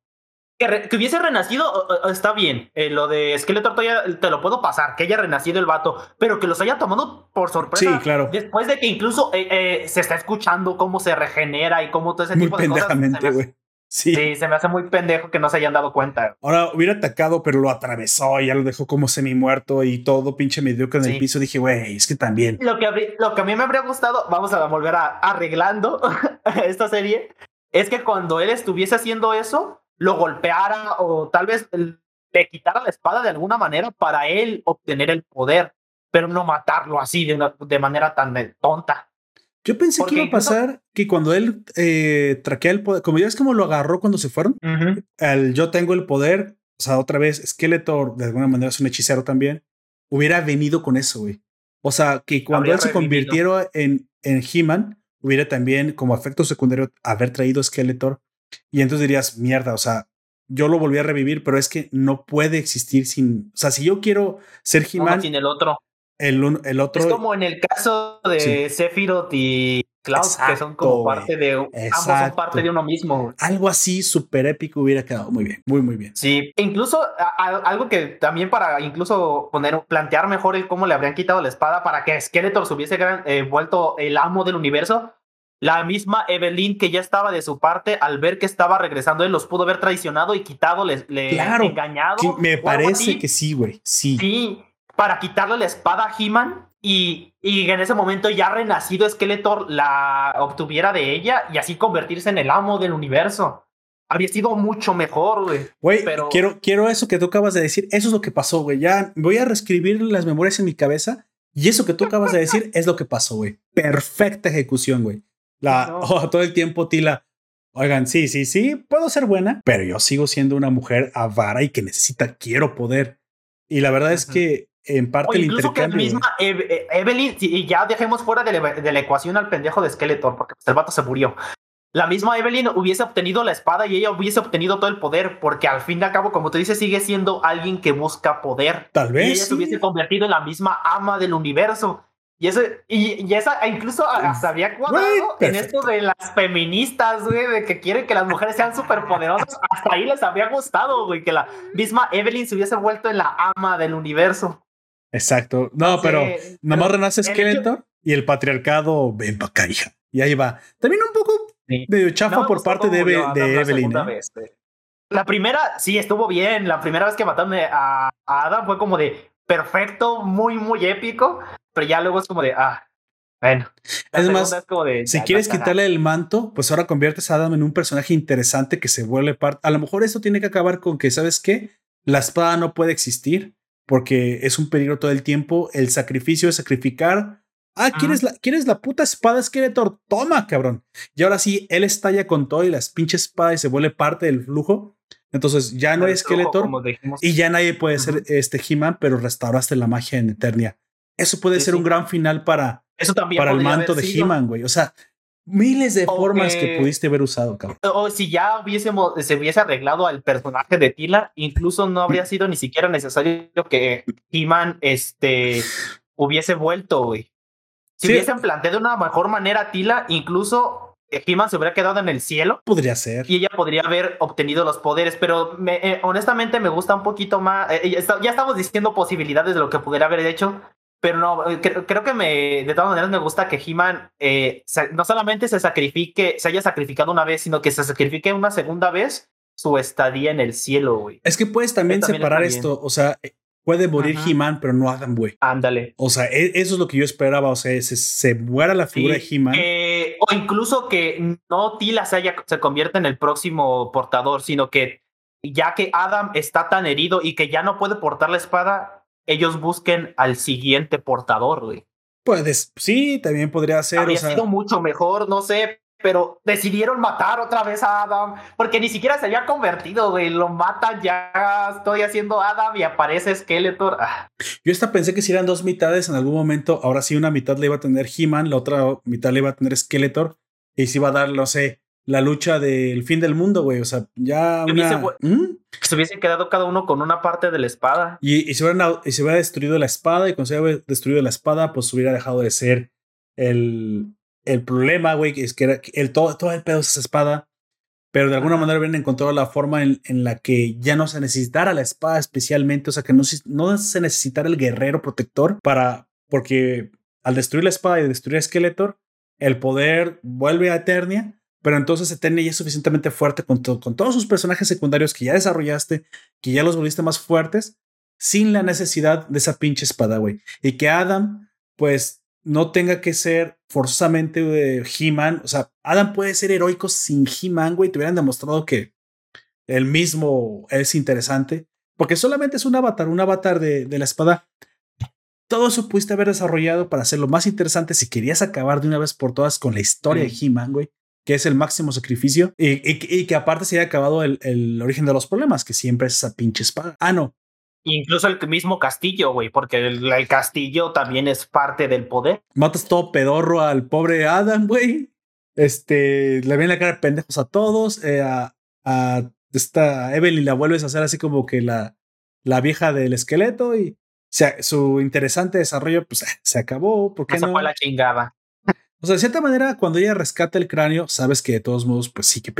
que, hubiese renacido está bien. Eh, lo de Skeletor todavía te lo puedo pasar, que haya renacido el vato, pero que los haya tomado por sorpresa. Sí, claro. Después de que incluso eh, eh, se está escuchando cómo se regenera y cómo todo ese Muy tipo de cosas. güey. Sí. sí. se me hace muy pendejo que no se hayan dado cuenta. Ahora hubiera atacado, pero lo atravesó y ya lo dejó como semi muerto y todo pinche mediocre en el piso. Dije, güey, es que también. Lo que, lo que a mí me habría gustado, vamos a volver a, arreglando esta serie, es que cuando él estuviese haciendo eso, lo golpeara o tal vez le quitara la espada de alguna manera para él obtener el poder, pero no matarlo así de, una, de manera tan eh, tonta. Yo pensé que iba a pasar que cuando él eh, traquea el poder, como ya es como lo agarró cuando se fueron, el yo tengo el poder, o sea, otra vez, Skeletor de alguna manera es un hechicero también, hubiera venido con eso, güey. O sea, que cuando él se convirtiera en, en He-Man, hubiera también como efecto secundario haber traído Skeletor y entonces dirías, mierda, o sea, yo lo volví a revivir, pero es que no puede existir sin. O sea, si yo quiero ser He-Man. sin el otro. El, el, otro. Es como en el caso de Sephiroth y Cloud, que son como parte de. Ambos son parte de uno mismo. Algo así súper épico hubiera quedado muy bien, muy, muy bien. Sí, incluso algo que también para incluso poner, plantear mejor el cómo le habrían quitado la espada para que Skeletor se hubiese eh, vuelto el amo del universo la misma Evelyn que ya estaba de su parte, al ver que estaba regresando, él los pudo haber traicionado y quitado, le, claro, engañado. me parece que sí, güey. Sí. Sí, para quitarle la espada a He-Man y, y, en ese momento ya renacido Skeletor la obtuviera de ella y así convertirse en el amo del universo. Habría sido mucho mejor, güey. Güey, pero... quiero, quiero eso que tú acabas de decir. Eso es lo que pasó, güey. Ya voy a reescribir las memorias en mi cabeza. Y eso que tú acabas de decir es lo que pasó, güey. Perfecta ejecución, güey. La, todo el tiempo Tila. Oigan, sí, sí, sí, puedo ser buena, pero yo sigo siendo una mujer avara y que necesita, quiero poder. Y la verdad es que en parte el incluso que misma e, Evelyn, y ya dejemos fuera de la, ecuación al pendejo de Skeletor, porque pues, el vato se murió. La misma Evelyn hubiese obtenido la espada y ella hubiese obtenido todo el poder, porque al fin y al cabo, como tú dices, sigue siendo alguien que busca poder. Tal vez. Y ella se hubiese convertido en la misma ama del universo. Y, eso, y, esa incluso hasta había cuadrado en esto de las feministas, güey, de que quieren que las mujeres sean súper poderosas. Hasta ahí les había gustado, güey, que la misma Evelyn se hubiese vuelto en la ama del universo. Exacto. No, pero nomás renace Skeletor y el patriarcado, ven pa' acá, hija. Y ahí va. También un poco medio chafa por parte de, de Evelyn. ¿eh? La primera, sí, estuvo bien. La primera vez que mataron a, a Adam fue como de perfecto, muy, muy épico pero ya luego es como de, ah, bueno. Es más, si quieres quitarle el manto, pues ahora conviertes a Adam en un personaje interesante que se vuelve parte. A lo mejor eso tiene que acabar con que, ¿sabes qué? La espada no puede existir porque es un peligro todo el tiempo. El sacrificio es sacrificar. Ah, ¿quieres, la, ¿quieres la puta espada Skeletor? Toma, cabrón. Y ahora sí, él estalla con todo y las pinches espadas y se vuelve parte del flujo. Entonces ya no hay Skeletor y ya nadie puede ser este He-Man, pero restauraste la magia en Eternia. Eso puede ser un gran final para, Eso también para el manto de He-Man, güey. O sea, miles de formas que pudiste haber usado, cabrón. O si ya hubiésemos, se hubiese arreglado al personaje de Tila, incluso no habría sido ni siquiera necesario que He-Man este, hubiese vuelto, güey. Si hubiesen planteado de una mejor manera a Tila, incluso He-Man se hubiera quedado en el cielo. Podría ser. Y ella podría haber obtenido los poderes, pero eh, honestamente me gusta un poquito más. Eh, ya estamos diciendo posibilidades de lo que pudiera haber hecho, pero no, eh, creo, que me, de todas maneras me gusta que He-Man eh, no solamente se sacrifique, se haya sacrificado una vez, sino que se sacrifique una segunda vez su estadía en el cielo, güey. Es que puedes también, separar esto, o sea, eh, puede morir He-Man, pero no Adam, güey. Ándale. O sea, e, eso es lo que yo esperaba, o sea, se, se muera la figura de He-Man. o incluso que no Tila se, haya, se convierta en el próximo portador, sino que ya que Adam está tan herido y que ya no puede portar la espada, ellos busquen al siguiente portador, güey. Pues sí, también podría ser. Habría sido mucho mejor, no sé, pero decidieron matar otra vez a Adam, porque ni siquiera se había convertido, güey. Lo matan ya, estoy haciendo Adam y aparece Skeletor. Ah. Yo hasta pensé que si eran dos mitades en algún momento, ahora sí una mitad le iba a tener He-Man, la otra mitad le iba a tener Skeletor, y se iba a dar, no sé, la lucha del fin del mundo, güey. O sea, ya una... ¿Mm? se hubiesen quedado cada uno con una parte de la espada. Y, y, se hubiera, y se hubiera destruido la espada, y cuando se hubiera destruido la espada, pues hubiera dejado de ser el, el problema, güey, es que era el, todo, todo el pedo de esa espada. pero de alguna manera habían encontrado la forma en, la que ya no se necesitara la espada especialmente, o sea, que no, no se necesitara el guerrero protector para, porque al destruir la espada y destruir a Skeletor, el poder vuelve a Eternia, pero entonces Eternia ya es suficientemente fuerte con, con todos sus personajes secundarios que ya desarrollaste, que ya los volviste más fuertes, sin la necesidad de esa pinche espada, güey. Y que Adam, pues, no tenga que ser forzosamente de He-Man. O sea, Adam puede ser heroico sin He-Man, güey. Te hubieran demostrado que el mismo es interesante. Porque solamente es un avatar, un avatar de, la espada. Todo eso pudiste haber desarrollado para hacerlo más interesante si querías acabar de una vez por todas con la historia de He-Man, güey. Que es el máximo sacrificio. Y, que aparte se haya acabado el, el origen de los problemas, que siempre es esa pinche espada. Ah, no. Incluso el mismo castillo, güey, porque el, castillo también es parte del poder. Matas todo pedorro al pobre Adam, güey. Este, le viene la cara de pendejos a todos. Eh, a, a, esta Evelyn la vuelves a hacer así como que la, la vieja del esqueleto y su interesante desarrollo pues se acabó. ¿Por qué no? fue la chingada. O sea, de cierta manera, cuando ella rescata el cráneo, sabes que de todos modos, pues sí que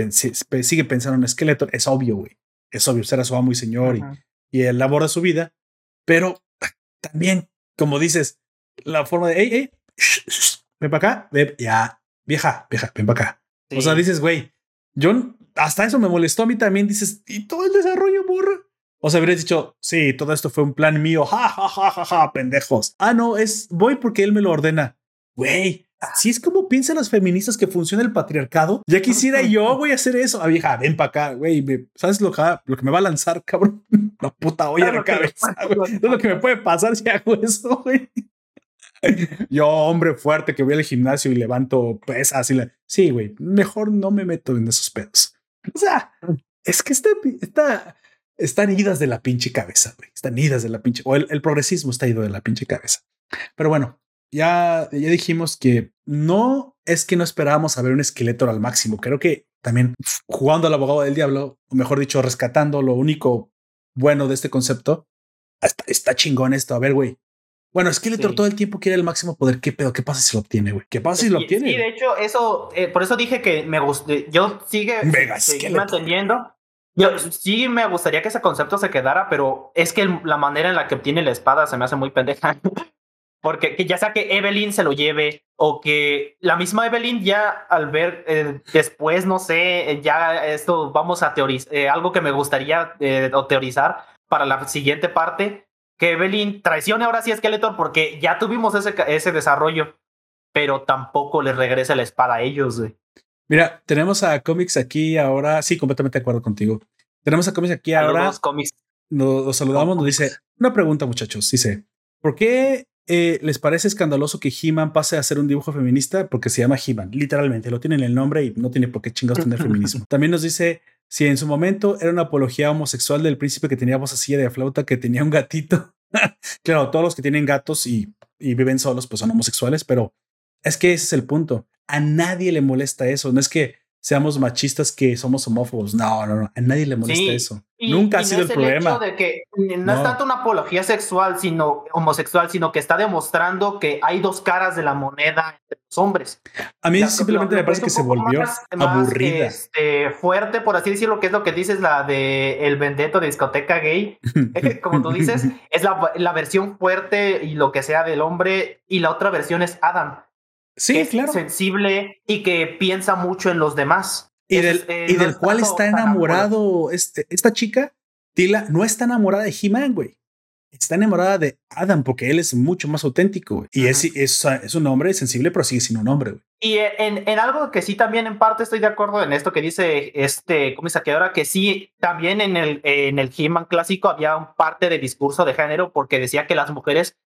sigue pensando en esqueleto. Es obvio, güey. Es obvio, será su amo y señor y y el labor de su vida, pero también, como dices, la forma de, hey, hey, ven para acá, ven, ya, vieja, vieja, ven para acá. O sea, dices, güey, yo hasta eso me molestó a mí también, dices, ¿y todo el desarrollo, burra? O sea, habrías dicho, sí, todo esto fue un plan mío, ja, ja, ja, ja, ja, pendejos. Ah, no, es, voy porque él me lo ordena. Güey, Así es como piensan las feministas que funciona el patriarcado. Ya quisiera yo, voy a hacer eso. Ah, vieja, ven para acá, güey. ¿Sabes lo que, lo que me va a lanzar, cabrón? La puta olla de cabeza. es lo que me puede pasar si hago eso, güey. Yo, hombre fuerte que voy al gimnasio y levanto pesas y le... Sí, güey, mejor no me meto en esos pedos. O sea, es que está, está, están idas de la pinche cabeza, güey. Están idas de la pinche... O el, el progresismo está ido de la pinche cabeza. Pero bueno, ya, ya dijimos que no es que no esperábamos a ver un esqueleto al máximo. Creo que también jugando al abogado del diablo, o mejor dicho, rescatando lo único bueno de este concepto, está, está chingón esto. A ver, güey. Bueno, Skeletor todo el tiempo quiere el máximo poder. ¿Qué pedo? ¿Qué pasa si lo obtiene, güey? ¿Qué pasa si lo obtiene? Sí, de hecho, eso, eh, por eso dije que me gusta. Yo sigue manteniendo. Yo sí me gustaría que ese concepto se quedara, pero es que la manera en la que obtiene la espada se me hace muy pendeja. Porque ya sea que Evelyn se lo lleve o que la misma Evelyn ya al ver eh, después, no sé, eh, ya esto vamos a teorizar, eh, algo que me gustaría teorizar para la siguiente parte, que Evelyn traicione ahora sí a Skeletor porque ya tuvimos ese, ese desarrollo, pero tampoco les regresa la espada a ellos. Mira, tenemos a Comics aquí ahora, sí, completamente de acuerdo contigo. Tenemos a Comics aquí ahora. Comics. Nos, saludamos, nos dice, una pregunta muchachos, dice, ¿por qué eh, ¿les parece escandaloso que He-Man pase a ser un dibujo feminista? Porque se llama He-Man, literalmente, lo tiene en el nombre y no tiene por qué chingados tener feminismo. También nos dice, si en su momento era una apología homosexual del príncipe que tenía voz así de flauta, que tenía un gatito. claro, todos los que tienen gatos y, y viven solos, pues son homosexuales, pero es que ese es el punto. A nadie le molesta eso. No es que seamos machistas que somos homófobos. No, no, no. A nadie le molesta eso. Nunca ha sido el problema. de que no, es tanto una apología sexual, sino homosexual, sino que está demostrando que hay dos caras de la moneda entre los hombres. A mí simplemente me parece que se volvió aburrida. Este, fuerte, por así decirlo, que es lo que dices la de el vendeto de discoteca gay. Como tú dices, es la, la versión fuerte y lo que sea del hombre, y la otra versión es Adam Sí, es claro. sensible y que piensa mucho en los demás. Y del, eh, y del cual está enamorado este, esta chica, Tila, no está enamorada de He-Man, güey. Está enamorada de Adam porque él es mucho más auténtico güey. y es, es, es, un hombre sensible, pero sigue siendo un hombre. Güey. Y en, en, algo que sí también en parte estoy de acuerdo en esto que dice este ahora que sí, también en el, en el He-Man clásico había un parte de discurso de género porque decía que las mujeres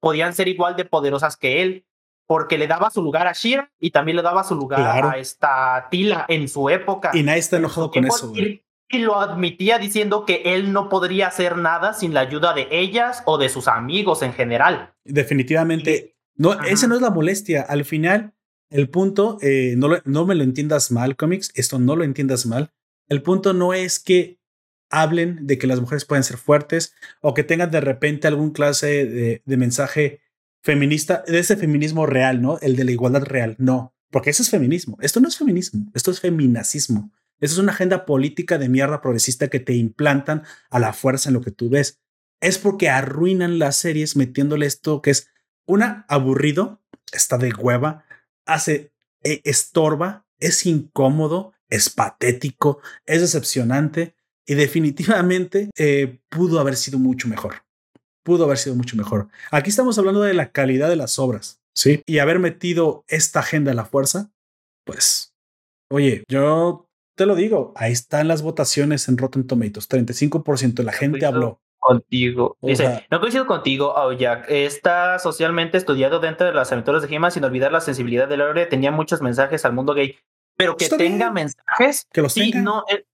podían ser igual de poderosas que él porque le daba su lugar a Shira y también le daba su lugar a esta Tila en su época. Y nadie está enojado con eso. Y, lo admitía diciendo que él no podría hacer nada sin la ayuda de ellas o de sus amigos en general. Definitivamente. no, esa no es la molestia. Al final, el punto, eh, no, no me lo entiendas mal, cómics, esto no lo entiendas mal. El punto no es que hablen de que las mujeres pueden ser fuertes o que tengan de repente algún clase de, de mensaje feminista, de ese feminismo real, ¿no? El de la igualdad real. No, porque eso es feminismo. Esto no es feminismo, esto es feminacismo. Esa es una agenda política de mierda progresista que te implantan a la fuerza en lo que tú ves. Es porque arruinan las series metiéndole esto que es una aburrido, está de hueva, hace, e, estorba, es incómodo, es patético, es decepcionante y definitivamente eh, pudo haber sido mucho mejor. Pudo haber sido mucho mejor. Aquí estamos hablando de la calidad de las obras, ¿sí? Y haber metido esta agenda a la fuerza, pues, oye, yo te lo digo, ahí están las votaciones en Rotten Tomatoes, 35% de la gente habló contigo. Dice, no coincido contigo, Jack. Está socialmente estudiado dentro de las aventuras de Gema sin olvidar la sensibilidad de Lore. Tenía muchos mensajes al mundo gay. Pero que tenga mensajes. Que los tenga. No, eh,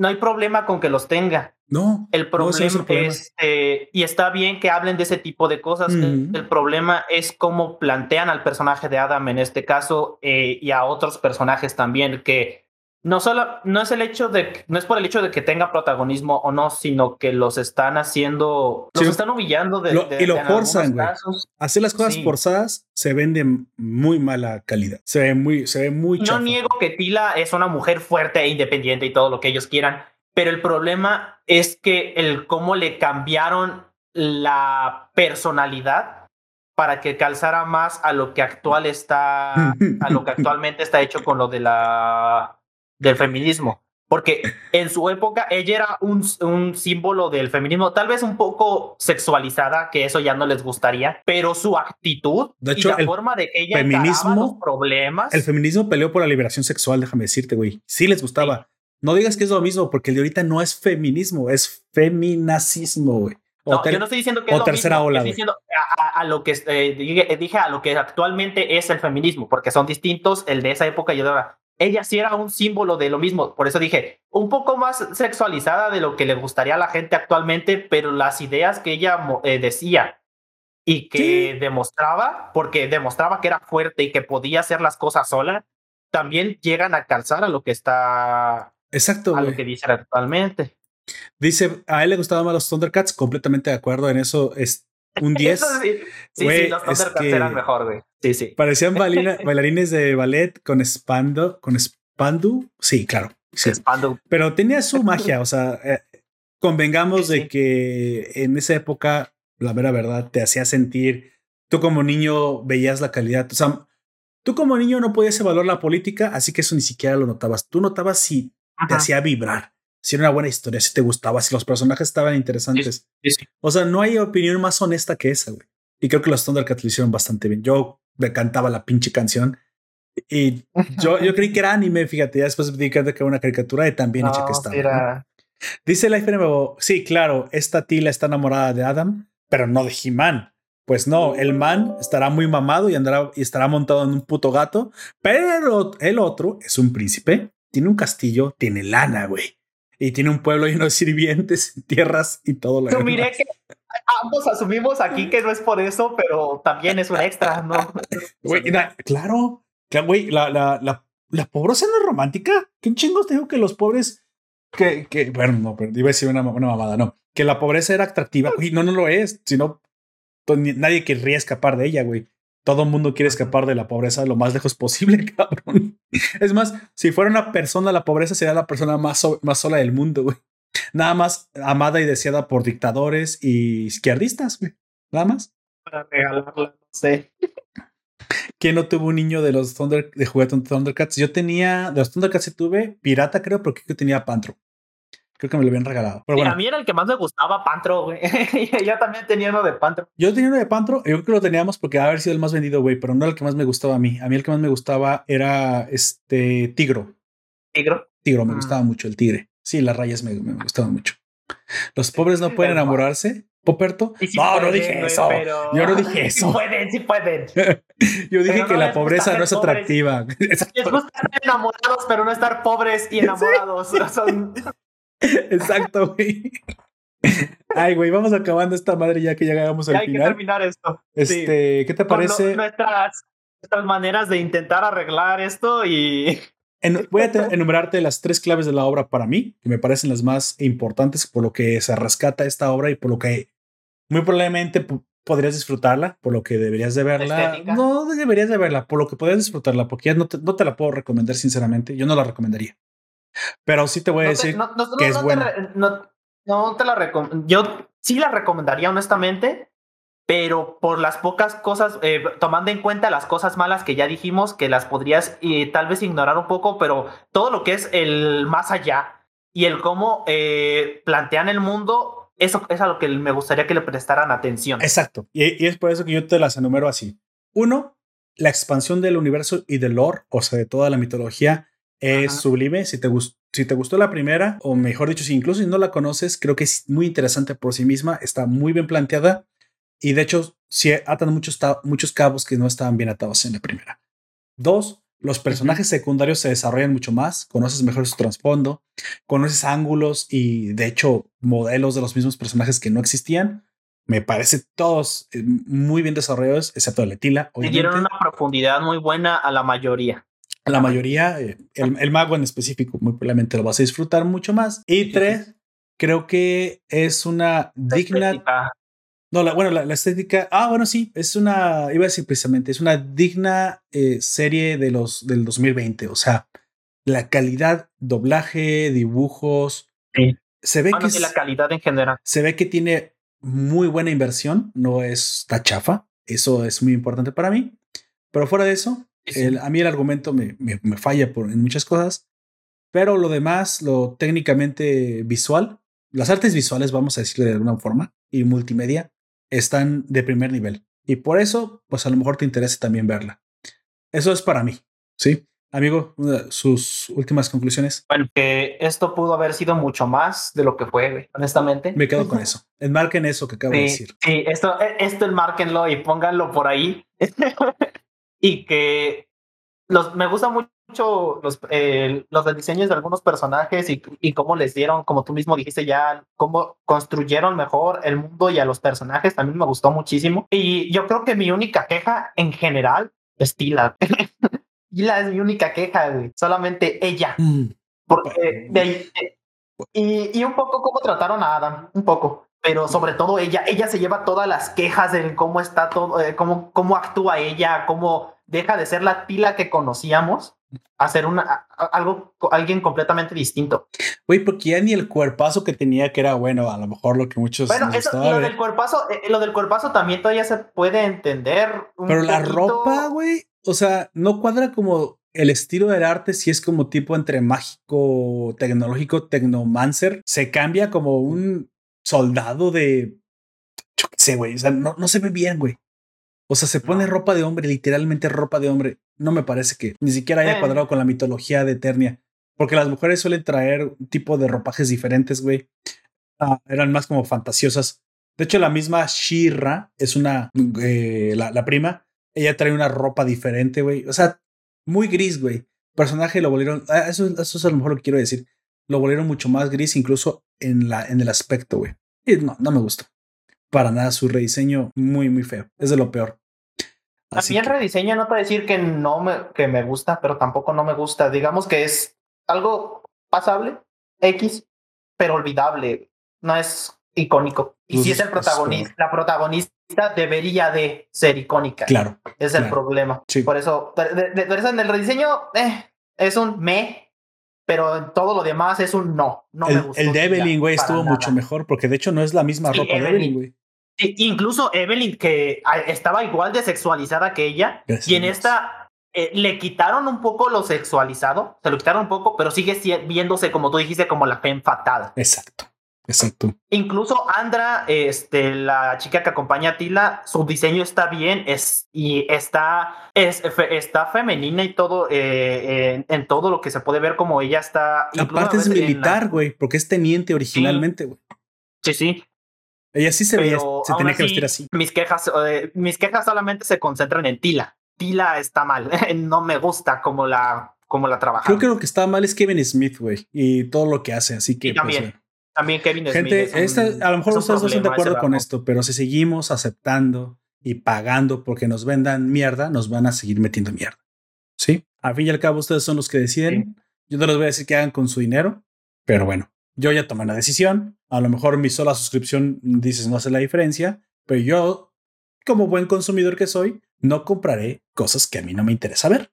no hay problema con que los tenga. No. El problema, es, eh, y está bien que hablen de ese tipo de cosas. el, problema es cómo plantean al personaje de Adam en este caso eh, y a otros personajes también, que no solo, no es el hecho de, no es por el hecho de que tenga protagonismo o no, sino que los están haciendo, los están humillando de, y lo forzan, güey. Hacer las cosas forzadas se ven de muy mala calidad. Se ve muy, se ve muy No niego que Tila es una mujer fuerte e independiente y todo lo que ellos quieran, pero el problema es que el cómo le cambiaron la personalidad para que calzara más a lo que actual está, a lo que actualmente está hecho con lo de la del feminismo. Porque en su época ella era un, un, símbolo del feminismo, tal vez un poco sexualizada, que eso ya no les gustaría, pero su actitud de hecho, y la forma de que ella feminismo, los problemas. El feminismo peleó por la liberación sexual, déjame decirte, güey. Sí les gustaba. No digas que es lo mismo, porque el de ahorita no es feminismo, es feminacismo, güey. no, yo no estoy diciendo que o tercera ola. Estoy diciendo a, lo que eh, dije, a lo que actualmente es el feminismo, porque son distintos el de esa época y el de ahora ella sí era un símbolo de lo mismo. Por eso dije, un poco más sexualizada de lo que le gustaría a la gente actualmente, pero las ideas que ella eh, decía y que demostraba, porque demostraba que era fuerte y que podía hacer las cosas sola, también llegan a calzar a lo que está. Exacto. A lo que dice actualmente. Dice, a él le gustaban más los Thundercats, completamente de acuerdo en eso. Es, un 10. sí, sí, los Thundercats eran mejor, güey. Sí, sí. Parecían bailarines de ballet con espando, con espandu. Sí, claro. Sí. Pero tenía su magia, o sea, eh, convengamos de que en esa época, la mera verdad, te hacía sentir, tú como niño veías la calidad, o sea, tú como niño no podías evaluar la política, así que eso ni siquiera lo notabas. Tú notabas si te hacía vibrar si era una buena historia, si te gustaba, si los personajes estaban interesantes. O sea, no hay opinión más honesta que esa, güey. Y creo que los Thundercats lo hicieron bastante bien. Yo me cantaba la pinche canción y yo, yo creí que era anime, fíjate, ya después me di cuenta que era una caricatura y también hecha que estaba. Dice Life nuevo, sí, claro, esta Tila está enamorada de Adam, pero no de He-Man. Pues no, el man estará muy mamado y andará y estará montado en un puto gato, pero el otro es un príncipe, tiene un castillo, tiene lana, güey y tiene un pueblo lleno de sirvientes, tierras y todo lo demás. Miré que ambos asumimos aquí que no es por eso, pero también es un extra, ¿no? claro, güey, la, la, la, la, pobreza no es romántica. ¿Qué chingos te digo que los pobres, que, que bueno, no, pero iba a decir una, una mamada, no, que la pobreza era atractiva, güey, no, no lo es, sino pues, nadie querría escapar de ella, güey. Todo el mundo quiere escapar de la pobreza lo más lejos posible, cabrón. Es más, si fuera una persona, la pobreza sería la persona más, más sola del mundo, güey. Nada más amada y deseada por dictadores y izquierdistas, güey. Nada más. Para regalarla, no sé. ¿Quién no tuvo un niño de los Thunder, de juguete Thundercats? Yo tenía, de los Thundercats sí tuve, pirata creo, pero creo que tenía Pantro. Creo que me lo habían regalado. Pero bueno. A mí era el que más me gustaba Pantro, güey. yo también tenía uno de Pantro. Yo tenía uno de Pantro. Yo creo que lo teníamos porque haber sido el más vendido, güey. Pero no era el que más me gustaba a mí. A mí el que más me gustaba era este Tigro. ¿Tigro? Tigro, me mm. gustaba mucho el tigre. Sí, las rayas me, me gustaban mucho. Los pobres no pueden enamorarse. Poperto. no, no dije eso. Yo no dije eso. Sí pueden, sí pueden. Yo dije que la pobreza no es atractiva. Les gusta estar enamorados, pero no estar pobres y enamorados. Son... Exacto, güey. Ay, güey, vamos acabando esta madre ya que ya llegamos al final. Hay que terminar esto. Este, ¿qué te parece? nuestras, maneras de intentar arreglar esto y. voy a enumerarte las tres claves de la obra para mí, que me parecen las más importantes por lo que se rescata esta obra y por lo que muy probablemente podrías disfrutarla, por lo que deberías de verla. No deberías de verla, por lo que podrías disfrutarla, porque ya no te, no te la puedo recomendar sinceramente. Yo no la recomendaría. Pero sí te voy a decir que es bueno. no, te la recomiendo. Yo sí la recomendaría, honestamente, pero por las pocas cosas, eh, tomando en cuenta las cosas malas que ya dijimos, que las podrías y tal vez ignorar un poco, pero todo lo que es el más allá y el cómo eh, plantean el mundo, eso es a lo que me gustaría que le prestaran atención. Exacto. Y, y es por eso que yo te las enumero así. Uno, la expansión del universo y del lore, o sea, de toda la mitología, es sublime. Si te, si te gustó la primera, o mejor dicho, si incluso si no la conoces, creo que es muy interesante por sí misma, está muy bien planteada y de hecho, sí atan muchos, muchos cabos que no estaban bien atados en la primera. Dos, los personajes secundarios se desarrollan mucho más, conoces mejor su trasfondo, conoces ángulos y de hecho modelos de los mismos personajes que no existían me parece todos eh, muy bien desarrollados, excepto Letila. Le dieron una profundidad muy buena a la mayoría. La mayoría, eh, el, mago en específico, muy probablemente lo vas a disfrutar mucho más. Y tres, creo que es una digna. No, la, bueno, la, estética. Ah, bueno, sí, es una. Iba a decir precisamente, es una digna eh, serie de los del 2020. O sea, la calidad, doblaje, dibujos. Se ve que. la calidad en general. Se ve que tiene muy buena inversión, no es ta chafa. Eso es muy importante para mí. Pero fuera de eso, a mí el argumento me, me, falla por, en muchas cosas. Pero lo demás, lo técnicamente visual, las artes visuales, vamos a decirle de alguna forma, y multimedia, están de primer nivel. Y por eso, pues a lo mejor te interesa también verla. Eso es para mí, ¿sí? Amigo, sus últimas conclusiones. Bueno, que esto pudo haber sido mucho más de lo que fue, honestamente. Me quedo con eso. Enmarquen eso que acabo de decir. Sí, esto, e, esto enmarquenlo y pónganlo por ahí. y que los, me gusta mucho los, los diseños de algunos personajes y, y cómo les dieron, como tú mismo dijiste ya, cómo construyeron mejor el mundo y a los personajes. También me gustó muchísimo. Y yo creo que mi única queja en general es Tila. la es mi única queja, güey. Solamente ella. Mm. Porque de, y, y un poco cómo trataron a Adam, un poco. Pero sobre todo ella, ella se lleva todas las quejas de cómo está todo, eh, cómo, cómo actúa ella, cómo deja de ser la tila que conocíamos a ser una, algo, alguien completamente distinto. Güey, porque ya ni el cuerpazo que tenía, que era bueno, a lo mejor lo que muchos. Bueno, eso, lo, del cuerpazo, eh, lo del cuerpazo también todavía se puede entender. Pero la ropa, güey, o sea, no cuadra como el estilo del arte, si es como tipo entre mágico, tecnológico, tecnomancer, se cambia como un soldado de. Yo qué sé, güey. O sea, no, no se ve bien, güey. O sea, se pone ropa de hombre, literalmente ropa de hombre. No me parece que ni siquiera haya eh. cuadrado con la mitología de Eternia. Porque las mujeres suelen traer un tipo de ropajes diferentes, güey. Ah, eran más como fantasiosas. De hecho, la misma Shira es una, eh, la, la, prima, ella trae una ropa diferente, güey. O sea, muy gris, güey. Personaje lo volvieron. Ah, eso, eso es a lo mejor lo que quiero decir. Lo volvieron mucho más gris, incluso en, la, en el aspecto, güey. Y no, no me gustó. Para nada, su rediseño muy, muy feo. Es de lo peor. Así el rediseño no puedo decir que no me, que me gusta, pero tampoco no me gusta. Digamos que es algo pasable, X, pero olvidable. No es icónico. Y si es el protagonista, la protagonista debería de ser icónica. Claro. Es el problema. Por eso, por eso en el rediseño eh, es un me, pero en todo lo demás es un no. No el, me gustó. El de Evelyn, güey, estuvo mucho mejor porque de hecho no es la misma ropa de Evelyn, güey. Incluso Evelyn, que estaba igual de sexualizada que ella, y en esta eh, le quitaron un poco lo sexualizado, se lo quitaron un poco, pero sigue viéndose, como tú dijiste, como la fe fatal. Exacto. Exacto. Incluso Andra, este, la chica que acompaña a Tila, su diseño está bien, es y está, es, está femenina y todo, eh, en, todo lo que se puede ver como ella está. Aparte es militar, güey, porque es teniente originalmente, güey. Sí, sí. Ella sí se veía, se tenía que vestir así. Mis quejas, eh, mis quejas solamente se concentran en Tila. Tila está mal, no me gusta como la, como la trabaja. Creo que lo que está mal es Kevin Smith, güey, y todo lo que hace, así que. Pues, también. También Kevin Smith. Gente, a lo mejor ustedes no están de acuerdo con esto, pero si seguimos aceptando y pagando porque nos vendan mierda, nos van a seguir metiendo mierda. ¿Sí? Al fin y al cabo, ustedes son los que deciden. Yo no les voy a decir qué hagan con su dinero, pero bueno, yo ya tomé una decisión. A lo mejor mi sola suscripción dices no hace la diferencia, pero yo, como buen consumidor que soy, no compraré cosas que a mí no me interesa ver.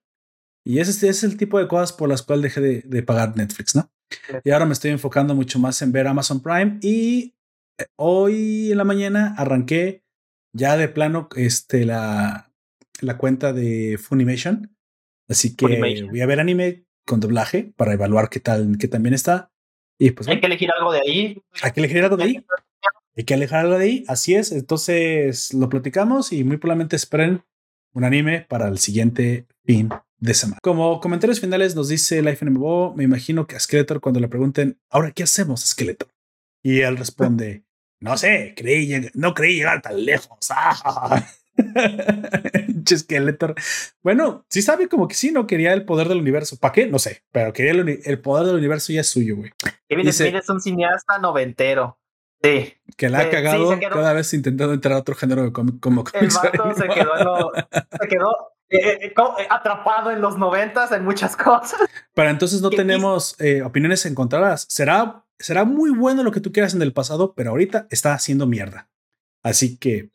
Y ese, es el tipo de cosas por las cuales dejé de, pagar Netflix, ¿no? Y ahora me estoy enfocando mucho más en ver Amazon Prime y eh, hoy en la mañana arranqué ya de plano este, la, la cuenta de Funimation. Así que voy a ver anime con doblaje para evaluar qué tal, qué también está. Y pues, hay que elegir algo de ahí. Hay que elegir algo de ahí. Hay que alejar algo de ahí. Así es. Entonces lo platicamos y muy probablemente esperen un anime para el siguiente fin de semana. Como comentarios finales nos dice Life MMO, me imagino que a Skeletor cuando le pregunten, ahora, ¿qué hacemos, Skeletor? Y él responde, no sé, creí, no creí llegar tan lejos. Skeletor. Bueno, sí sabe como que sí, no quería el poder del universo. ¿Para qué? No sé, pero quería el, poder del universo ya es suyo, güey. Kevin Smith es un cineasta noventero. Sí. Que la ha cagado cada vez intentando entrar a otro género de cómic como El vato se quedó, se quedó eh, eh, eh, atrapado en los noventas en muchas cosas. Pero entonces no tenemos opiniones encontradas. Será, será muy bueno lo que tú quieras en el pasado, pero ahorita está haciendo mierda. Así que.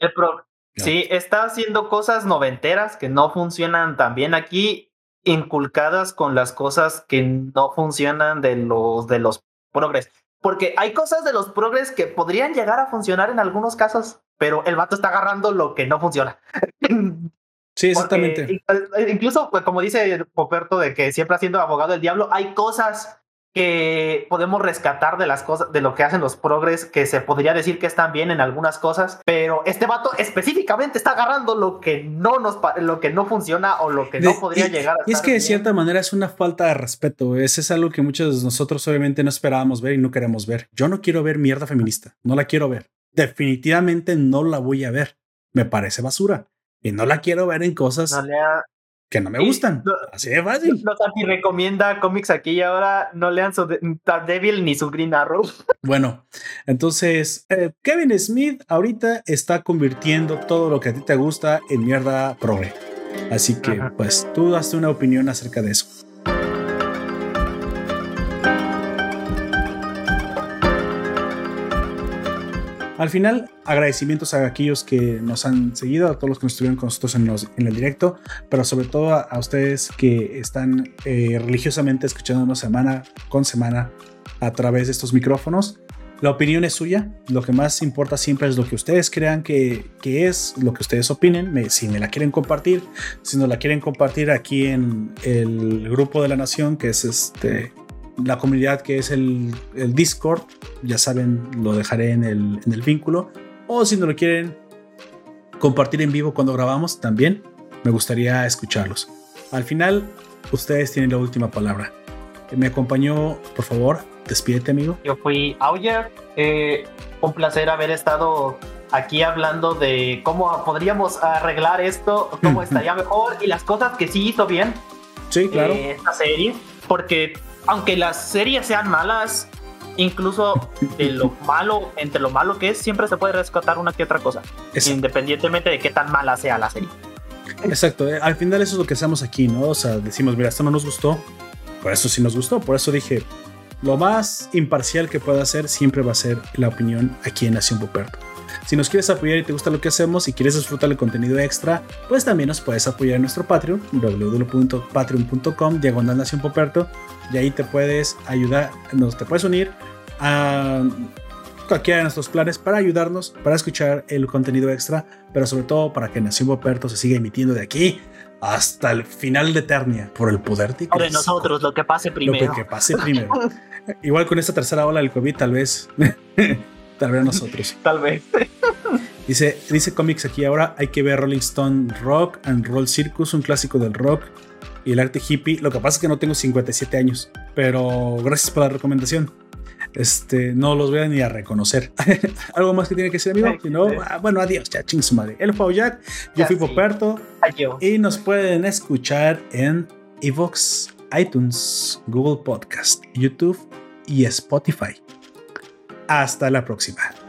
Sí, está haciendo cosas noventeras que no funcionan tan bien aquí, inculcadas con las cosas que no funcionan de los de los progres. Porque hay cosas de los progres que podrían llegar a funcionar en algunos casos, pero el vato está agarrando lo que no funciona. Sí, exactamente. incluso, pues, como dice Poperto, de que siempre haciendo abogado del diablo, hay cosas que podemos rescatar de las cosas, de lo que hacen los progres, que se podría decir que están bien en algunas cosas, pero este vato específicamente está agarrando lo que no nos, lo que no funciona o lo que no podría llegar a Y es que de cierta manera es una falta de respeto. Ese es algo que muchos de nosotros obviamente no esperábamos ver y no queremos ver. Yo no quiero ver mierda feminista. No la quiero ver. Definitivamente no la voy a ver. Me parece basura. Y no la quiero ver en cosas que no me gustan. Así de fácil. No, no recomienda cómics aquí y ahora no lean su Daredevil ni su Green Arrow. Bueno, entonces eh, Kevin Smith ahorita está convirtiendo todo lo que a ti te gusta en mierda progre. Así que, pues, tú daste una opinión acerca de eso. Al final, agradecimientos a aquellos que nos han seguido, a todos los que nos estuvieron con nosotros en, el directo, pero sobre todo a, ustedes que están eh, religiosamente escuchándonos semana con semana a través de estos micrófonos. La opinión es suya, lo que más importa siempre es lo que ustedes crean que, que es, lo que ustedes opinen, si me la quieren compartir, si no la quieren compartir aquí en el grupo de la nación, que es este la comunidad que es el, Discord, ya saben, lo dejaré en el, en el vínculo. O si no lo quieren compartir en vivo cuando grabamos, también me gustaría escucharlos. Al final, ustedes tienen la última palabra. Me acompañó, por favor, despídete, amigo. Yo fui Auyer. Eh, un placer haber estado aquí hablando de cómo podríamos arreglar esto, cómo estaría mejor y las cosas que sí hizo bien. Sí, claro. Eh, esta serie, porque aunque las series sean malas, incluso de lo malo, entre lo malo que es, siempre se puede rescatar una que otra cosa, independientemente de qué tan mala sea la serie. Exacto, eh, al final eso es lo que hacemos aquí, ¿no? O sea, decimos, mira, esto no nos gustó, por eso sí nos gustó, por eso dije, lo más imparcial que pueda hacer siempre va a ser la opinión aquí en Nación Poperto. Si nos quieres apoyar y te gusta lo que hacemos y quieres disfrutar el contenido extra, pues también nos puedes apoyar en nuestro Patreon, www.patreon.com, diagonal Nación Poperto, y ahí te puedes ayudar, nos te puedes unir a cualquiera de nuestros planes para ayudarnos, para escuchar el contenido extra, pero sobre todo para que Nación Poperto se siga emitiendo de aquí hasta el final de Eternia por el poder de Sobre nosotros, lo que pase primero. Lo que pase primero. Igual con esta tercera ola del COVID, tal vez Tal vez nosotros. Tal vez. Dice, dice cómics aquí ahora, hay que ver Rolling Stone Rock and Roll Circus, un clásico del rock y el arte hippie. Lo que pasa es que no tengo 57 años, pero gracias por la recomendación. Este, no los voy a ni a reconocer. ¿Algo más que tiene que decir, amigo? Si no, ah, bueno, adiós, ya, ching su madre. Él fue Jack, yo fui Poperto. Y nos pueden escuchar en Evox, iTunes, Google Podcast, YouTube y Spotify. Hasta la próxima.